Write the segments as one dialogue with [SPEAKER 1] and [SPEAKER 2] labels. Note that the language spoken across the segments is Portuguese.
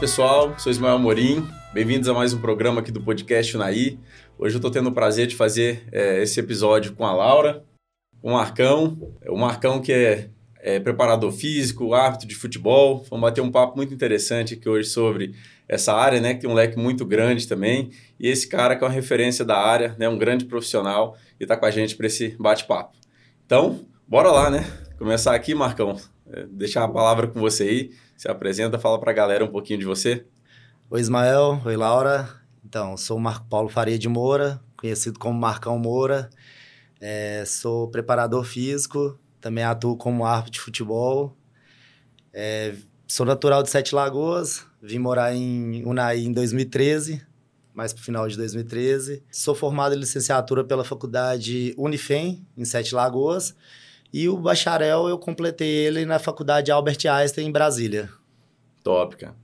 [SPEAKER 1] Pessoal, sou Ismael Morim, bem-vindos a mais um programa aqui do podcast Unaí. Hoje eu estou tendo o prazer de fazer é, esse episódio com a Laura, o Marcão, o Marcão que é, é preparador físico, árbitro de futebol. Vamos bater um papo muito interessante aqui hoje sobre essa área, né, que tem um leque muito grande também, e esse cara que é uma referência da área, né, um grande profissional, e está com a gente para esse bate-papo. Então, bora lá, né? Começar aqui, Marcão. É, deixar a palavra com você aí. Se apresenta, fala para a galera um pouquinho de você.
[SPEAKER 2] Oi, Ismael. Oi, Laura. Então, sou o Marco Paulo Faria de Moura, conhecido como Marcão Moura. É, sou preparador físico, também atuo como árbitro de futebol. É, sou natural de Sete Lagoas, vim morar em Unai em 2013, mais para o final de 2013. Sou formado em licenciatura pela faculdade Unifem, em Sete Lagoas. E o bacharel eu completei ele na faculdade Albert Einstein, em Brasília.
[SPEAKER 1] Cara.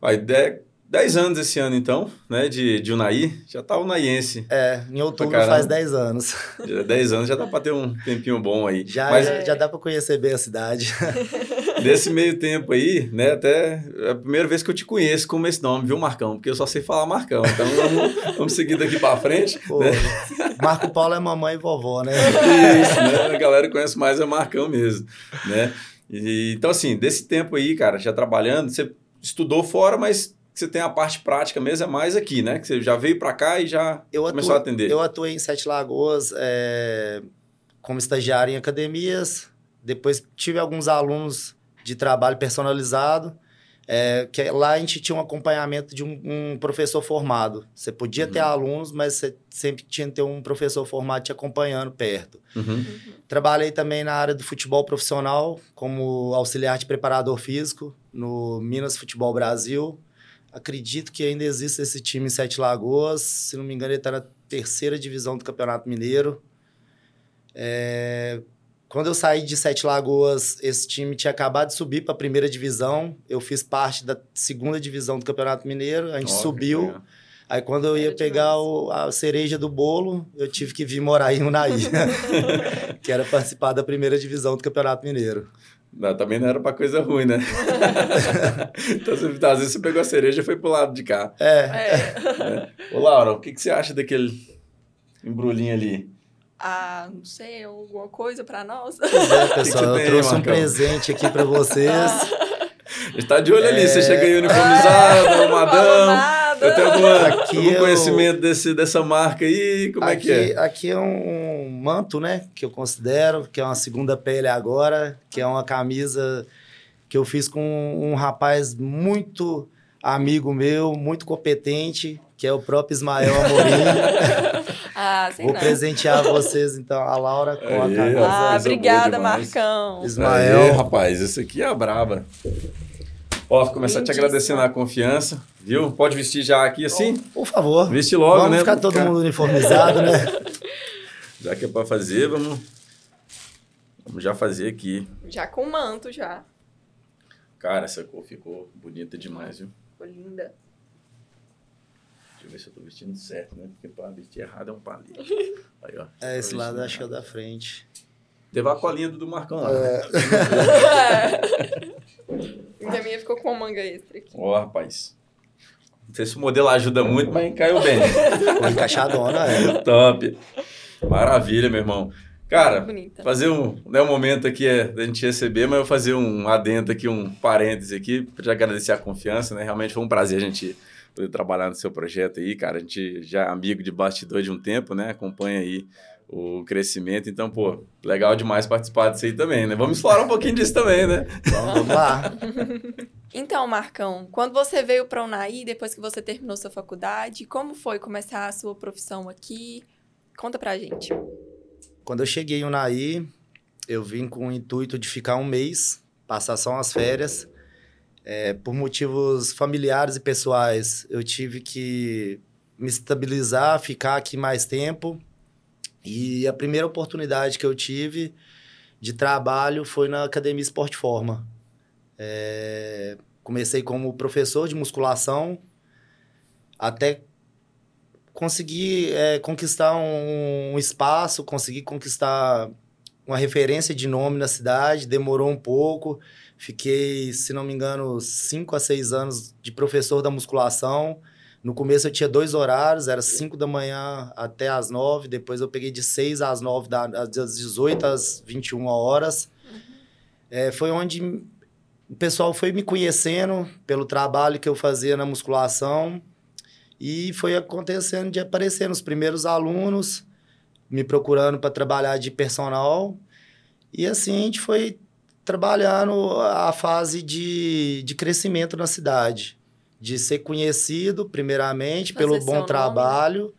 [SPEAKER 1] A ideia 10 anos esse ano, então, né? De, de Unai. Já tá unaiense.
[SPEAKER 2] É, em outubro faz 10 anos.
[SPEAKER 1] Já, 10 anos já dá para ter um tempinho bom aí.
[SPEAKER 2] Já, Mas, já, já dá para conhecer bem a cidade.
[SPEAKER 1] Nesse meio tempo aí, né? Até é a primeira vez que eu te conheço com esse nome, viu, Marcão? Porque eu só sei falar Marcão. Então vamos, vamos seguir daqui para frente. Pô, né?
[SPEAKER 2] Marco Paulo é mamãe e vovó, né?
[SPEAKER 1] Isso, né? A galera conhece mais é Marcão mesmo, né? E, então, assim, desse tempo aí, cara, já trabalhando, você estudou fora, mas você tem a parte prática mesmo, é mais aqui, né? Que você já veio para cá e já eu começou atuei, a atender.
[SPEAKER 2] Eu atuei em Sete Lagoas é, como estagiário em academias. Depois tive alguns alunos de trabalho personalizado. É, que lá a gente tinha um acompanhamento de um, um professor formado. Você podia uhum. ter alunos, mas você sempre tinha que ter um professor formado te acompanhando perto. Uhum. Trabalhei também na área do futebol profissional, como auxiliar de preparador físico no Minas Futebol Brasil. Acredito que ainda existe esse time em Sete Lagoas. Se não me engano, ele está na terceira divisão do Campeonato Mineiro. É... Quando eu saí de Sete Lagoas, esse time tinha acabado de subir para a primeira divisão. Eu fiz parte da segunda divisão do Campeonato Mineiro. A gente oh, subiu. Aí quando eu ia pegar o, a cereja do bolo, eu tive que vir morar em Unai, que era participar da primeira divisão do Campeonato Mineiro.
[SPEAKER 1] Não, também não era pra coisa ruim, né? então, às vezes você pegou a cereja e foi pro lado de cá.
[SPEAKER 2] É. é.
[SPEAKER 1] é. Ô, Laura, o que, que você acha daquele embrulhinho ali?
[SPEAKER 3] Ah, não sei, alguma coisa pra nós?
[SPEAKER 2] Pois é, pessoal, eu tem, trouxe um presente aqui pra vocês.
[SPEAKER 1] Está de olho é... ali, você chega aí uniformizado, é. arrumadão. Eu tenho alguma, aqui algum conhecimento desse, dessa marca aí? Como
[SPEAKER 2] aqui,
[SPEAKER 1] é que é?
[SPEAKER 2] Aqui é um manto, né? Que eu considero, que é uma segunda pele agora, que é uma camisa que eu fiz com um rapaz muito amigo meu, muito competente, que é o próprio Ismael Amorim.
[SPEAKER 3] ah,
[SPEAKER 2] Vou
[SPEAKER 3] não.
[SPEAKER 2] presentear vocês, então, a Laura com Aí, a camisa.
[SPEAKER 3] Ah, obrigada, Marcão.
[SPEAKER 1] Ismael. Aí, rapaz, esse aqui é a braba. Ó, começar a te agradecendo a confiança, viu? Pode vestir já aqui assim?
[SPEAKER 2] Por favor.
[SPEAKER 1] Veste logo,
[SPEAKER 2] vamos
[SPEAKER 1] né?
[SPEAKER 2] Vamos ficar todo mundo uniformizado, né?
[SPEAKER 1] Já que é para fazer, vamos, vamos já fazer aqui.
[SPEAKER 3] Já com manto, já.
[SPEAKER 1] Cara, essa cor ficou bonita demais, viu?
[SPEAKER 3] Ficou linda.
[SPEAKER 1] Deixa eu ver se eu tô vestindo certo, né? Porque para vestir errado é um palito.
[SPEAKER 2] Aí, ó. É, esse lado acho que é o da frente.
[SPEAKER 1] Levar a colinha do Marcão lá.
[SPEAKER 2] É.
[SPEAKER 3] E a minha ficou com uma manga extra aqui.
[SPEAKER 1] Ó, oh, rapaz. Não sei se o modelo ajuda muito, mas caiu bem.
[SPEAKER 2] Ficou encaixadona, é.
[SPEAKER 1] Top. Maravilha, meu irmão. Cara, fazer um, né, um momento aqui é da gente receber, mas eu vou fazer um adendo aqui, um parêntese aqui, para agradecer a confiança, né? Realmente foi um prazer a gente poder trabalhar no seu projeto aí, cara. A gente já é amigo de bastidor de um tempo, né? Acompanha aí o crescimento. Então, pô, legal demais participar disso aí também, né? Vamos explorar um pouquinho disso também, né?
[SPEAKER 2] Vamos lá.
[SPEAKER 3] então, Marcão, quando você veio para o Unai, depois que você terminou sua faculdade, como foi começar a sua profissão aqui? Conta pra gente.
[SPEAKER 2] Quando eu cheguei em Unai, eu vim com o intuito de ficar um mês, passar só umas férias. É, por motivos familiares e pessoais, eu tive que me estabilizar, ficar aqui mais tempo e a primeira oportunidade que eu tive de trabalho foi na Academia Esporte Forma. É, comecei como professor de musculação até conseguir é, conquistar um, um, espaço, conseguir conquistar uma referência de nome na cidade, demorou um pouco. Fiquei, se não me engano, cinco a seis anos de professor da musculação. No começo eu tinha dois horários, era 5 da manhã até as 9, depois eu peguei de 6 às 9, das 18 às 21 horas. Uhum. É, foi onde o pessoal foi me conhecendo pelo trabalho que eu fazia na musculação e foi acontecendo de aparecer os primeiros alunos me procurando para trabalhar de personal e assim a gente foi trabalhando a fase de, de crescimento na cidade de ser conhecido, primeiramente, Fazer pelo bom trabalho,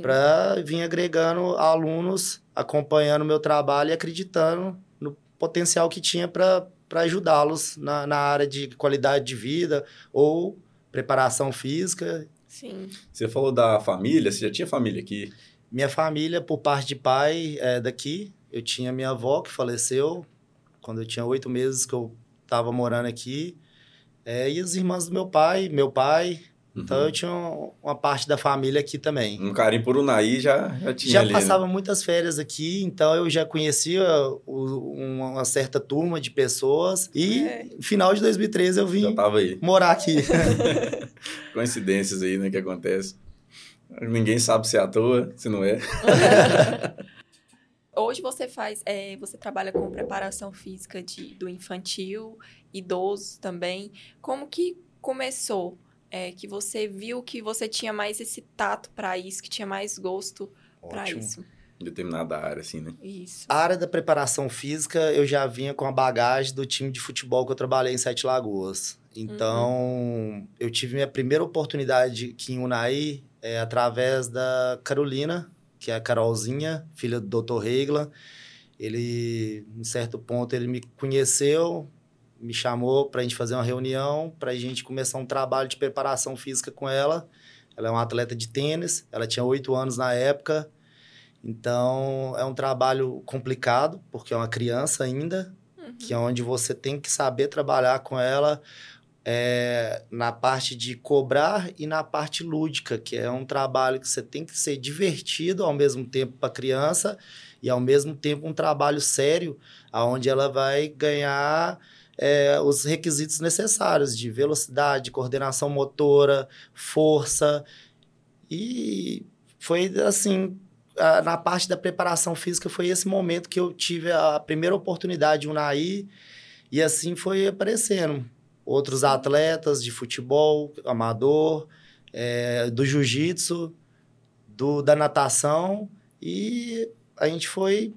[SPEAKER 2] para vir agregando alunos, acompanhando o meu trabalho e acreditando no potencial que tinha para ajudá-los na, na área de qualidade de vida ou preparação física.
[SPEAKER 3] Sim.
[SPEAKER 1] Você falou da família, você já tinha família aqui?
[SPEAKER 2] Minha família, por parte de pai, é daqui. Eu tinha minha avó que faleceu quando eu tinha oito meses que eu estava morando aqui. É, e as irmãs do meu pai, meu pai. Então uhum. eu tinha uma parte da família aqui também.
[SPEAKER 1] Um carinho por Unaí já, já tinha.
[SPEAKER 2] Já
[SPEAKER 1] ali,
[SPEAKER 2] passava
[SPEAKER 1] né?
[SPEAKER 2] muitas férias aqui, então eu já conhecia o, uma certa turma de pessoas. E é. no final de 2013 eu vim morar aqui.
[SPEAKER 1] Coincidências aí, né, que acontece. Ninguém sabe se é à toa, se não é.
[SPEAKER 3] Hoje você faz, é, você trabalha com preparação física de, do infantil, idoso também. Como que começou? É, que você viu que você tinha mais esse tato para isso, que tinha mais gosto para isso?
[SPEAKER 1] Determinada área, assim, né?
[SPEAKER 3] Isso.
[SPEAKER 2] A área da preparação física, eu já vinha com a bagagem do time de futebol que eu trabalhei em Sete Lagoas. Então, uhum. eu tive minha primeira oportunidade aqui em Unai é, através da Carolina, que é a Carolzinha, filha do Dr. Regla. Ele, em certo ponto, ele me conheceu, me chamou para a gente fazer uma reunião, para a gente começar um trabalho de preparação física com ela. Ela é uma atleta de tênis, ela tinha oito anos na época. Então, é um trabalho complicado, porque é uma criança ainda, uhum. que é onde você tem que saber trabalhar com ela é, na parte de cobrar e na parte lúdica, que é um trabalho que você tem que ser divertido ao mesmo tempo para a criança e ao mesmo tempo um trabalho sério, aonde ela vai ganhar é, os requisitos necessários de velocidade, coordenação motora, força. E foi assim, na parte da preparação física foi esse momento que eu tive a primeira oportunidade de Unai e assim foi aparecendo outros atletas de futebol amador, é, do jiu-jitsu, do, da natação e a gente foi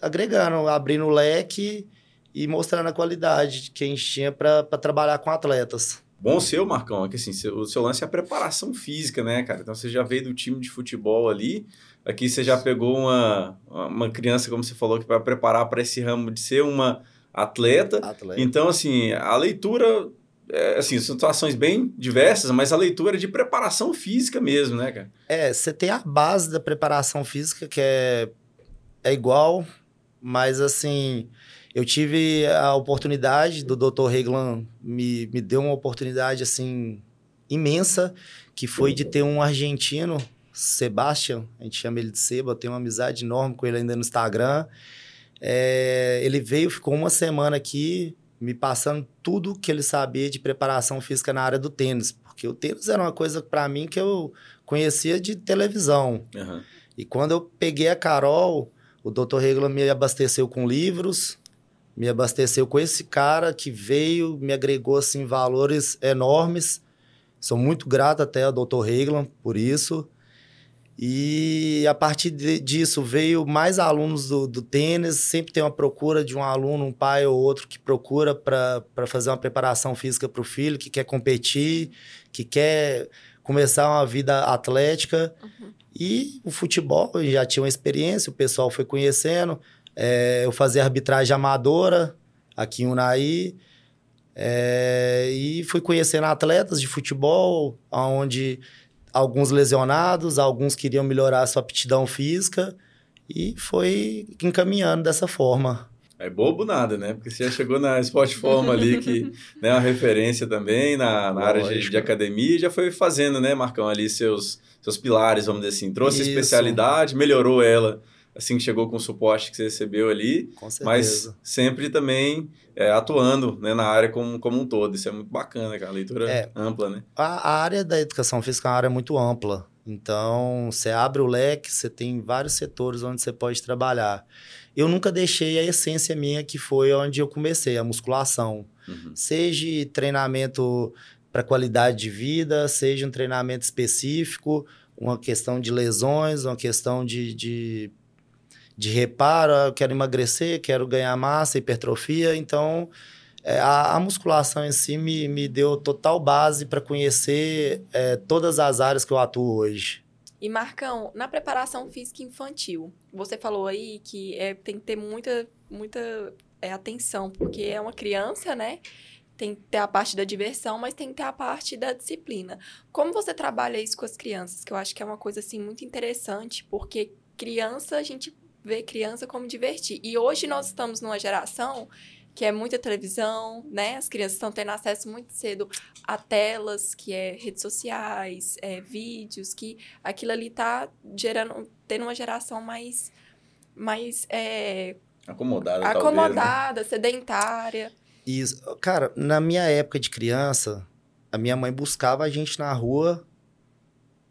[SPEAKER 2] agregando, abrindo o leque e mostrando a qualidade que a gente tinha para trabalhar com atletas.
[SPEAKER 1] Bom seu, Marcão, é que assim, o seu lance é a preparação física, né, cara? Então você já veio do time de futebol ali, aqui você já pegou uma, uma criança, como você falou, que para preparar para esse ramo de ser uma atleta. atleta. Então, assim, a leitura, é, assim, situações bem diversas, mas a leitura é de preparação física mesmo, né, cara?
[SPEAKER 2] É, você tem a base da preparação física que é, é igual, mas assim, eu tive a oportunidade do Dr. Reglan me, me deu uma oportunidade assim imensa, que foi de ter um argentino, Sebastian, a gente chama ele de Seba, eu tenho uma amizade enorme com ele ainda no Instagram. É, ele veio, ficou uma semana aqui, me passando tudo que ele sabia de preparação física na área do tênis, porque o tênis era uma coisa para mim que eu conhecia de televisão. Uhum. E quando eu peguei a Carol, o Dr. Regula me abasteceu com livros, me abasteceu com esse cara que veio, me agregou assim valores enormes. Sou muito grato até ao Dr. Reglan por isso. E a partir de, disso veio mais alunos do, do, tênis. Sempre tem uma procura de um aluno, um pai ou outro que procura para fazer uma preparação física para o filho, que quer competir, que quer começar uma vida atlética. Uhum. E o futebol, já tinha uma experiência, o pessoal foi conhecendo. É, eu fazia arbitragem amadora aqui em Unai. É, e fui conhecendo atletas de futebol, onde alguns lesionados, alguns queriam melhorar a sua aptidão física e foi encaminhando dessa forma.
[SPEAKER 1] É bobo nada, né? Porque você já chegou na Sport Forma ali, que é né, uma referência também na, na área de, de, academia e já foi fazendo, né, Marcão, ali seus, seus pilares, vamos dizer assim. Trouxe Isso. especialidade, melhorou ela assim que chegou com o suporte que você recebeu ali, mas sempre também é, atuando né, na área como, como um todo. Isso é muito bacana, cara. Leitura
[SPEAKER 2] É.
[SPEAKER 1] ampla, né?
[SPEAKER 2] A, a área da educação física é uma área muito ampla. Então, você abre o leque, você tem vários setores onde você pode trabalhar. Eu nunca deixei a essência minha, que foi onde eu comecei, a musculação.
[SPEAKER 1] Uhum.
[SPEAKER 2] Seja treinamento para qualidade de vida, seja um treinamento específico, uma questão de lesões, uma questão de, de, de reparo, ah, eu quero emagrecer, quero ganhar massa, hipertrofia. Então, é, a, a musculação em si me, me deu total base para conhecer é, todas as áreas que eu atuo hoje.
[SPEAKER 3] E Marcão, na preparação física infantil, você falou aí que é, tem que ter muita, muita é, atenção, porque é uma criança, né? Tem que ter a parte da diversão, mas tem que ter a parte da disciplina. Como você trabalha isso com as crianças? Que eu acho que é uma coisa assim muito interessante, porque criança, a gente vê criança como divertir. E hoje nós estamos numa geração que é muita televisão, né? As crianças estão tendo acesso muito cedo a telas, que é redes sociais, é, vídeos, que aquilo ali tá gerando, tendo uma geração mais, mais é,
[SPEAKER 1] Acomodada, talvez. Né?
[SPEAKER 3] acomodada, sedentária.
[SPEAKER 2] Isso. Cara, na minha época de criança, a minha mãe buscava a gente na rua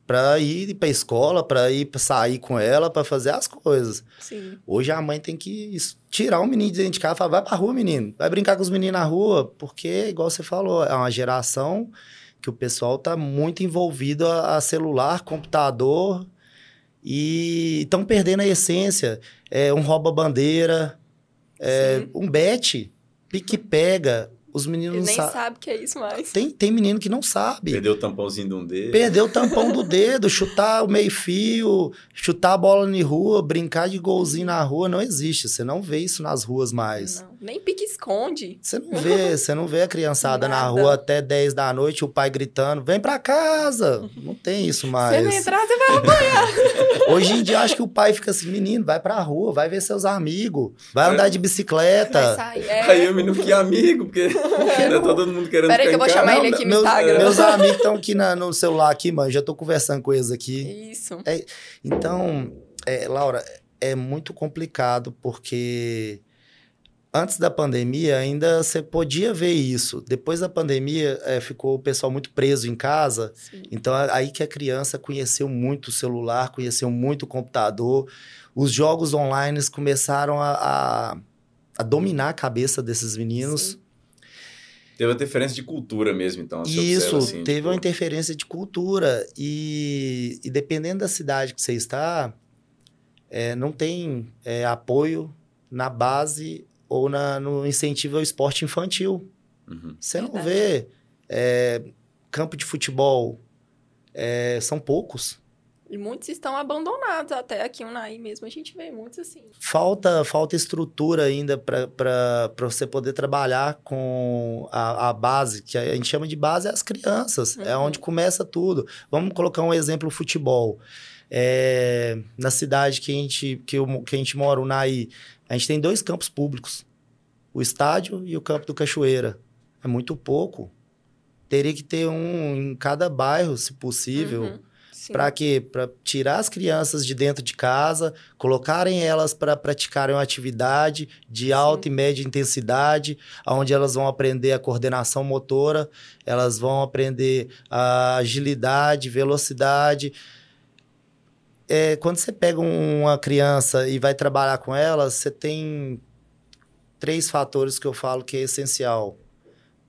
[SPEAKER 2] pra ir pra escola, pra ir pra sair com ela, pra fazer as coisas.
[SPEAKER 3] Sim.
[SPEAKER 2] Hoje a mãe tem que tirar o menino de dentro de casa e falar, vai pra rua, menino. Vai brincar com os meninos na rua, porque, igual você falou, é uma geração que o pessoal tá muito envolvido a, a celular, computador, e estão perdendo a essência. É um rouba-bandeira, é
[SPEAKER 3] Sim.
[SPEAKER 2] um bet, pique-pega. Os meninos
[SPEAKER 3] Ele
[SPEAKER 2] não
[SPEAKER 3] nem
[SPEAKER 2] sabem.
[SPEAKER 3] sabe o que é isso mais.
[SPEAKER 2] Tem, tem menino que não sabe.
[SPEAKER 1] Perdeu o tampãozinho de um dedo.
[SPEAKER 2] Perdeu o tampão do dedo, chutar o meio-fio, chutar a bola na rua, brincar de golzinho na rua, não existe. Você não vê isso nas ruas mais.
[SPEAKER 3] Não, nem pique esconde.
[SPEAKER 2] Você não vê, você não vê a criançada na rua até 10 da noite, o pai gritando, vem pra casa. Não tem isso
[SPEAKER 3] Você
[SPEAKER 2] mais.
[SPEAKER 3] não entrar, você vai
[SPEAKER 2] Hoje em dia, acho que o pai fica assim, menino, vai pra rua, vai ver seus amigos, vai andar de
[SPEAKER 3] vai
[SPEAKER 2] bicicleta.
[SPEAKER 3] sair. É,
[SPEAKER 1] Aí o menino fica amigo, porque tá todo mundo querendo
[SPEAKER 3] Peraí que eu vou chamar
[SPEAKER 2] Não,
[SPEAKER 3] ele aqui no
[SPEAKER 2] meus,
[SPEAKER 3] Instagram.
[SPEAKER 2] meus amigos estão aqui na- no celular aqui, mano, já tô conversando com eles aqui.
[SPEAKER 3] Isso.
[SPEAKER 2] Então, é, Laura, é muito complicado porque antes da pandemia ainda você podia ver isso. Depois da pandemia é, ficou o pessoal muito preso em casa.
[SPEAKER 3] Sim.
[SPEAKER 2] Então, é aí que a criança conheceu muito o celular, conheceu muito o computador. Os jogos online começaram a, a, a dominar a cabeça desses meninos.
[SPEAKER 3] Sim.
[SPEAKER 1] Teve uma interferência de cultura mesmo, então. você
[SPEAKER 2] Isso,
[SPEAKER 1] observa, assim,
[SPEAKER 2] teve
[SPEAKER 1] tipo,
[SPEAKER 2] uma interferência de cultura. E, e dependendo da cidade que você está, é, não tem é, apoio na base ou na, no incentivo ao esporte infantil.
[SPEAKER 1] uhum.
[SPEAKER 2] Você não
[SPEAKER 3] Verdade.
[SPEAKER 2] vê é, campo de futebol, é, são poucos.
[SPEAKER 3] E muitos estão abandonados. Até aqui, o Naí mesmo, a gente vê muitos assim.
[SPEAKER 2] Falta, falta estrutura ainda para você poder trabalhar com a, a base, que a gente chama de base é as crianças, é
[SPEAKER 3] Uhum.
[SPEAKER 2] onde começa tudo. Vamos colocar um exemplo, futebol. É, na cidade que a, gente, que, eu, que a gente mora, o Naí, a gente tem dois campos públicos, o estádio e o campo do Cachoeira. É muito pouco. Teria que ter um em cada bairro, se possível.
[SPEAKER 3] Uhum. Sim.
[SPEAKER 2] Para quê? Para tirar as crianças de dentro de casa, colocarem elas para praticarem uma atividade de alta e média intensidade, onde elas vão aprender a coordenação motora, elas vão aprender a agilidade, velocidade. É, quando você pega uma criança e vai trabalhar com ela, você tem três fatores que eu falo que é essencial.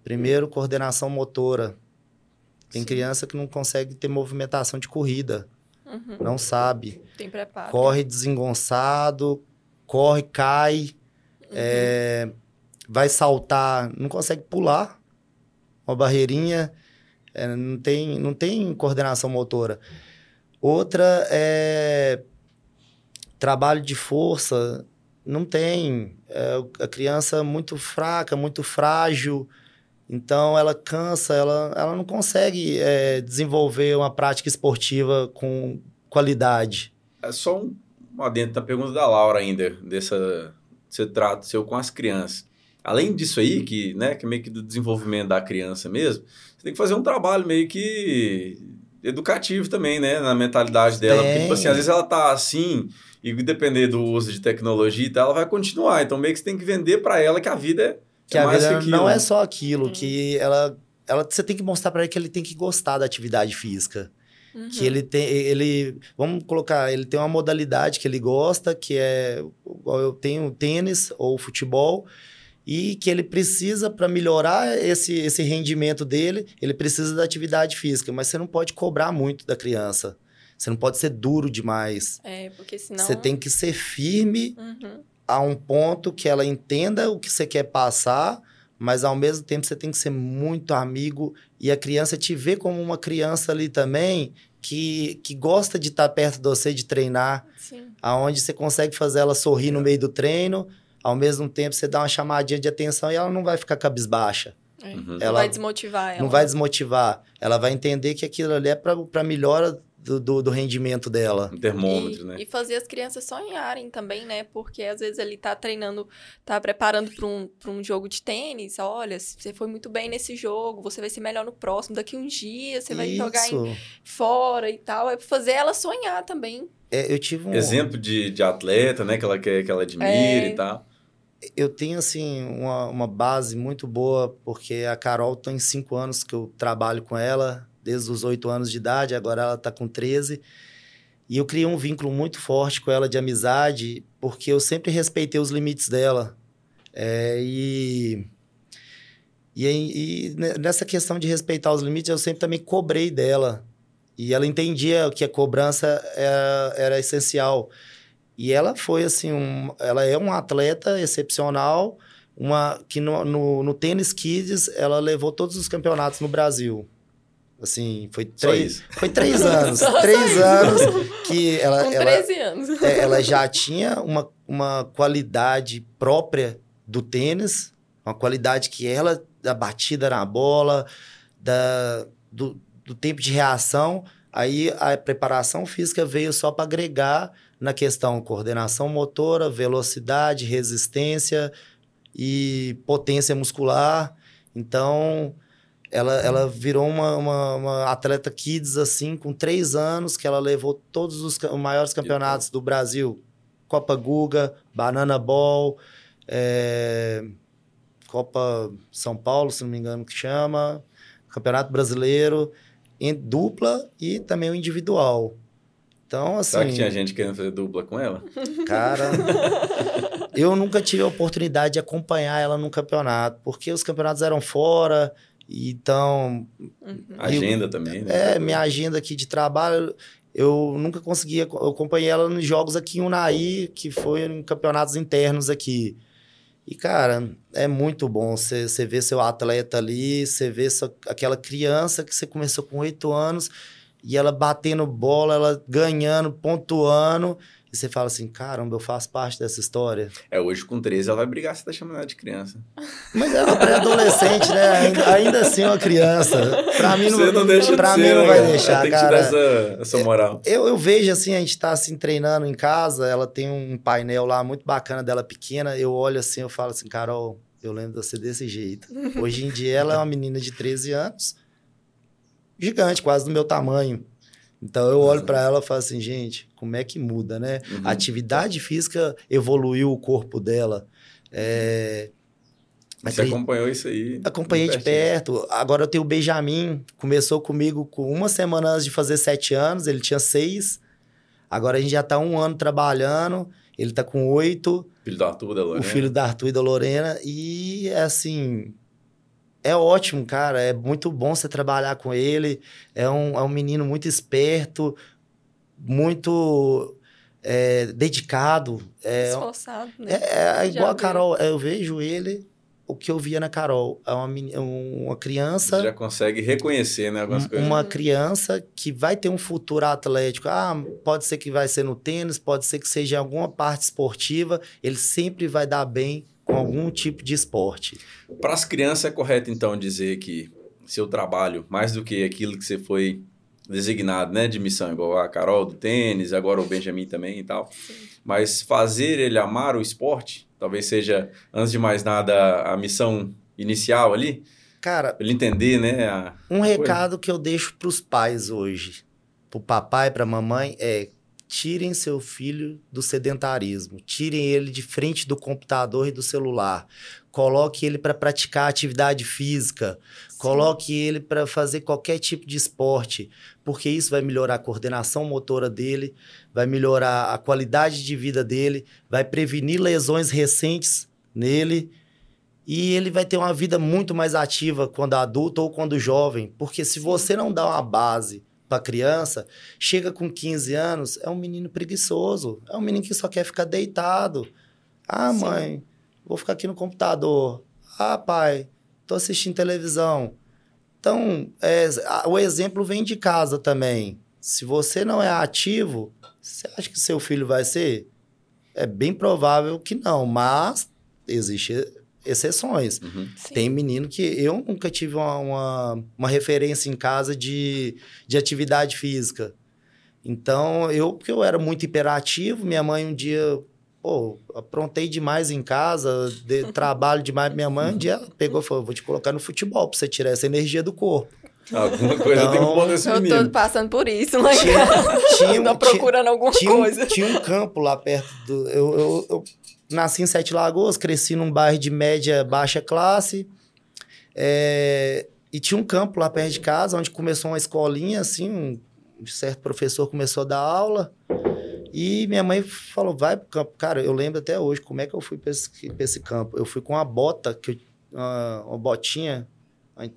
[SPEAKER 2] Primeiro, coordenação motora. Tem
[SPEAKER 3] Sim.
[SPEAKER 2] criança que não consegue ter movimentação de corrida,
[SPEAKER 3] Uhum.
[SPEAKER 2] não sabe.
[SPEAKER 3] Tem preparo.
[SPEAKER 2] Corre desengonçado, corre, cai,
[SPEAKER 3] Uhum.
[SPEAKER 2] é, vai saltar, não consegue pular. Uma barreirinha, é, não, tem, não tem coordenação motora. Outra é trabalho de força, não tem. É, a criança muito fraca, muito frágil. Então ela cansa, ela, ela não consegue é, desenvolver uma prática esportiva com qualidade.
[SPEAKER 1] É só um, adentro da pergunta da Laura ainda, dessa, desse trato seu com as crianças. Além disso aí, que, né, que é meio que do desenvolvimento da criança mesmo, você tem que fazer um trabalho meio que educativo também, né? Na mentalidade dela. Porque, tipo assim, às vezes ela tá assim, e depender do uso de tecnologia e tal, ela vai continuar. Então, meio que você tem que vender para ela que a vida é
[SPEAKER 2] que a vida que não é só aquilo, que ela, ela você tem que mostrar para ele que ele tem que gostar da atividade física. Uhum. Que ele tem, ele, vamos colocar, ele tem uma modalidade que ele gosta, que é, eu tenho tênis ou futebol, e que ele precisa, para melhorar esse, esse rendimento dele, ele precisa da atividade física, mas você não pode cobrar muito da criança. Você não pode ser duro demais.
[SPEAKER 3] É, porque senão.
[SPEAKER 2] Você tem que ser firme uhum. a um ponto que ela entenda o que você quer passar, mas ao mesmo tempo você tem que ser muito amigo e a criança te vê como uma criança ali também que, que gosta de estar perto de você, de treinar, Sim. aonde você consegue fazer ela sorrir no meio do treino ao mesmo tempo você dá uma chamadinha de atenção e ela não vai ficar cabisbaixa.
[SPEAKER 3] É. Uhum. Ela não vai desmotivar ela.
[SPEAKER 2] Não vai desmotivar. Ela vai entender que aquilo ali é para melhora do, do, do, rendimento dela.
[SPEAKER 1] Um termômetro, e, né?
[SPEAKER 3] E fazer as crianças sonharem também, né? Porque às vezes ele tá treinando, tá preparando para um, um jogo de tênis. Olha, você foi muito bem nesse jogo, você vai ser melhor no próximo. Daqui um dia você vai Isso. jogar em, fora e tal. É fazer ela sonhar também.
[SPEAKER 2] É, eu tive um...
[SPEAKER 1] Exemplo de, de atleta, né? Que ela, quer, que ela admira é... e tal
[SPEAKER 2] eu tenho, assim, uma, uma base muito boa, porque a Carol tem cinco anos que eu trabalho com ela, desde os oito anos de idade, agora ela está com 13. E eu criei um vínculo muito forte com ela de amizade, porque eu sempre respeitei os limites dela. É, e, e, e, nessa questão de respeitar os limites, eu sempre também cobrei dela. E ela entendia que a cobrança era, era essencial. E ela foi assim, um, ela é uma atleta excepcional, uma que no, no, no tênis kids ela levou todos os campeonatos no Brasil. Assim, foi três, foi três anos, três anos que ela,
[SPEAKER 3] Com
[SPEAKER 2] ela,
[SPEAKER 3] 13 anos.
[SPEAKER 2] É, ela já tinha uma, uma qualidade própria do tênis, uma qualidade que ela da batida na bola, da do, do tempo de reação, aí a preparação física veio só para agregar na questão coordenação motora, velocidade, resistência e potência muscular. Então, ela, ela virou uma, uma, uma, atleta kids, assim, com três anos, que ela levou todos os maiores campeonatos do Brasil. Copa Guga, Banana Ball, é, Copa São Paulo, se não me engano que chama, Campeonato Brasileiro, em dupla e também o individual. Então, assim.
[SPEAKER 1] Será que tinha gente querendo fazer dupla com ela?
[SPEAKER 2] Cara, eu nunca tive a oportunidade de acompanhar ela num campeonato, porque os campeonatos eram fora, então.
[SPEAKER 1] Uhum. Agenda também, né?
[SPEAKER 2] É, minha agenda aqui de trabalho, eu nunca conseguia. Eu acompanhei ela nos jogos aqui em Unai, que foi em campeonatos internos aqui. E, cara, é muito bom você ver seu atleta ali, você ver aquela criança que você começou com oito anos e ela batendo bola, ela ganhando, pontuando. E você fala assim, caramba, eu faço parte dessa história.
[SPEAKER 1] É, hoje com 13 ela vai brigar se tá chamando ela de criança.
[SPEAKER 2] Mas é uma pré-adolescente, né? Ainda, ainda assim é uma criança. Pra mim não,
[SPEAKER 1] você não deixa
[SPEAKER 2] pra
[SPEAKER 1] de
[SPEAKER 2] mim
[SPEAKER 1] ser,
[SPEAKER 2] não
[SPEAKER 1] né,
[SPEAKER 2] vai
[SPEAKER 1] cara?
[SPEAKER 2] deixar,
[SPEAKER 1] tem
[SPEAKER 2] cara.
[SPEAKER 1] Tem que te dar essa, essa moral.
[SPEAKER 2] Eu, eu vejo assim, a gente tá assim treinando em casa, ela tem um painel lá muito bacana dela pequena, eu olho assim, eu falo assim, Carol, eu lembro de você desse jeito. Hoje em dia ela é uma menina de 13 anos, gigante, quase do meu tamanho. Então eu olho para ela e falo assim, gente, como é que muda, né? Uhum. A atividade física evoluiu o corpo dela. É...
[SPEAKER 1] Você acompanhou isso aí?
[SPEAKER 2] Acompanhei de perto. Agora eu tenho o Benjamin, começou comigo com uma semana antes de fazer sete anos, ele tinha seis. Agora a gente já está um ano trabalhando, ele está com oito.
[SPEAKER 1] Filho do Arthur e da Lorena.
[SPEAKER 2] O filho da Arthur e da Lorena. E, é assim, é ótimo, cara. É muito bom você trabalhar com ele. É um, é um menino muito esperto, muito é, dedicado. É,
[SPEAKER 3] Esforçado, né?
[SPEAKER 2] É, é igual a Carol. Eu vejo ele, o que eu via na Carol. É uma, uma criança...
[SPEAKER 1] Você já consegue reconhecer, né, algumas coisas.
[SPEAKER 2] Uma criança que vai ter um futuro atlético. Ah, pode ser que vai ser no tênis, pode ser que seja em alguma parte esportiva. Ele sempre vai dar bem com algum tipo de esporte.
[SPEAKER 1] Para as crianças é correto então dizer que seu trabalho, mais do que aquilo que você foi designado, né, de missão, igual a Carol do tênis, agora o Benjamin também e tal, Sim. mas fazer ele amar o esporte, talvez seja antes de mais nada a missão inicial ali.
[SPEAKER 2] Cara,
[SPEAKER 1] ele entender, né? a-
[SPEAKER 2] um recado que eu deixo pros pais hoje, pro papai, pra mamãe, é tirem seu filho do sedentarismo, tirem ele de frente do computador e do celular, coloque ele para praticar atividade física, coloque ele para fazer qualquer tipo de esporte, porque isso vai melhorar a coordenação motora dele, vai melhorar a qualidade de vida dele, vai prevenir lesões recentes nele e ele vai ter uma vida muito mais ativa quando adulto ou quando jovem, porque se você não dá uma base para criança, chega com 15 anos, é um menino preguiçoso, é um menino que só quer ficar deitado. Ah,
[SPEAKER 3] Sim.
[SPEAKER 2] mãe, vou ficar aqui no computador. Ah, pai, tô assistindo televisão. Então, é, o exemplo vem de casa também. Se você não é ativo, você acha que seu filho vai ser? É bem provável que não, mas existem exceções.
[SPEAKER 1] Uhum.
[SPEAKER 2] Tem menino que eu nunca tive uma, uma, uma referência em casa de, de atividade física. Então, eu, porque eu era muito hiperativo, minha mãe um dia, pô, aprontei demais em casa, de, trabalho demais. Minha mãe um dia pegou e falou: vou te colocar no futebol pra você tirar essa energia do corpo.
[SPEAKER 1] Alguma coisa tem que
[SPEAKER 2] Então,
[SPEAKER 1] pôr nesse
[SPEAKER 3] Eu
[SPEAKER 1] menino.
[SPEAKER 3] tô passando por isso, né?
[SPEAKER 2] Tinha, tinha,
[SPEAKER 3] Tô procurando alguma
[SPEAKER 2] tinha,
[SPEAKER 3] coisa.
[SPEAKER 2] tinha um campo lá perto do. Eu, eu, eu nasci em Sete Lagoas, cresci num bairro de média baixa classe. é, e tinha um campo lá perto de casa, onde começou uma escolinha, assim, um certo professor começou a dar aula. E minha mãe falou, vai pro campo. Cara, eu lembro até hoje como é que eu fui pra esse, pra esse campo. Eu fui com uma bota, que eu- uma, uma botinha, uma-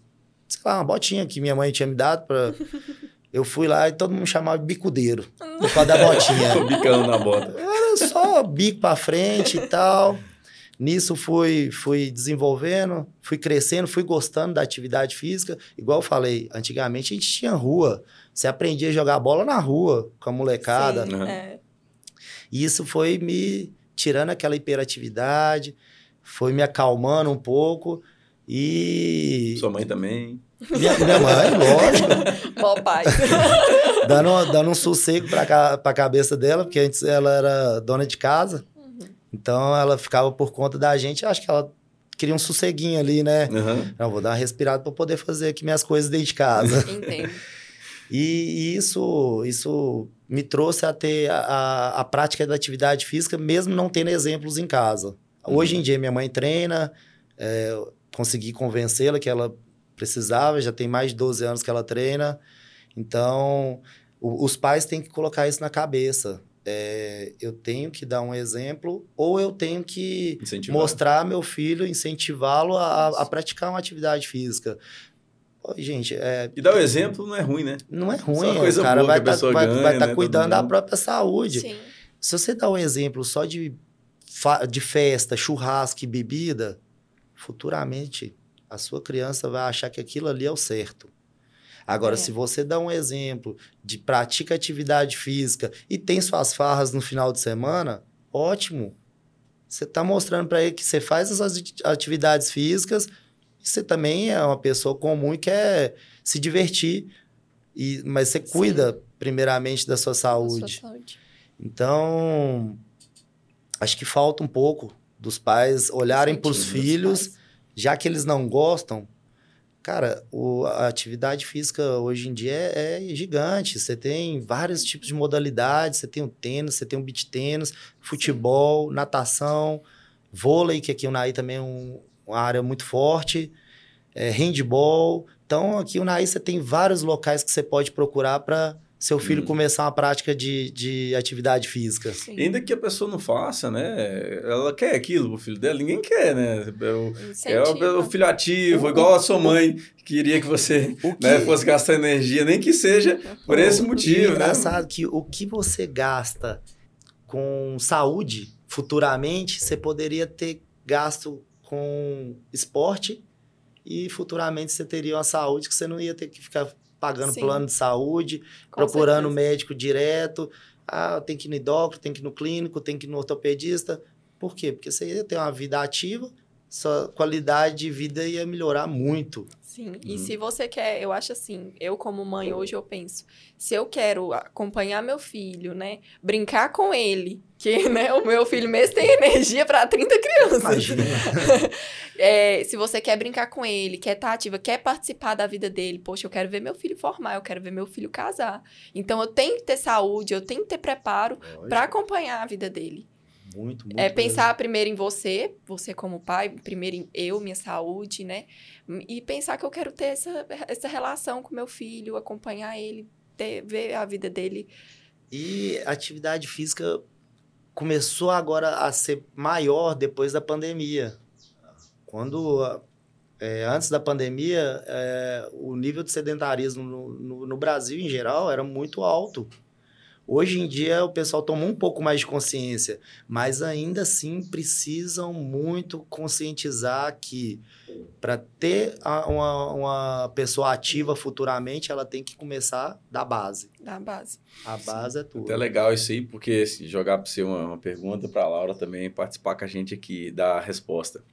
[SPEAKER 2] sei lá, uma botinha que minha mãe tinha me dado pra... Eu fui lá e todo mundo chamava de bicudeiro, por causa da botinha.
[SPEAKER 1] Bicando na bota.
[SPEAKER 2] Só bico pra frente e tal. Nisso fui, fui desenvolvendo, fui crescendo, fui gostando da atividade física. Igual eu falei, antigamente a gente tinha rua. Você aprendia a jogar bola na rua, com a molecada.
[SPEAKER 3] Sim,
[SPEAKER 1] Uhum.
[SPEAKER 3] é.
[SPEAKER 2] E isso foi me tirando aquela hiperatividade, foi me acalmando um pouco. E.
[SPEAKER 1] Sua mãe também.
[SPEAKER 2] Minha, minha mãe, lógico.
[SPEAKER 3] Bom pai.
[SPEAKER 2] dando, dando um sossego pra, pra cabeça dela, porque antes ela era dona de casa. Então ela ficava por conta da gente. Acho que ela queria um sosseguinho ali, né?
[SPEAKER 1] Uhum.
[SPEAKER 2] Não, vou dar uma respirada para poder fazer aqui minhas coisas dentro de casa.
[SPEAKER 3] Entendo.
[SPEAKER 2] E, e isso, isso me trouxe a ter a, a, a prática da atividade física, mesmo não tendo exemplos em casa. Hoje em dia, minha mãe treina, é, consegui convencê-la que ela precisava, já tem mais de 12 anos que ela treina. Então, o- os pais têm que colocar isso na cabeça. É, eu tenho que dar um exemplo, ou eu tenho que
[SPEAKER 1] Incentivar.
[SPEAKER 2] mostrar meu filho, incentivá-lo a, a praticar uma atividade física. Pô, gente, é,
[SPEAKER 1] E dar o exemplo não é ruim, né?
[SPEAKER 2] não é ruim,
[SPEAKER 1] coisa
[SPEAKER 2] o cara vai estar vai tá
[SPEAKER 1] né,
[SPEAKER 2] cuidando da própria saúde.
[SPEAKER 3] Sim.
[SPEAKER 2] Se você dá um exemplo só de, de festa, churrasco e bebida, futuramente a sua criança vai achar que aquilo ali é o certo. Agora,
[SPEAKER 3] É.
[SPEAKER 2] se você dá um exemplo de pratica atividade física e tem suas farras no final de semana, ótimo. Você está mostrando para ele que você faz essas ati- atividades físicas e você também é uma pessoa comum e quer se divertir. E, mas você
[SPEAKER 3] Sim.
[SPEAKER 2] cuida, primeiramente, da sua
[SPEAKER 3] Sua
[SPEAKER 2] saúde.
[SPEAKER 3] saúde.
[SPEAKER 2] Então, acho que falta um pouco dos pais olharem para os filhos. Já que eles não gostam. Cara, o- a atividade física hoje em dia é, é gigante. Você tem vários tipos de modalidades. Você tem o tênis, você tem o beach tênis, futebol, natação, vôlei, que aqui o Naí também é um- uma área muito forte, é, handball. Então, aqui o Naí você tem vários locais que você pode procurar para seu filho
[SPEAKER 1] Hum.
[SPEAKER 2] começar uma prática de, de atividade física.
[SPEAKER 3] Sim.
[SPEAKER 1] Ainda que a pessoa não faça, né? Ela quer aquilo pro filho dela, ninguém quer, né? É o, é o- o filho ativo, igual a sua mãe, que queria que você
[SPEAKER 2] O
[SPEAKER 1] né, fosse gastar energia, nem que seja por esse
[SPEAKER 2] o é
[SPEAKER 1] motivo, né?
[SPEAKER 2] engraçado que o que você gasta com saúde futuramente, você poderia ter gasto com esporte e futuramente você teria uma saúde que você não ia ter que ficar pagando
[SPEAKER 3] Sim.
[SPEAKER 2] plano de saúde,
[SPEAKER 3] Com
[SPEAKER 2] procurando
[SPEAKER 3] certeza.
[SPEAKER 2] médico direto. Ah, tem que ir no endócrino, tem que ir no clínico, tem que ir no ortopedista. Por quê? Porque você ter uma vida ativa sua qualidade de vida ia melhorar muito.
[SPEAKER 3] Sim, e
[SPEAKER 1] Uhum.
[SPEAKER 3] se você quer, eu acho assim, eu como mãe hoje eu penso, se eu quero acompanhar meu filho, né, brincar com ele, que, né, o meu filho mesmo tem energia para 30 crianças.
[SPEAKER 2] Imagina.
[SPEAKER 3] É, se você quer brincar com ele, quer estar ativa, quer participar da vida dele, poxa, eu quero ver meu filho formar, eu quero ver meu filho casar. Então eu tenho que ter saúde, eu tenho que ter preparo para acompanhar a vida dele.
[SPEAKER 2] Muito, muito.
[SPEAKER 3] É
[SPEAKER 2] mesmo.
[SPEAKER 3] pensar primeiro em você, você como pai, primeiro em eu, minha saúde, né? E pensar que eu quero ter essa, essa relação com meu filho, acompanhar ele, ter, ver a vida dele.
[SPEAKER 2] E a atividade física começou agora a ser maior depois da pandemia. Quando, é, antes da pandemia, é, o nível de sedentarismo no, no, no Brasil, em geral, era muito alto. Hoje em dia, o pessoal tomou um pouco mais de consciência, mas ainda assim precisam muito conscientizar que para ter uma, uma pessoa ativa futuramente, ela tem que começar da base.
[SPEAKER 3] Da base.
[SPEAKER 2] A base é tudo.
[SPEAKER 1] Até legal isso aí, porque se jogar para você uma, uma pergunta para a Laura também participar com a gente aqui da resposta.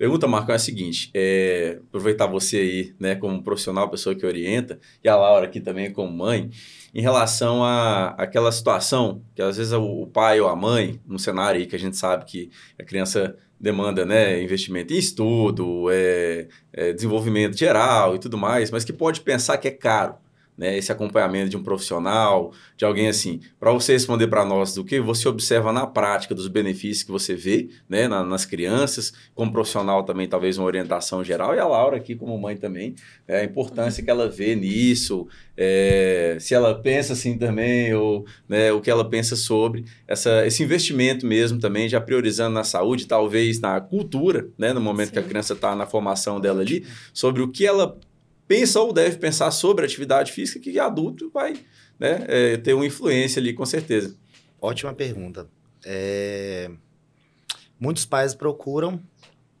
[SPEAKER 1] Pergunta, Marco, é a seguinte: é, aproveitar você aí, né, como profissional, pessoa que orienta, e a Laura aqui também como mãe, em relação a aquela situação que às vezes o, o pai ou a mãe, num cenário aí que a gente sabe que a criança demanda, né, investimento em estudo, é, é, desenvolvimento geral e tudo mais, mas que pode pensar que é caro, né, esse acompanhamento de um profissional, de alguém assim, para você responder para nós do que você observa na prática dos benefícios que você vê, né, na- nas crianças, como profissional também talvez uma orientação geral e a Laura aqui como mãe também, né, a importância que ela vê nisso, é, se ela pensa assim também ou né, o que ela pensa sobre essa, esse investimento mesmo também, já priorizando na saúde, talvez na cultura, né, no momento que a
[SPEAKER 3] Sim.
[SPEAKER 1] criança está na formação dela ali, sobre o que ela pensa ou deve pensar sobre atividade física que adulto vai né, é, ter uma influência ali, com certeza.
[SPEAKER 2] Ótima pergunta. É, Muitos pais procuram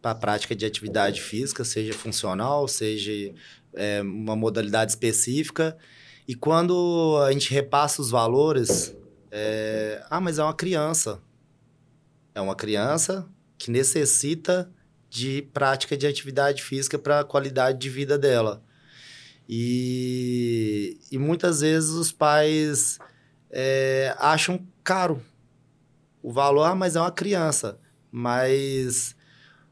[SPEAKER 2] para a prática de atividade física, seja funcional, seja é, uma modalidade específica. E quando a gente repassa os valores, é, ah, mas é uma criança. É uma criança que necessita de prática de atividade física para a qualidade de vida dela. E, e muitas vezes os pais é, acham caro o valor, ah, mas é uma criança. Mas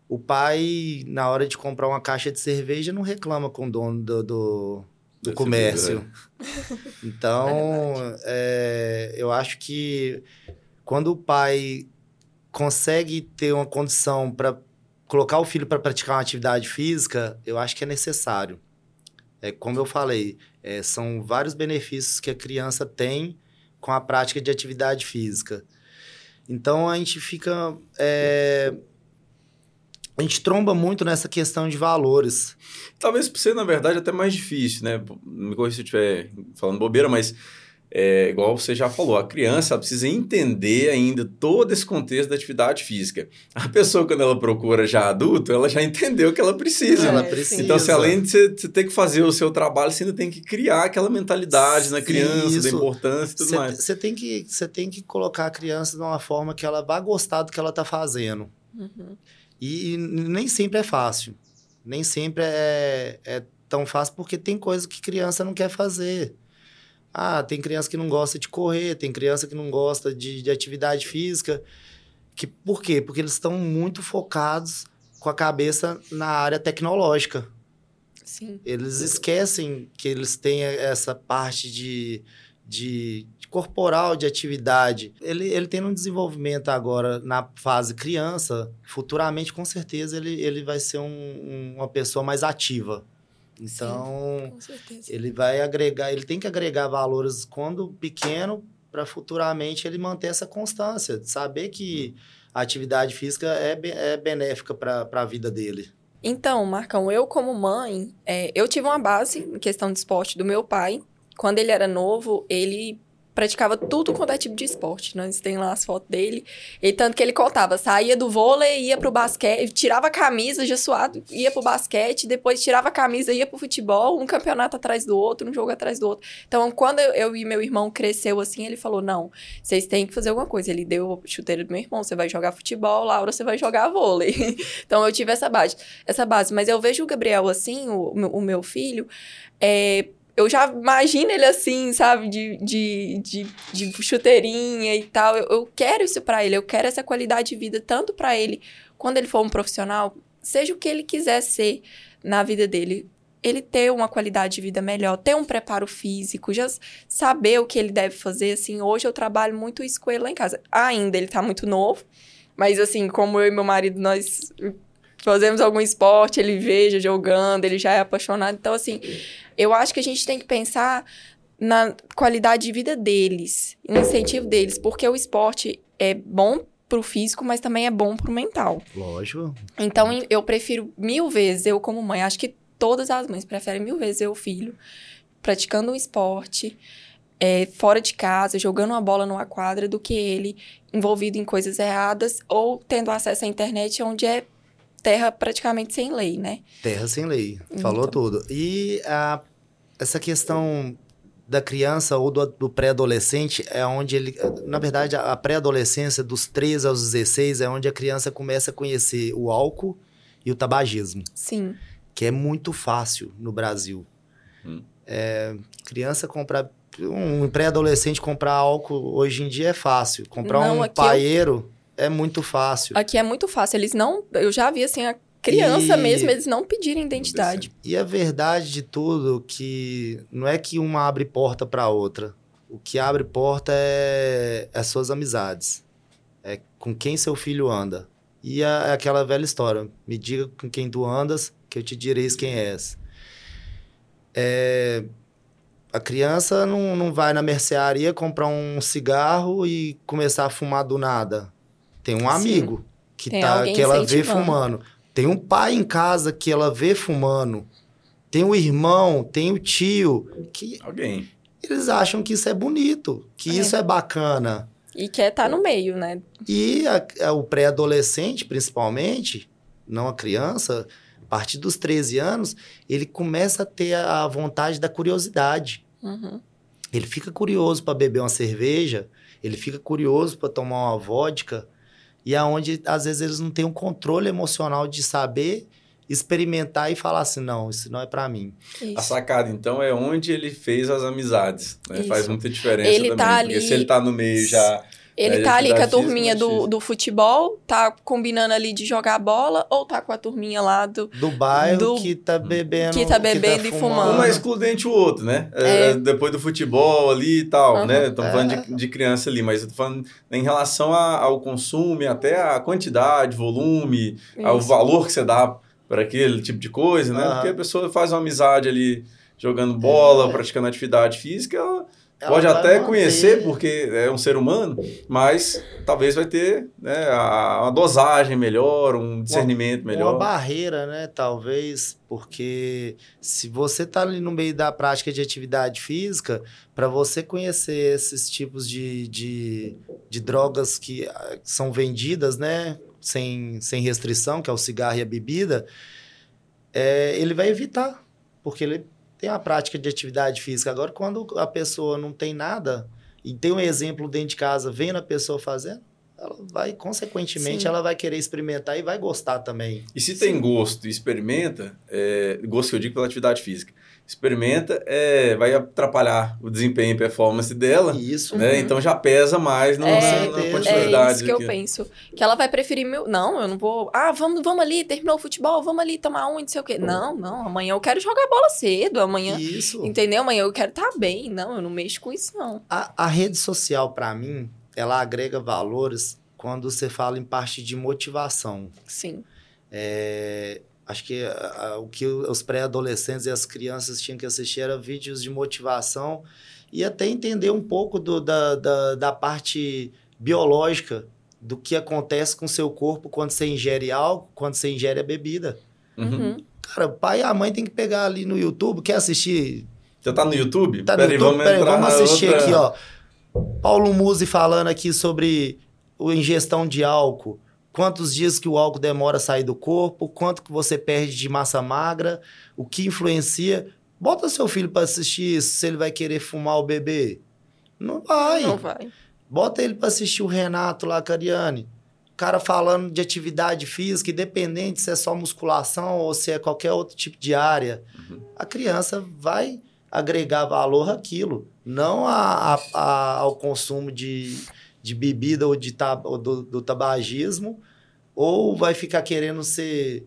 [SPEAKER 2] o pai, na hora de comprar uma caixa de cerveja, não reclama com o dono do, do, do comércio. Então, é, eu acho que quando o pai consegue ter uma condição para colocar o filho para praticar uma atividade física, eu acho que é necessário. É como eu falei, é, são vários benefícios que a criança tem com a prática de atividade física. Então a gente fica. é, a gente tromba muito nessa questão de valores.
[SPEAKER 1] Talvez para você, na verdade, até mais difícil, né? Me corrija se eu estiver falando bobeira, mas é, igual você já falou, a criança ela precisa entender ainda todo esse contexto da atividade física. A pessoa, quando ela procura já adulto, ela já entendeu que ela precisa.
[SPEAKER 3] É,
[SPEAKER 2] ela
[SPEAKER 3] sim.
[SPEAKER 2] precisa.
[SPEAKER 1] Então, se além de você, você ter que fazer o seu trabalho, você ainda tem que criar aquela mentalidade na criança, da
[SPEAKER 2] Isso.
[SPEAKER 1] importância e tudo mais.
[SPEAKER 2] Você tem, que- você tem que colocar a criança de uma forma que ela vá gostar do que ela está fazendo.
[SPEAKER 3] Uhum.
[SPEAKER 2] E, e nem sempre é fácil. Nem sempre é, é tão fácil, porque tem coisa que criança não quer fazer. Ah, tem criança que não gosta de correr, tem criança que não gosta de, de atividade física. Que, por quê? Porque eles estão muito focados com a cabeça na área tecnológica.
[SPEAKER 3] Sim.
[SPEAKER 2] Eles esquecem que eles têm essa parte de, de, de corporal, de atividade. Ele, ele tem um desenvolvimento agora na fase criança, futuramente, com certeza, ele, ele vai ser um- um- uma pessoa mais ativa. Então,
[SPEAKER 3] certeza.
[SPEAKER 2] ele vai agregar, ele tem que agregar valores quando pequeno, para futuramente ele manter essa constância, de saber que a atividade física é, é benéfica para a vida dele.
[SPEAKER 3] Então, Marcão, eu como mãe, é, eu tive uma base em questão de esporte do meu pai. Quando ele era novo, ele praticava tudo quanto é tipo de esporte. Nós tem lá as fotos dele. E tanto que ele contava, saía do vôlei, ia pro basquete, tirava a camisa, já suado, ia pro basquete, depois tirava a camisa, ia pro futebol, um campeonato atrás do outro, um jogo atrás do outro. Então, quando eu, eu e meu irmão cresceu assim, ele falou: não, vocês têm que fazer alguma coisa. Ele deu o chuteiro do meu irmão, você vai jogar futebol, Laura, você vai jogar vôlei. então, eu tive essa base, essa base. Mas eu vejo o Gabriel assim, o, o meu filho, é, eu já imagino ele assim, sabe? De, de, de, de chuteirinha e tal. Eu, eu quero isso para ele, eu quero essa qualidade de vida, tanto para ele, quando ele for um profissional, seja o que ele quiser ser na vida dele. Ele ter uma qualidade de vida melhor, ter um preparo físico, já saber o que ele deve fazer, assim. Hoje eu trabalho muito isso com ele lá em casa. Ainda ele tá muito novo, mas assim, como eu e meu marido, nós fazemos algum esporte, ele veja jogando, ele já é apaixonado. Então, assim, eu acho que a gente tem que pensar na qualidade de vida deles, no incentivo deles, porque o esporte é bom pro físico, mas também é bom pro mental.
[SPEAKER 2] Lógico.
[SPEAKER 3] Então, eu prefiro mil vezes, eu como mãe, acho que todas as mães preferem mil vezes eu, filho, praticando um esporte, é, fora de casa, jogando uma bola numa quadra, do que ele envolvido em coisas erradas ou tendo acesso à internet onde é terra praticamente sem lei, né?
[SPEAKER 2] Terra sem lei, falou então. tudo. E a, essa questão da criança ou do, do pré-adolescente é onde ele. Na verdade, a pré-adolescência, dos 13 aos 16, é onde a criança começa a conhecer o álcool e o tabagismo.
[SPEAKER 3] Sim.
[SPEAKER 2] Que é muito fácil no Brasil. Hum. É, criança comprar. Um pré-adolescente comprar álcool hoje em dia é fácil. Comprar Não, um paeiro. Eu é muito fácil.
[SPEAKER 3] Aqui é muito fácil. Eles não. Eu já vi assim, a criança e... mesmo, eles não pedirem identidade.
[SPEAKER 2] E a verdade de tudo que não é que uma abre porta para outra. O que abre porta é as suas amizades. É com quem seu filho anda. E é aquela velha história. Me diga com quem tu andas, que eu te direis quem és. É, a criança não, não vai na mercearia comprar um cigarro e começar a fumar do nada. Tem um amigo Sim. que, Tem tá, que ela vê fumando. Tem um pai em casa que ela vê fumando. Tem o um irmão, tem o um tio. que
[SPEAKER 1] Alguém.
[SPEAKER 2] Eles acham que isso é bonito, que é. isso é bacana.
[SPEAKER 3] E quer estar tá no meio, né?
[SPEAKER 2] E a, a, o pré-adolescente, principalmente, não a criança, a partir dos 13 anos, ele começa a ter a vontade da curiosidade.
[SPEAKER 3] Uhum.
[SPEAKER 2] Ele fica curioso para beber uma cerveja, ele fica curioso para tomar uma vodka, e aonde às vezes eles não têm um controle emocional de saber experimentar e falar assim, não, isso não é para mim.
[SPEAKER 1] Isso. A sacada, então, é onde ele fez as amizades. Né? Faz muita diferença ele também. Tá ali... Porque se ele tá no meio já
[SPEAKER 3] ele tá ali com a turminha do, do futebol, tá combinando ali de jogar bola, ou tá com a turminha lá do...
[SPEAKER 2] Do bairro do, que tá bebendo...
[SPEAKER 3] Que tá bebendo que tá e fumando.
[SPEAKER 1] Um é excludente o outro, né? É. É, depois do futebol ali e tal, uhum. né? Estamos é. falando de, de, criança ali, mas eu tô falando em relação a, ao consumo até a quantidade, volume, Isso. ao valor que você dá para aquele tipo de coisa, né? Uhum. Porque a pessoa faz uma amizade ali jogando bola, é. praticando atividade física, ela ela Pode até conhecer, porque é um ser humano, mas talvez vai ter né, a, uma dosagem melhor, um discernimento
[SPEAKER 2] uma,
[SPEAKER 1] melhor.
[SPEAKER 2] Uma barreira, né? Talvez, porque se você está ali no meio da prática de atividade física, para você conhecer esses tipos de, de, de drogas que ah, são vendidas, né? Sem, sem restrição, que é o cigarro e a bebida, é, ele vai evitar, porque ele tem a prática de atividade física. Agora, quando a pessoa não tem nada e tem um exemplo dentro de casa, vendo a pessoa fazendo, ela vai, consequentemente, Sim. ela vai querer experimentar e vai gostar também.
[SPEAKER 1] E se Sim. tem gosto e experimenta, é, gosto que eu digo pela atividade física, experimenta, é, vai atrapalhar o desempenho e performance dela.
[SPEAKER 2] Isso.
[SPEAKER 1] Né? Uhum. Então já pesa mais no, é, na, na quantidade.
[SPEAKER 3] É isso que aqui. eu penso. Que ela vai preferir meu. Não, eu não vou. Ah, vamos, vamos ali, terminou o futebol, vamos ali tomar um, não sei o quê. Não, não, amanhã eu quero jogar bola cedo. Amanhã.
[SPEAKER 2] Isso.
[SPEAKER 3] Entendeu? Amanhã eu quero estar tá bem. Não, eu não mexo com isso, não.
[SPEAKER 2] A, a rede social, para mim, ela agrega valores quando você fala em parte de motivação.
[SPEAKER 3] Sim.
[SPEAKER 2] É, acho que a, a, o que os pré-adolescentes e as crianças tinham que assistir era vídeos de motivação e até entender um pouco do, da, da, da parte biológica do que acontece com o seu corpo quando você ingere álcool, quando você ingere a bebida.
[SPEAKER 3] Uhum. uhum.
[SPEAKER 2] Cara, o pai e a mãe tem que pegar ali no YouTube, quer assistir...
[SPEAKER 1] Você tá no YouTube?
[SPEAKER 2] Tá no YouTube? Vamos, peraí, vamos assistir outra... aqui, ó. Paulo Musi falando aqui sobre a ingestão de álcool. Quantos dias que o álcool demora a sair do corpo, quanto que você perde de massa magra, o que influencia. Bota seu filho para assistir isso, se ele vai querer fumar ou beber. Não vai.
[SPEAKER 3] Não vai.
[SPEAKER 2] Bota ele para assistir o Renato lá, Cariane. O cara falando de atividade física, independente se é só musculação ou se é qualquer outro tipo de área.
[SPEAKER 1] Uhum.
[SPEAKER 2] A criança vai agregar valor àquilo, não a, a- a- ao consumo de, de bebida ou, de tab, ou do, do tabagismo, ou vai ficar querendo ser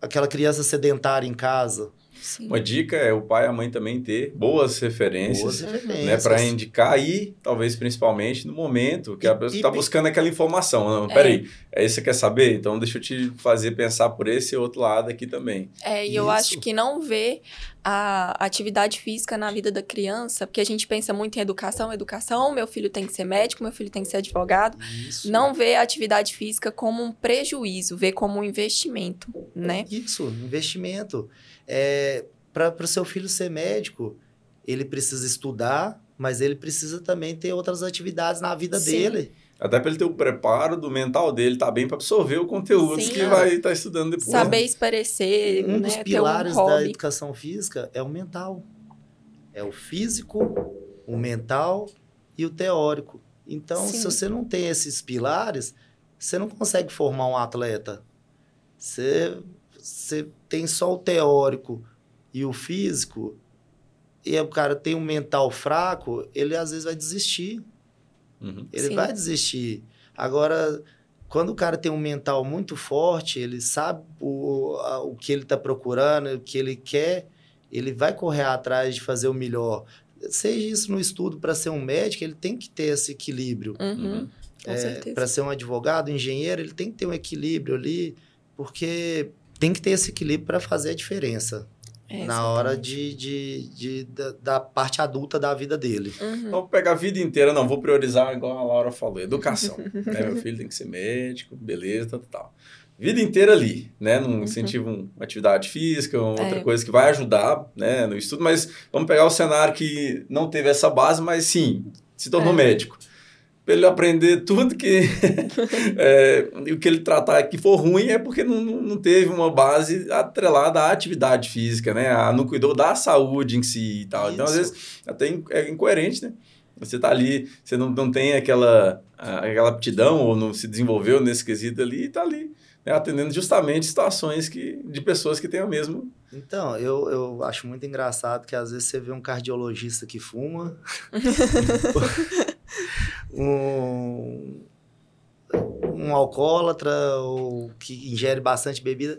[SPEAKER 2] aquela criança sedentária em casa.
[SPEAKER 3] Sim.
[SPEAKER 1] Uma dica é o pai e a mãe também ter boas referências.
[SPEAKER 2] Boas
[SPEAKER 1] Né,
[SPEAKER 2] referências.
[SPEAKER 1] para indicar e talvez principalmente no momento que
[SPEAKER 2] E-
[SPEAKER 1] a pessoa está buscando aquela informação. Não,
[SPEAKER 3] É.
[SPEAKER 1] peraí, é isso que você quer saber? Então deixa eu te fazer pensar por esse outro lado aqui também.
[SPEAKER 3] É, e eu
[SPEAKER 2] Isso.
[SPEAKER 3] acho que não ver a atividade física na vida da criança, porque a gente pensa muito em educação, educação, meu filho tem que ser médico, meu filho tem que ser advogado.
[SPEAKER 2] Isso.
[SPEAKER 3] Não ver a atividade física como um prejuízo, ver como um investimento, né?
[SPEAKER 2] Isso, investimento. É, Para o seu filho ser médico, ele precisa estudar, mas ele precisa também ter outras atividades na vida
[SPEAKER 3] Sim.
[SPEAKER 2] dele.
[SPEAKER 1] Até para ele ter o preparo do mental dele, tá bem para absorver o conteúdo
[SPEAKER 3] Sim.
[SPEAKER 1] que vai estar estudando depois.
[SPEAKER 3] Saber esparecer,
[SPEAKER 2] Um dos
[SPEAKER 3] né? Ter um
[SPEAKER 2] pilares da
[SPEAKER 3] hobby.
[SPEAKER 2] educação física é o mental. É o físico, o mental e o teórico. Então,
[SPEAKER 3] Sim.
[SPEAKER 2] se você não tem esses pilares, você não consegue formar um atleta. Você, você tem só o teórico e o físico, e o cara tem um mental fraco, ele às vezes vai desistir.
[SPEAKER 1] Uhum.
[SPEAKER 2] Ele
[SPEAKER 3] Sim.
[SPEAKER 2] vai desistir. Agora, quando o cara tem um mental muito forte, ele sabe o, a- o que ele está procurando, o que ele quer, ele vai correr atrás de fazer o melhor. Seja isso no estudo para ser um médico, ele tem que ter esse equilíbrio.
[SPEAKER 3] Uhum, com certeza.
[SPEAKER 2] Para ser um advogado, engenheiro, ele tem que ter um equilíbrio ali, porque tem que ter esse equilíbrio para fazer a diferença
[SPEAKER 3] É,
[SPEAKER 2] na hora
[SPEAKER 3] exatamente.
[SPEAKER 2] de, de, de- da, da parte adulta da vida dele.
[SPEAKER 3] Uhum.
[SPEAKER 1] Vou pegar a vida inteira, não, vou priorizar, igual a Laura falou, educação. né? Meu filho tem que ser médico, beleza, tal, tal. Vida inteira ali, né? Não incentiva um- uma atividade física, uma outra
[SPEAKER 3] É.
[SPEAKER 1] coisa que vai ajudar né, no estudo, mas vamos pegar o cenário que não teve essa base, mas sim, se tornou
[SPEAKER 3] É.
[SPEAKER 1] médico. Para ele aprender tudo que. é, e o que ele tratar que for ruim é porque não, não teve uma base atrelada à atividade física, né? A, não cuidou da saúde em si e tal. Então, às
[SPEAKER 2] Isso.
[SPEAKER 1] vezes, até é incoerente, né? Você tá ali, você não, não tem aquela, a- aquela aptidão ou não se desenvolveu nesse quesito ali e tá ali, né? atendendo justamente situações que, de pessoas que têm o mesmo.
[SPEAKER 2] Então, eu, eu acho muito engraçado que às vezes você vê um cardiologista que fuma, um, um alcoólatra ou que ingere bastante bebida.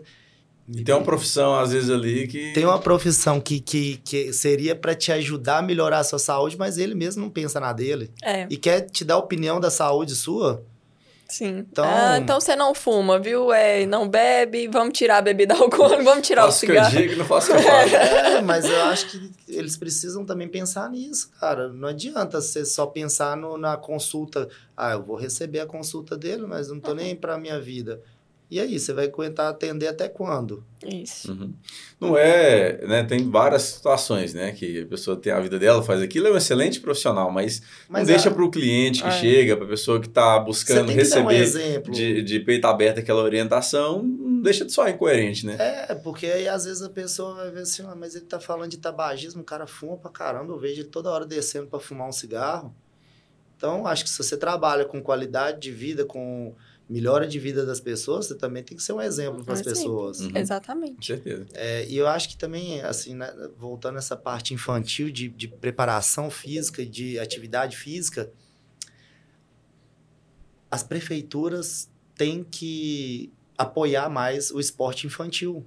[SPEAKER 1] E tem uma profissão, às vezes, ali que.
[SPEAKER 2] Tem uma profissão que, que, que seria para te ajudar a melhorar a sua saúde, mas ele mesmo não pensa na dele.
[SPEAKER 3] É,
[SPEAKER 2] E quer te dar opinião da saúde sua.
[SPEAKER 3] Sim.
[SPEAKER 2] Então-
[SPEAKER 3] Ah, então você não fuma, viu? É, não bebe, vamos tirar a bebida alcoólica, vamos tirar o
[SPEAKER 1] faço o que eu
[SPEAKER 3] cigarro.
[SPEAKER 1] digo, não faço o que eu faço.
[SPEAKER 2] É, mas eu acho que eles precisam também pensar nisso, cara. Não adianta você só pensar no- na consulta. Ah, eu vou receber a consulta dele, mas não tô nem para minha vida. E aí, você vai aguentar atender até quando?
[SPEAKER 3] Isso.
[SPEAKER 1] Uhum. Não é, né? Tem várias situações, né? Que a pessoa tem a vida dela, faz aquilo, é um excelente profissional, mas,
[SPEAKER 2] Mas
[SPEAKER 1] não deixa
[SPEAKER 2] a-
[SPEAKER 1] para o cliente que
[SPEAKER 3] É.
[SPEAKER 1] chega, para a pessoa que está buscando
[SPEAKER 2] um
[SPEAKER 1] receber
[SPEAKER 2] exemplo.
[SPEAKER 1] de, de peito aberto aquela orientação, não deixa de só incoerente, né?
[SPEAKER 2] É, porque aí às vezes a pessoa vai ver assim, "Ah, mas ele tá falando de tabagismo, o cara fuma pra caramba, eu vejo ele toda hora descendo pra fumar um cigarro. Então, acho que se você trabalha com qualidade de vida, com melhora de vida das pessoas, você também tem que ser um exemplo para as pessoas.
[SPEAKER 1] Uhum.
[SPEAKER 3] Exatamente.
[SPEAKER 1] Com certeza.
[SPEAKER 2] É, e eu acho que também, assim, né, voltando essa parte infantil de, de preparação física, de atividade física, as prefeituras têm que apoiar mais o esporte infantil.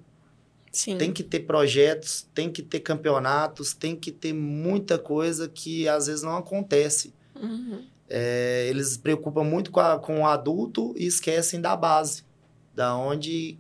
[SPEAKER 3] Sim.
[SPEAKER 2] Tem que ter projetos, tem que ter campeonatos, tem que ter muita coisa que às vezes não acontece.
[SPEAKER 3] Uhum.
[SPEAKER 2] É, eles se preocupam muito com, a- com o adulto e esquecem da base, da onde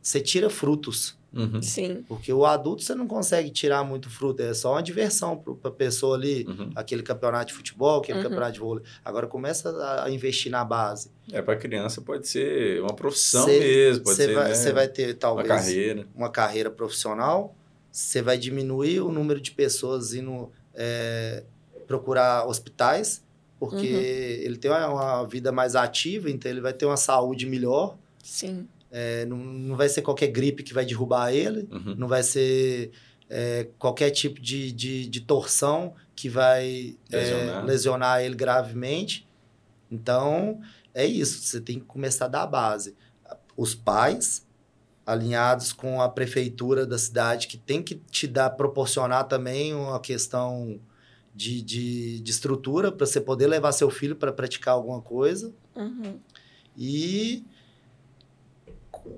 [SPEAKER 2] você tira frutos.
[SPEAKER 1] Uhum.
[SPEAKER 3] Sim.
[SPEAKER 2] Porque o adulto você não consegue tirar muito fruto, é só uma diversão para a pessoa ali,
[SPEAKER 1] Uhum.
[SPEAKER 2] aquele campeonato de futebol, aquele
[SPEAKER 3] Uhum.
[SPEAKER 2] campeonato de vôlei. Agora começa a- a investir na base.
[SPEAKER 1] É, para criança pode ser uma profissão
[SPEAKER 2] Cê-
[SPEAKER 1] mesmo, pode
[SPEAKER 2] Você
[SPEAKER 1] ser
[SPEAKER 2] vai,
[SPEAKER 1] né,
[SPEAKER 2] você vai ter
[SPEAKER 1] uma
[SPEAKER 2] talvez
[SPEAKER 1] carreira.
[SPEAKER 2] uma carreira profissional, você vai diminuir o número de pessoas indo é, procurar hospitais, porque
[SPEAKER 3] Uhum.
[SPEAKER 2] ele tem uma, uma vida mais ativa, então ele vai ter uma saúde melhor.
[SPEAKER 3] Sim.
[SPEAKER 2] É, não, não vai ser qualquer gripe que vai derrubar ele,
[SPEAKER 1] Uhum.
[SPEAKER 2] não vai ser é, qualquer tipo de, de, de torção que vai é,
[SPEAKER 1] Lesionar.
[SPEAKER 2] lesionar ele gravemente. Então, é isso, você tem que começar da base. Os pais, alinhados com a prefeitura da cidade, que tem que te dar, proporcionar também uma questão de, de, de estrutura para você poder levar seu filho para praticar alguma coisa
[SPEAKER 3] Uhum.
[SPEAKER 2] e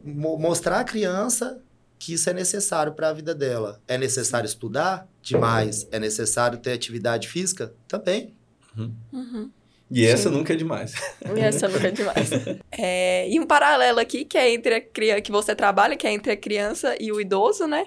[SPEAKER 2] mo- mostrar à criança que isso é necessário para a vida dela. É necessário estudar? Demais. É necessário ter atividade física? Também.
[SPEAKER 3] Uhum.
[SPEAKER 1] E essa
[SPEAKER 3] Sim.
[SPEAKER 1] nunca é demais.
[SPEAKER 3] E essa nunca é demais. É, e um paralelo aqui, que é entre a criança, que você trabalha, que é entre a criança e o idoso, né?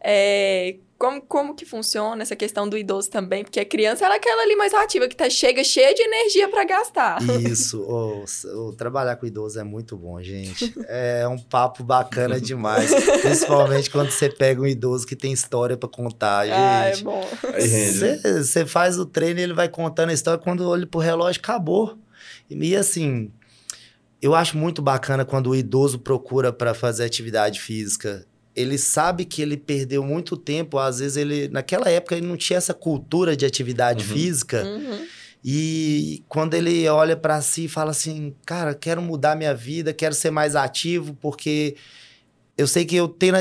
[SPEAKER 3] É, como, como que funciona essa questão do idoso também? Porque a criança ela é aquela ali mais ativa, que tá, chega cheia de energia para gastar.
[SPEAKER 2] Isso. Ô, trabalhar com idoso é muito bom, gente. É um papo bacana demais. Principalmente quando você pega um idoso que tem história para contar,
[SPEAKER 3] Ah, é
[SPEAKER 2] gente.
[SPEAKER 3] bom.
[SPEAKER 2] Você faz o treino e ele vai contando a história. Quando olha pro relógio, acabou. E assim, eu acho muito bacana quando o idoso procura para fazer atividade física. Ele sabe que ele perdeu muito tempo. Às vezes, ele naquela época, ele não tinha essa cultura de atividade
[SPEAKER 1] Uhum.
[SPEAKER 2] física.
[SPEAKER 3] Uhum.
[SPEAKER 2] E quando ele olha para si e fala assim, cara, quero mudar minha vida, quero ser mais ativo, porque eu sei que eu tendo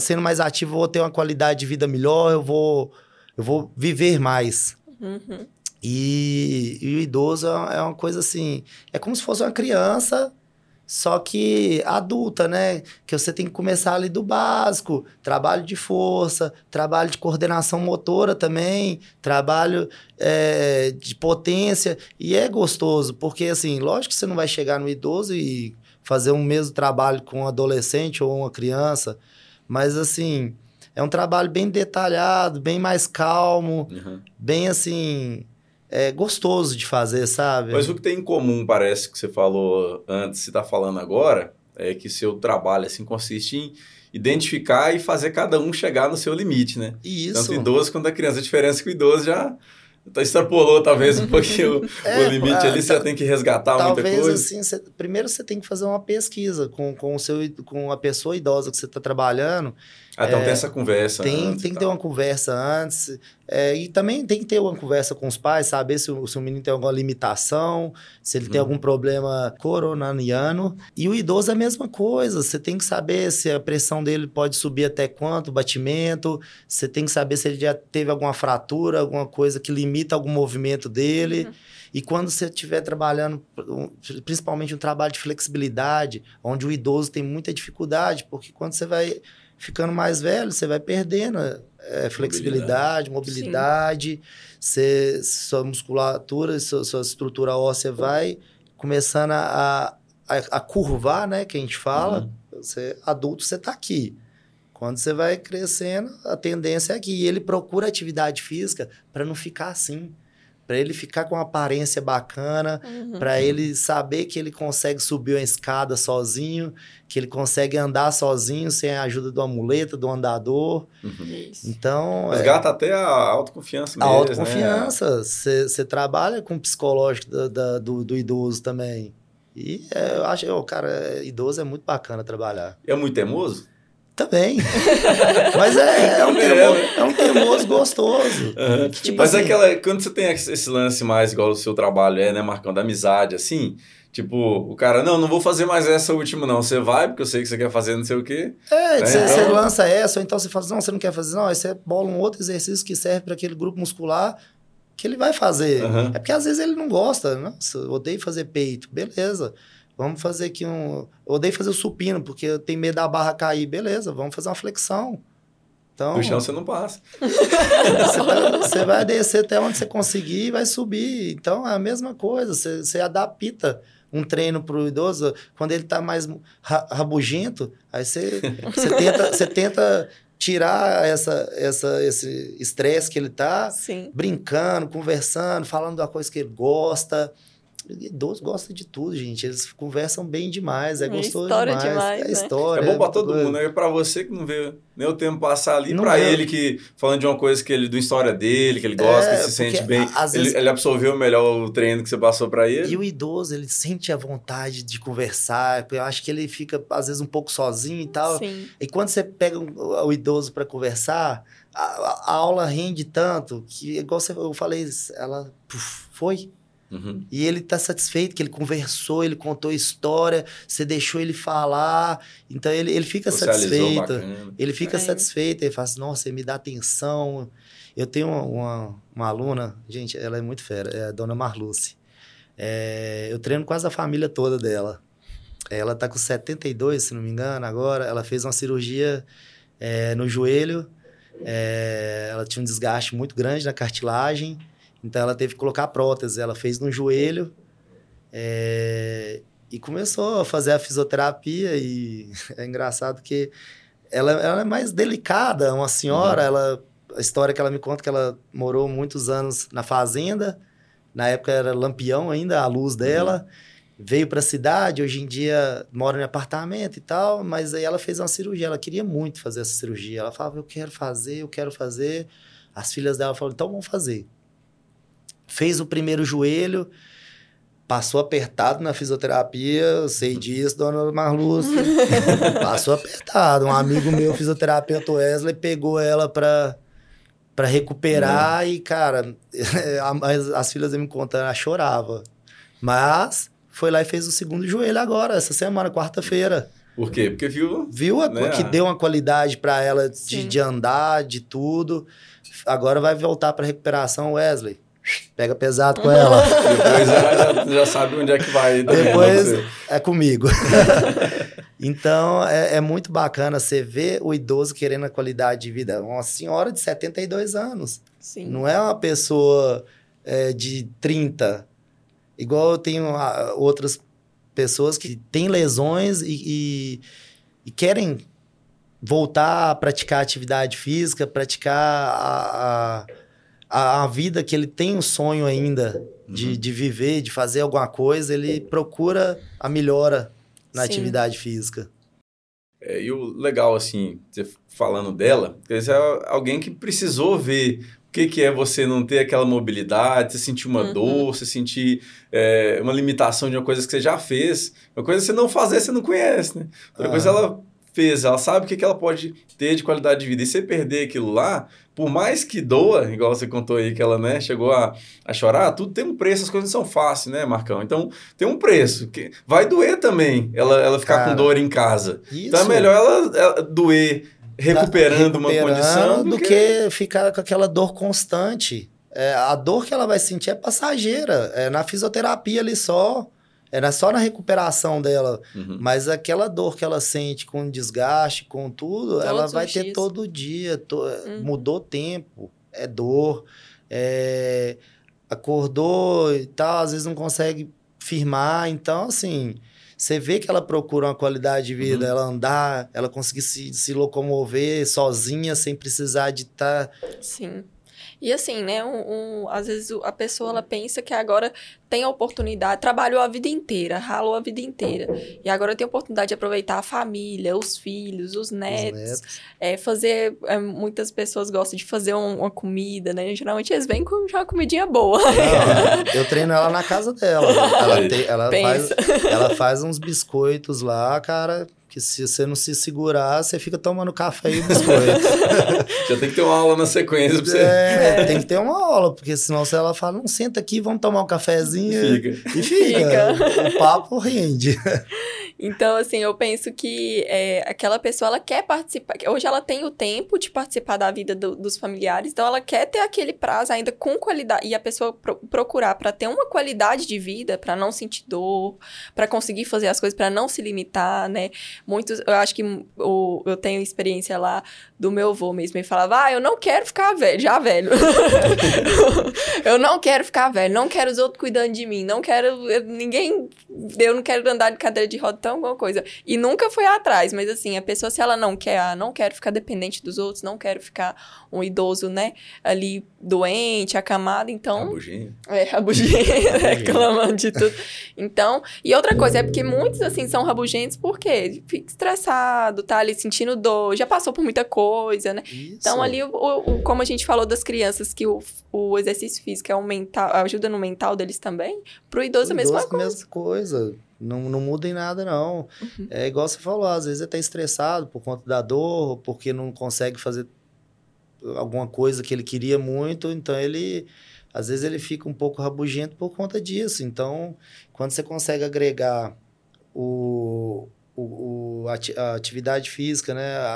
[SPEAKER 2] sendo mais ativo, eu vou ter uma qualidade de vida melhor, eu vou, eu vou viver mais.
[SPEAKER 3] Uhum.
[SPEAKER 2] E, e o idoso é uma coisa assim, é como se fosse uma criança, só que adulta, né? Que você tem que começar ali do básico, trabalho de força, trabalho de coordenação motora também, trabalho é, de potência, e é gostoso, porque assim, lógico que você não vai chegar no idoso e fazer o mesmo trabalho com um adolescente ou uma criança, mas assim, é um trabalho bem detalhado, bem mais calmo,
[SPEAKER 1] Uhum.
[SPEAKER 2] bem assim, é gostoso de fazer, sabe?
[SPEAKER 1] Mas o que tem em comum, parece que você falou antes, você está falando agora, é que seu trabalho assim consiste em identificar e fazer cada um chegar no seu limite, né?
[SPEAKER 2] Isso.
[SPEAKER 1] Tanto idoso quanto a criança. A diferença é que o idoso já tá- extrapolou talvez um pouquinho o,
[SPEAKER 2] É,
[SPEAKER 1] o limite
[SPEAKER 2] ah,
[SPEAKER 1] ali, você
[SPEAKER 2] ta-
[SPEAKER 1] tem que resgatar muita
[SPEAKER 2] Talvez
[SPEAKER 1] coisa.
[SPEAKER 2] assim, cê- primeiro você tem que fazer uma pesquisa com, com, o seu, com a pessoa idosa que você está trabalhando.
[SPEAKER 1] Ah, então
[SPEAKER 2] é,
[SPEAKER 1] tem essa conversa.
[SPEAKER 2] Tem,
[SPEAKER 1] antes
[SPEAKER 2] tem que ter uma conversa antes. é, e também tem que ter uma conversa com os pais, saber se o, se o menino tem alguma limitação, se ele tem
[SPEAKER 1] Uhum.
[SPEAKER 2] algum problema coronariano. E o idoso é a mesma coisa. Você tem que saber se a pressão dele pode subir até quanto, o batimento. Você tem que saber se ele já teve alguma fratura, alguma coisa que limita algum movimento dele.
[SPEAKER 3] Uhum.
[SPEAKER 2] E quando você estiver trabalhando, principalmente um trabalho de flexibilidade, onde o idoso tem muita dificuldade, porque quando você vai ficando mais velho, você vai perdendo é, flexibilidade, mobilidade, você, sua musculatura, sua, sua estrutura óssea vai começando a, a, a curvar, né? Que a gente fala. Você, adulto, você tá aqui. Quando você vai crescendo, a tendência é aqui. E ele procura atividade física para não ficar assim. Para ele ficar com uma aparência bacana,
[SPEAKER 3] Uhum.
[SPEAKER 2] para ele saber que ele consegue subir uma escada sozinho, que ele consegue andar sozinho sem a ajuda de uma muleta, do andador.
[SPEAKER 1] Uhum.
[SPEAKER 3] Isso.
[SPEAKER 2] Então, é,
[SPEAKER 1] Resgata até a autoconfiança
[SPEAKER 2] a
[SPEAKER 1] mesmo.
[SPEAKER 2] autoconfiança. Você trabalha com o psicológico da- da- do, do idoso também. E é, eu acho, eu, cara, é, idoso é muito bacana trabalhar.
[SPEAKER 1] Né? É muito teimoso?
[SPEAKER 2] Também. Mas é, é, um teimoso, é um teimoso gostoso.
[SPEAKER 1] Aham.
[SPEAKER 2] Que, tipo
[SPEAKER 1] Mas é
[SPEAKER 2] assim,
[SPEAKER 1] aquela. Quando você tem esse lance mais igual o seu trabalho é, né, Marcão, da amizade, assim. Tipo, o cara, não, não vou fazer mais essa última, não. Você vai, porque eu sei que você quer fazer não sei o quê.
[SPEAKER 2] É,
[SPEAKER 1] É,
[SPEAKER 2] você
[SPEAKER 1] então-
[SPEAKER 2] lança essa, ou então você fala não, você não quer fazer, não, aí você bola um outro exercício que serve para aquele grupo muscular que ele vai fazer.
[SPEAKER 1] Aham.
[SPEAKER 2] É porque às vezes ele não gosta, nossa, eu odeio fazer peito, beleza. Vamos fazer aqui um. Eu odeio fazer o supino, porque eu tenho medo da barra cair, beleza, vamos fazer uma flexão. Então,
[SPEAKER 1] No chão você não passa.
[SPEAKER 2] você, vai, você vai descer até onde você conseguir e vai subir. Então é a mesma coisa, você, você adapta um treino para o idoso, quando ele está mais ra- rabugento, aí você, você, tenta, você tenta tirar essa, essa, esse estresse que ele tá
[SPEAKER 3] Sim.
[SPEAKER 2] brincando, conversando, falando da coisa que ele gosta. Idoso gosta de tudo, gente. Eles conversam bem demais, é
[SPEAKER 3] É
[SPEAKER 2] gostoso
[SPEAKER 3] história
[SPEAKER 2] demais.
[SPEAKER 3] demais,
[SPEAKER 2] é
[SPEAKER 3] né?
[SPEAKER 2] história.
[SPEAKER 1] É bom pra
[SPEAKER 2] muita
[SPEAKER 1] todo
[SPEAKER 2] coisa.
[SPEAKER 1] mundo, né? E pra você que não vê nem o tempo passar ali,
[SPEAKER 2] Não
[SPEAKER 1] pra
[SPEAKER 2] vê.
[SPEAKER 1] ele que, falando de uma coisa que ele, do história dele, que ele gosta,
[SPEAKER 2] É,
[SPEAKER 1] que se sente bem, ele,
[SPEAKER 2] vezes-
[SPEAKER 1] ele absorveu melhor o treino que você passou pra ele.
[SPEAKER 2] E o idoso, ele sente a vontade de conversar. Eu acho que ele fica, às vezes, um pouco sozinho e tal.
[SPEAKER 3] Sim.
[SPEAKER 2] E quando você pega o, idoso para conversar, a, a- a aula rende tanto que, igual você, eu falei, ela puf, foi.
[SPEAKER 1] Uhum.
[SPEAKER 2] E ele tá satisfeito que ele conversou, ele contou história, você deixou ele falar. Então ele, ele fica
[SPEAKER 1] Socializou
[SPEAKER 2] satisfeito.
[SPEAKER 1] bacana.
[SPEAKER 2] Ele fica
[SPEAKER 3] É.
[SPEAKER 2] satisfeito, ele fala assim, nossa, ele me dá atenção. Eu tenho uma, uma, uma aluna, gente, ela é muito fera, é a dona Marluce. É, eu treino quase a família toda dela. Ela tá com 72, se não me engano, agora. Ela fez uma cirurgia é, no joelho. é, ela tinha um desgaste muito grande na cartilagem. Então ela teve que colocar prótese. Ela fez no joelho. é, e começou a fazer a fisioterapia. E é engraçado que ela, ela é mais delicada, uma senhora.
[SPEAKER 1] Uhum.
[SPEAKER 2] Ela, a história que ela me conta é que ela morou muitos anos na fazenda. Na época era lampião ainda, a luz dela. Veio para a cidade, hoje em dia mora em apartamento e tal, mas aí ela fez uma cirurgia. Ela queria muito fazer essa cirurgia. Ela falava: Eu quero fazer, eu quero fazer. As filhas dela falaram: Então vamos fazer. Fez o primeiro joelho, passou apertado na fisioterapia. Eu sei disso, dona Marluce. passou apertado. Um amigo meu, fisioterapeuta Wesley, pegou ela para para recuperar e, cara, as, as filhas me contando, ela chorava. Mas foi lá e fez o segundo joelho agora, essa semana, quarta-feira.
[SPEAKER 1] Por quê? Porque viu.
[SPEAKER 2] Viu a-
[SPEAKER 1] Né?
[SPEAKER 2] que deu uma qualidade para ela de, de andar, de tudo. Agora vai voltar para recuperação, Wesley. Pega pesado com ela.
[SPEAKER 1] Depois já, já, já sabe onde é que vai. também,
[SPEAKER 2] Depois
[SPEAKER 1] né,
[SPEAKER 2] é comigo. então é, é muito bacana você ver o idoso querendo a qualidade de vida. Uma senhora de 72 anos.
[SPEAKER 3] Sim.
[SPEAKER 2] Não é uma pessoa é, de 30. Igual eu tenho ah, outras pessoas que têm lesões e, e- e querem voltar a praticar atividade física, praticar a, a, a, a vida que ele tem um sonho ainda de,
[SPEAKER 1] Uhum.
[SPEAKER 2] de viver, de fazer alguma coisa, ele procura a melhora na
[SPEAKER 3] Sim.
[SPEAKER 2] atividade física.
[SPEAKER 1] É, e o legal, assim, você falando dela, é alguém que precisou ver o que, que é você não ter aquela mobilidade, você sentir uma
[SPEAKER 3] Uhum.
[SPEAKER 1] dor, você sentir é, uma limitação de uma coisa que você já fez. Uma coisa que você não fazer, você não conhece, né? Outra
[SPEAKER 2] Ah.
[SPEAKER 1] coisa ela fez, ela sabe o que, que ela pode ter de qualidade de vida. E você perder aquilo lá, por mais que doa, igual você contou aí que ela né, chegou a, a chorar, tudo tem um preço, as coisas não são fáceis, né, Marcão? Então tem um preço. que Vai doer também ela, ela ficar
[SPEAKER 2] Cara,
[SPEAKER 1] com dor em casa.
[SPEAKER 2] Isso.
[SPEAKER 1] Então é melhor ela, ela doer recuperando, uma
[SPEAKER 2] recuperando
[SPEAKER 1] condição
[SPEAKER 2] do que... ficar com aquela dor constante. É, a dor que ela vai sentir é passageira. É na fisioterapia ali só. Na- só na recuperação dela.
[SPEAKER 1] Uhum.
[SPEAKER 2] Mas aquela dor que ela sente com desgaste, com tudo,
[SPEAKER 3] Todos
[SPEAKER 2] ela vai ter
[SPEAKER 3] dias.
[SPEAKER 2] todo dia. to-
[SPEAKER 3] Uhum.
[SPEAKER 2] Mudou tempo. É dor. é, acordou e tal, às vezes não consegue firmar. Então, assim, você vê que ela procura uma qualidade de vida,
[SPEAKER 1] Uhum.
[SPEAKER 2] ela andar, ela conseguir se, se locomover sozinha, sem precisar de tá estar.
[SPEAKER 3] Sim. E assim, né, um, um- às vezes a pessoa ela pensa que agora tem a oportunidade, trabalhou a vida inteira, ralou a vida inteira, e agora tem a oportunidade de aproveitar a família, os filhos, os netos,
[SPEAKER 2] netos.
[SPEAKER 3] é, fazer, é, muitas pessoas gostam de fazer um- uma comida, né, geralmente eles vêm com já uma comidinha boa.
[SPEAKER 2] Não, eu treino ela na casa dela. Ela, tem- ela, faz, ela faz uns biscoitos lá, cara, que se você não se segurar, você fica tomando café e biscoito.
[SPEAKER 1] Já tem que ter uma aula na sequência pra você.
[SPEAKER 2] É, tem que ter uma aula, porque senão se ela fala, não, senta aqui, vamos tomar um cafezinho.
[SPEAKER 1] Fica.
[SPEAKER 2] E fica. O papo rende.
[SPEAKER 3] Então, assim, eu penso que é, aquela pessoa, ela quer participar. Hoje ela tem o tempo de participar da vida do- dos familiares, então ela quer ter aquele prazo ainda com qualidade. E a pessoa pro- procurar para ter uma qualidade de vida, para não sentir dor, para conseguir fazer as coisas, para não se limitar, né? Muitos, eu acho que o, eu tenho experiência lá do meu avô mesmo. Ele falava, ah, eu não quero ficar velho, já velho. eu não quero ficar velho, não quero os outros cuidando de mim, não quero. ninguém. Eu não quero andar de cadeira de roda o então alguma coisa. E nunca foi atrás, mas assim, a pessoa, se ela não quer, ah, não quero ficar dependente dos outros, não quero ficar um idoso, né, ali doente, acamado, então.
[SPEAKER 1] Rabugento.
[SPEAKER 3] É, rabugento, reclamando de tudo. Então, e outra coisa, é porque muitos, assim, são rabugentos porque fica estressado, tá ali sentindo dor, já passou por muita coisa, né?
[SPEAKER 2] Isso.
[SPEAKER 3] Então, ali, o, o- como a gente falou das crianças, que o, o exercício físico é um mental, ajuda no mental deles também, pro idoso é a mesma
[SPEAKER 2] Idoso,
[SPEAKER 3] coisa.
[SPEAKER 2] mesma coisa. Não, não muda em nada, não.
[SPEAKER 3] Uhum.
[SPEAKER 2] É igual você falou, às vezes ele tá estressado por conta da dor, porque não consegue fazer alguma coisa que ele queria muito, então ele às vezes ele fica um pouco rabugento por conta disso. Então, quando você consegue agregar o, o, o- a, ati- a atividade física, né, a,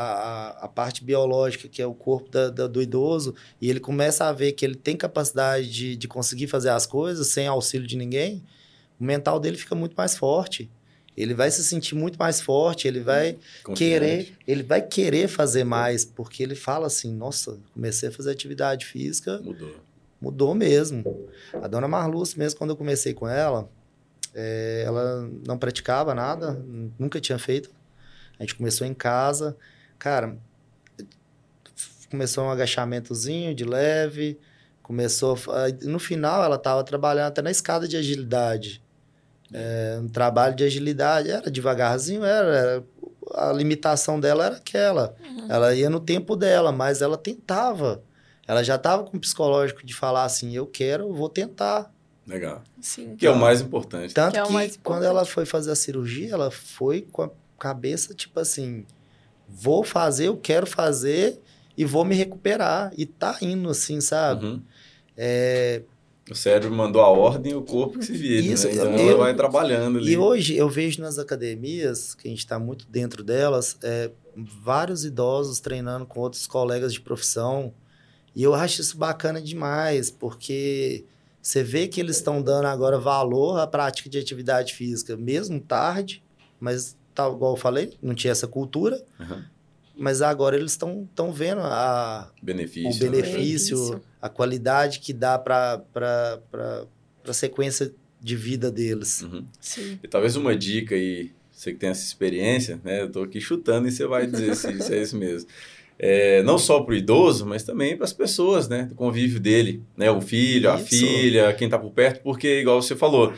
[SPEAKER 2] a, a parte biológica, que é o corpo da- da- do idoso, e ele começa a ver que ele tem capacidade de, de conseguir fazer as coisas sem auxílio de ninguém, o mental dele fica muito mais forte. Ele vai se sentir muito mais forte, ele vai
[SPEAKER 1] Confiante.
[SPEAKER 2] querer, ele vai querer fazer mais, porque ele fala assim, nossa, comecei a fazer atividade física,
[SPEAKER 1] Mudou.
[SPEAKER 2] mudou mesmo. A dona Marluce, mesmo quando eu comecei com ela, eh, ela não praticava nada, nunca tinha feito. A gente começou em casa. Cara, começou um agachamentozinho de leve, começou... No final, ela estava trabalhando até na escada de agilidade. É, um trabalho de agilidade, era devagarzinho, era, era- a limitação dela era aquela. Ela ia no tempo dela, mas ela tentava. Ela já estava com o psicológico de falar assim, eu quero, eu vou tentar.
[SPEAKER 1] Legal.
[SPEAKER 3] Sim.
[SPEAKER 1] Que é o mais importante.
[SPEAKER 2] Tanto
[SPEAKER 3] Que é o
[SPEAKER 2] que,
[SPEAKER 3] mais
[SPEAKER 2] quando
[SPEAKER 3] importante.
[SPEAKER 2] ela foi fazer a cirurgia, ela foi com a cabeça tipo assim, vou fazer, eu quero fazer e vou me recuperar. E tá indo assim, sabe?
[SPEAKER 1] Uhum.
[SPEAKER 2] É,
[SPEAKER 1] O cérebro mandou a ordem e o corpo que se vira.
[SPEAKER 2] Isso,
[SPEAKER 1] né? Então
[SPEAKER 2] eu-
[SPEAKER 1] ela vai trabalhando ali.
[SPEAKER 2] E hoje eu vejo nas academias, que a gente está muito dentro delas, é, vários idosos treinando com outros colegas de profissão. E eu acho isso bacana demais, porque você vê que eles estão dando agora valor à prática de atividade física, mesmo tarde, mas tal igual eu falei, não tinha essa cultura,
[SPEAKER 1] Uhum.
[SPEAKER 2] mas agora eles estão estão vendo a,
[SPEAKER 1] Benefício.
[SPEAKER 2] o
[SPEAKER 1] né?
[SPEAKER 2] benefício,
[SPEAKER 3] Benefício.
[SPEAKER 2] A qualidade que dá para a sequência de vida deles.
[SPEAKER 1] Uhum.
[SPEAKER 3] Sim.
[SPEAKER 1] E talvez uma dica aí, você que tem essa experiência, né? Eu tô aqui chutando e você vai dizer se, se é isso mesmo. É, não só para o idoso, mas também para as pessoas, né? Do convívio dele, né? O filho, a
[SPEAKER 2] Isso.
[SPEAKER 1] filha, quem tá por perto, porque, igual você falou,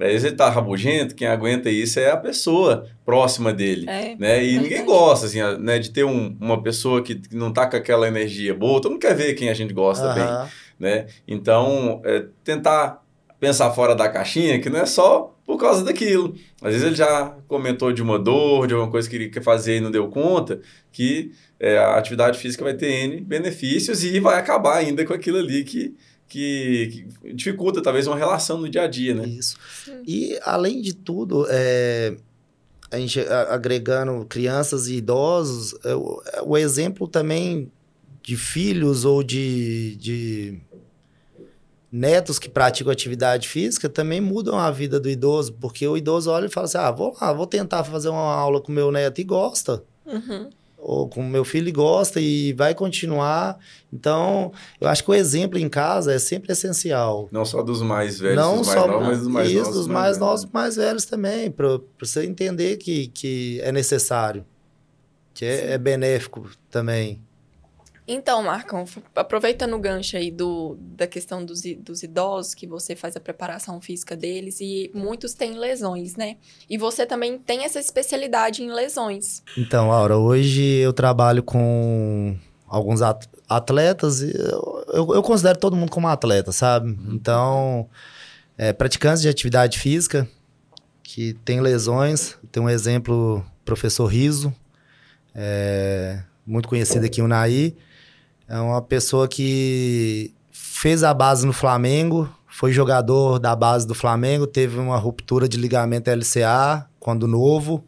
[SPEAKER 1] às vezes ele tá rabugento, quem aguenta isso é a pessoa próxima dele.
[SPEAKER 3] É.
[SPEAKER 1] Né? E ninguém gosta, assim, né, de ter um- uma pessoa que não tá com aquela energia boa. Todo mundo quer ver quem a gente gosta bem
[SPEAKER 2] Aham.
[SPEAKER 1] né? Então, é, tentar pensar fora da caixinha, que não é só por causa daquilo. Às vezes ele já comentou de uma dor, de alguma coisa que ele quer fazer e não deu conta, que é, a atividade física vai ter N benefícios e vai acabar ainda com aquilo ali que, que, que dificulta talvez uma relação no dia a dia, né?
[SPEAKER 2] Isso.
[SPEAKER 3] Sim.
[SPEAKER 2] E, além de tudo, é, a gente agregando crianças e idosos, é, o, é, o exemplo também de filhos ou de, de netos que praticam atividade física também mudam a vida do idoso, porque o idoso olha e fala assim, ah, vou lá, vou tentar fazer uma aula com meu neto e gosta.
[SPEAKER 3] Uhum.
[SPEAKER 2] Ou com meu filho gosta e vai continuar. Então, eu acho que o exemplo em casa é sempre essencial.
[SPEAKER 1] Não só dos mais velhos,
[SPEAKER 2] não
[SPEAKER 1] dos mais
[SPEAKER 2] só
[SPEAKER 1] novos, mas dos mais
[SPEAKER 2] isso,
[SPEAKER 1] novos.
[SPEAKER 2] dos
[SPEAKER 1] né?
[SPEAKER 2] mais novos, mais velhos também, para você entender que, que é necessário, que é, é benéfico também.
[SPEAKER 3] Então, Marcão, aproveitando o gancho aí do, da questão dos, dos idosos, que você faz a preparação física deles, e muitos têm lesões, né? E você também tem essa especialidade em lesões.
[SPEAKER 2] Então, Aura, hoje eu trabalho com alguns at- atletas, e eu, eu, eu considero todo mundo como atleta, sabe? Então, é, praticantes de atividade física que tem lesões, tem um exemplo, professor Riso, é, muito conhecido aqui, o Naí, é uma pessoa que fez a base no Flamengo, foi jogador da base do Flamengo, teve uma ruptura de ligamento LCA quando novo,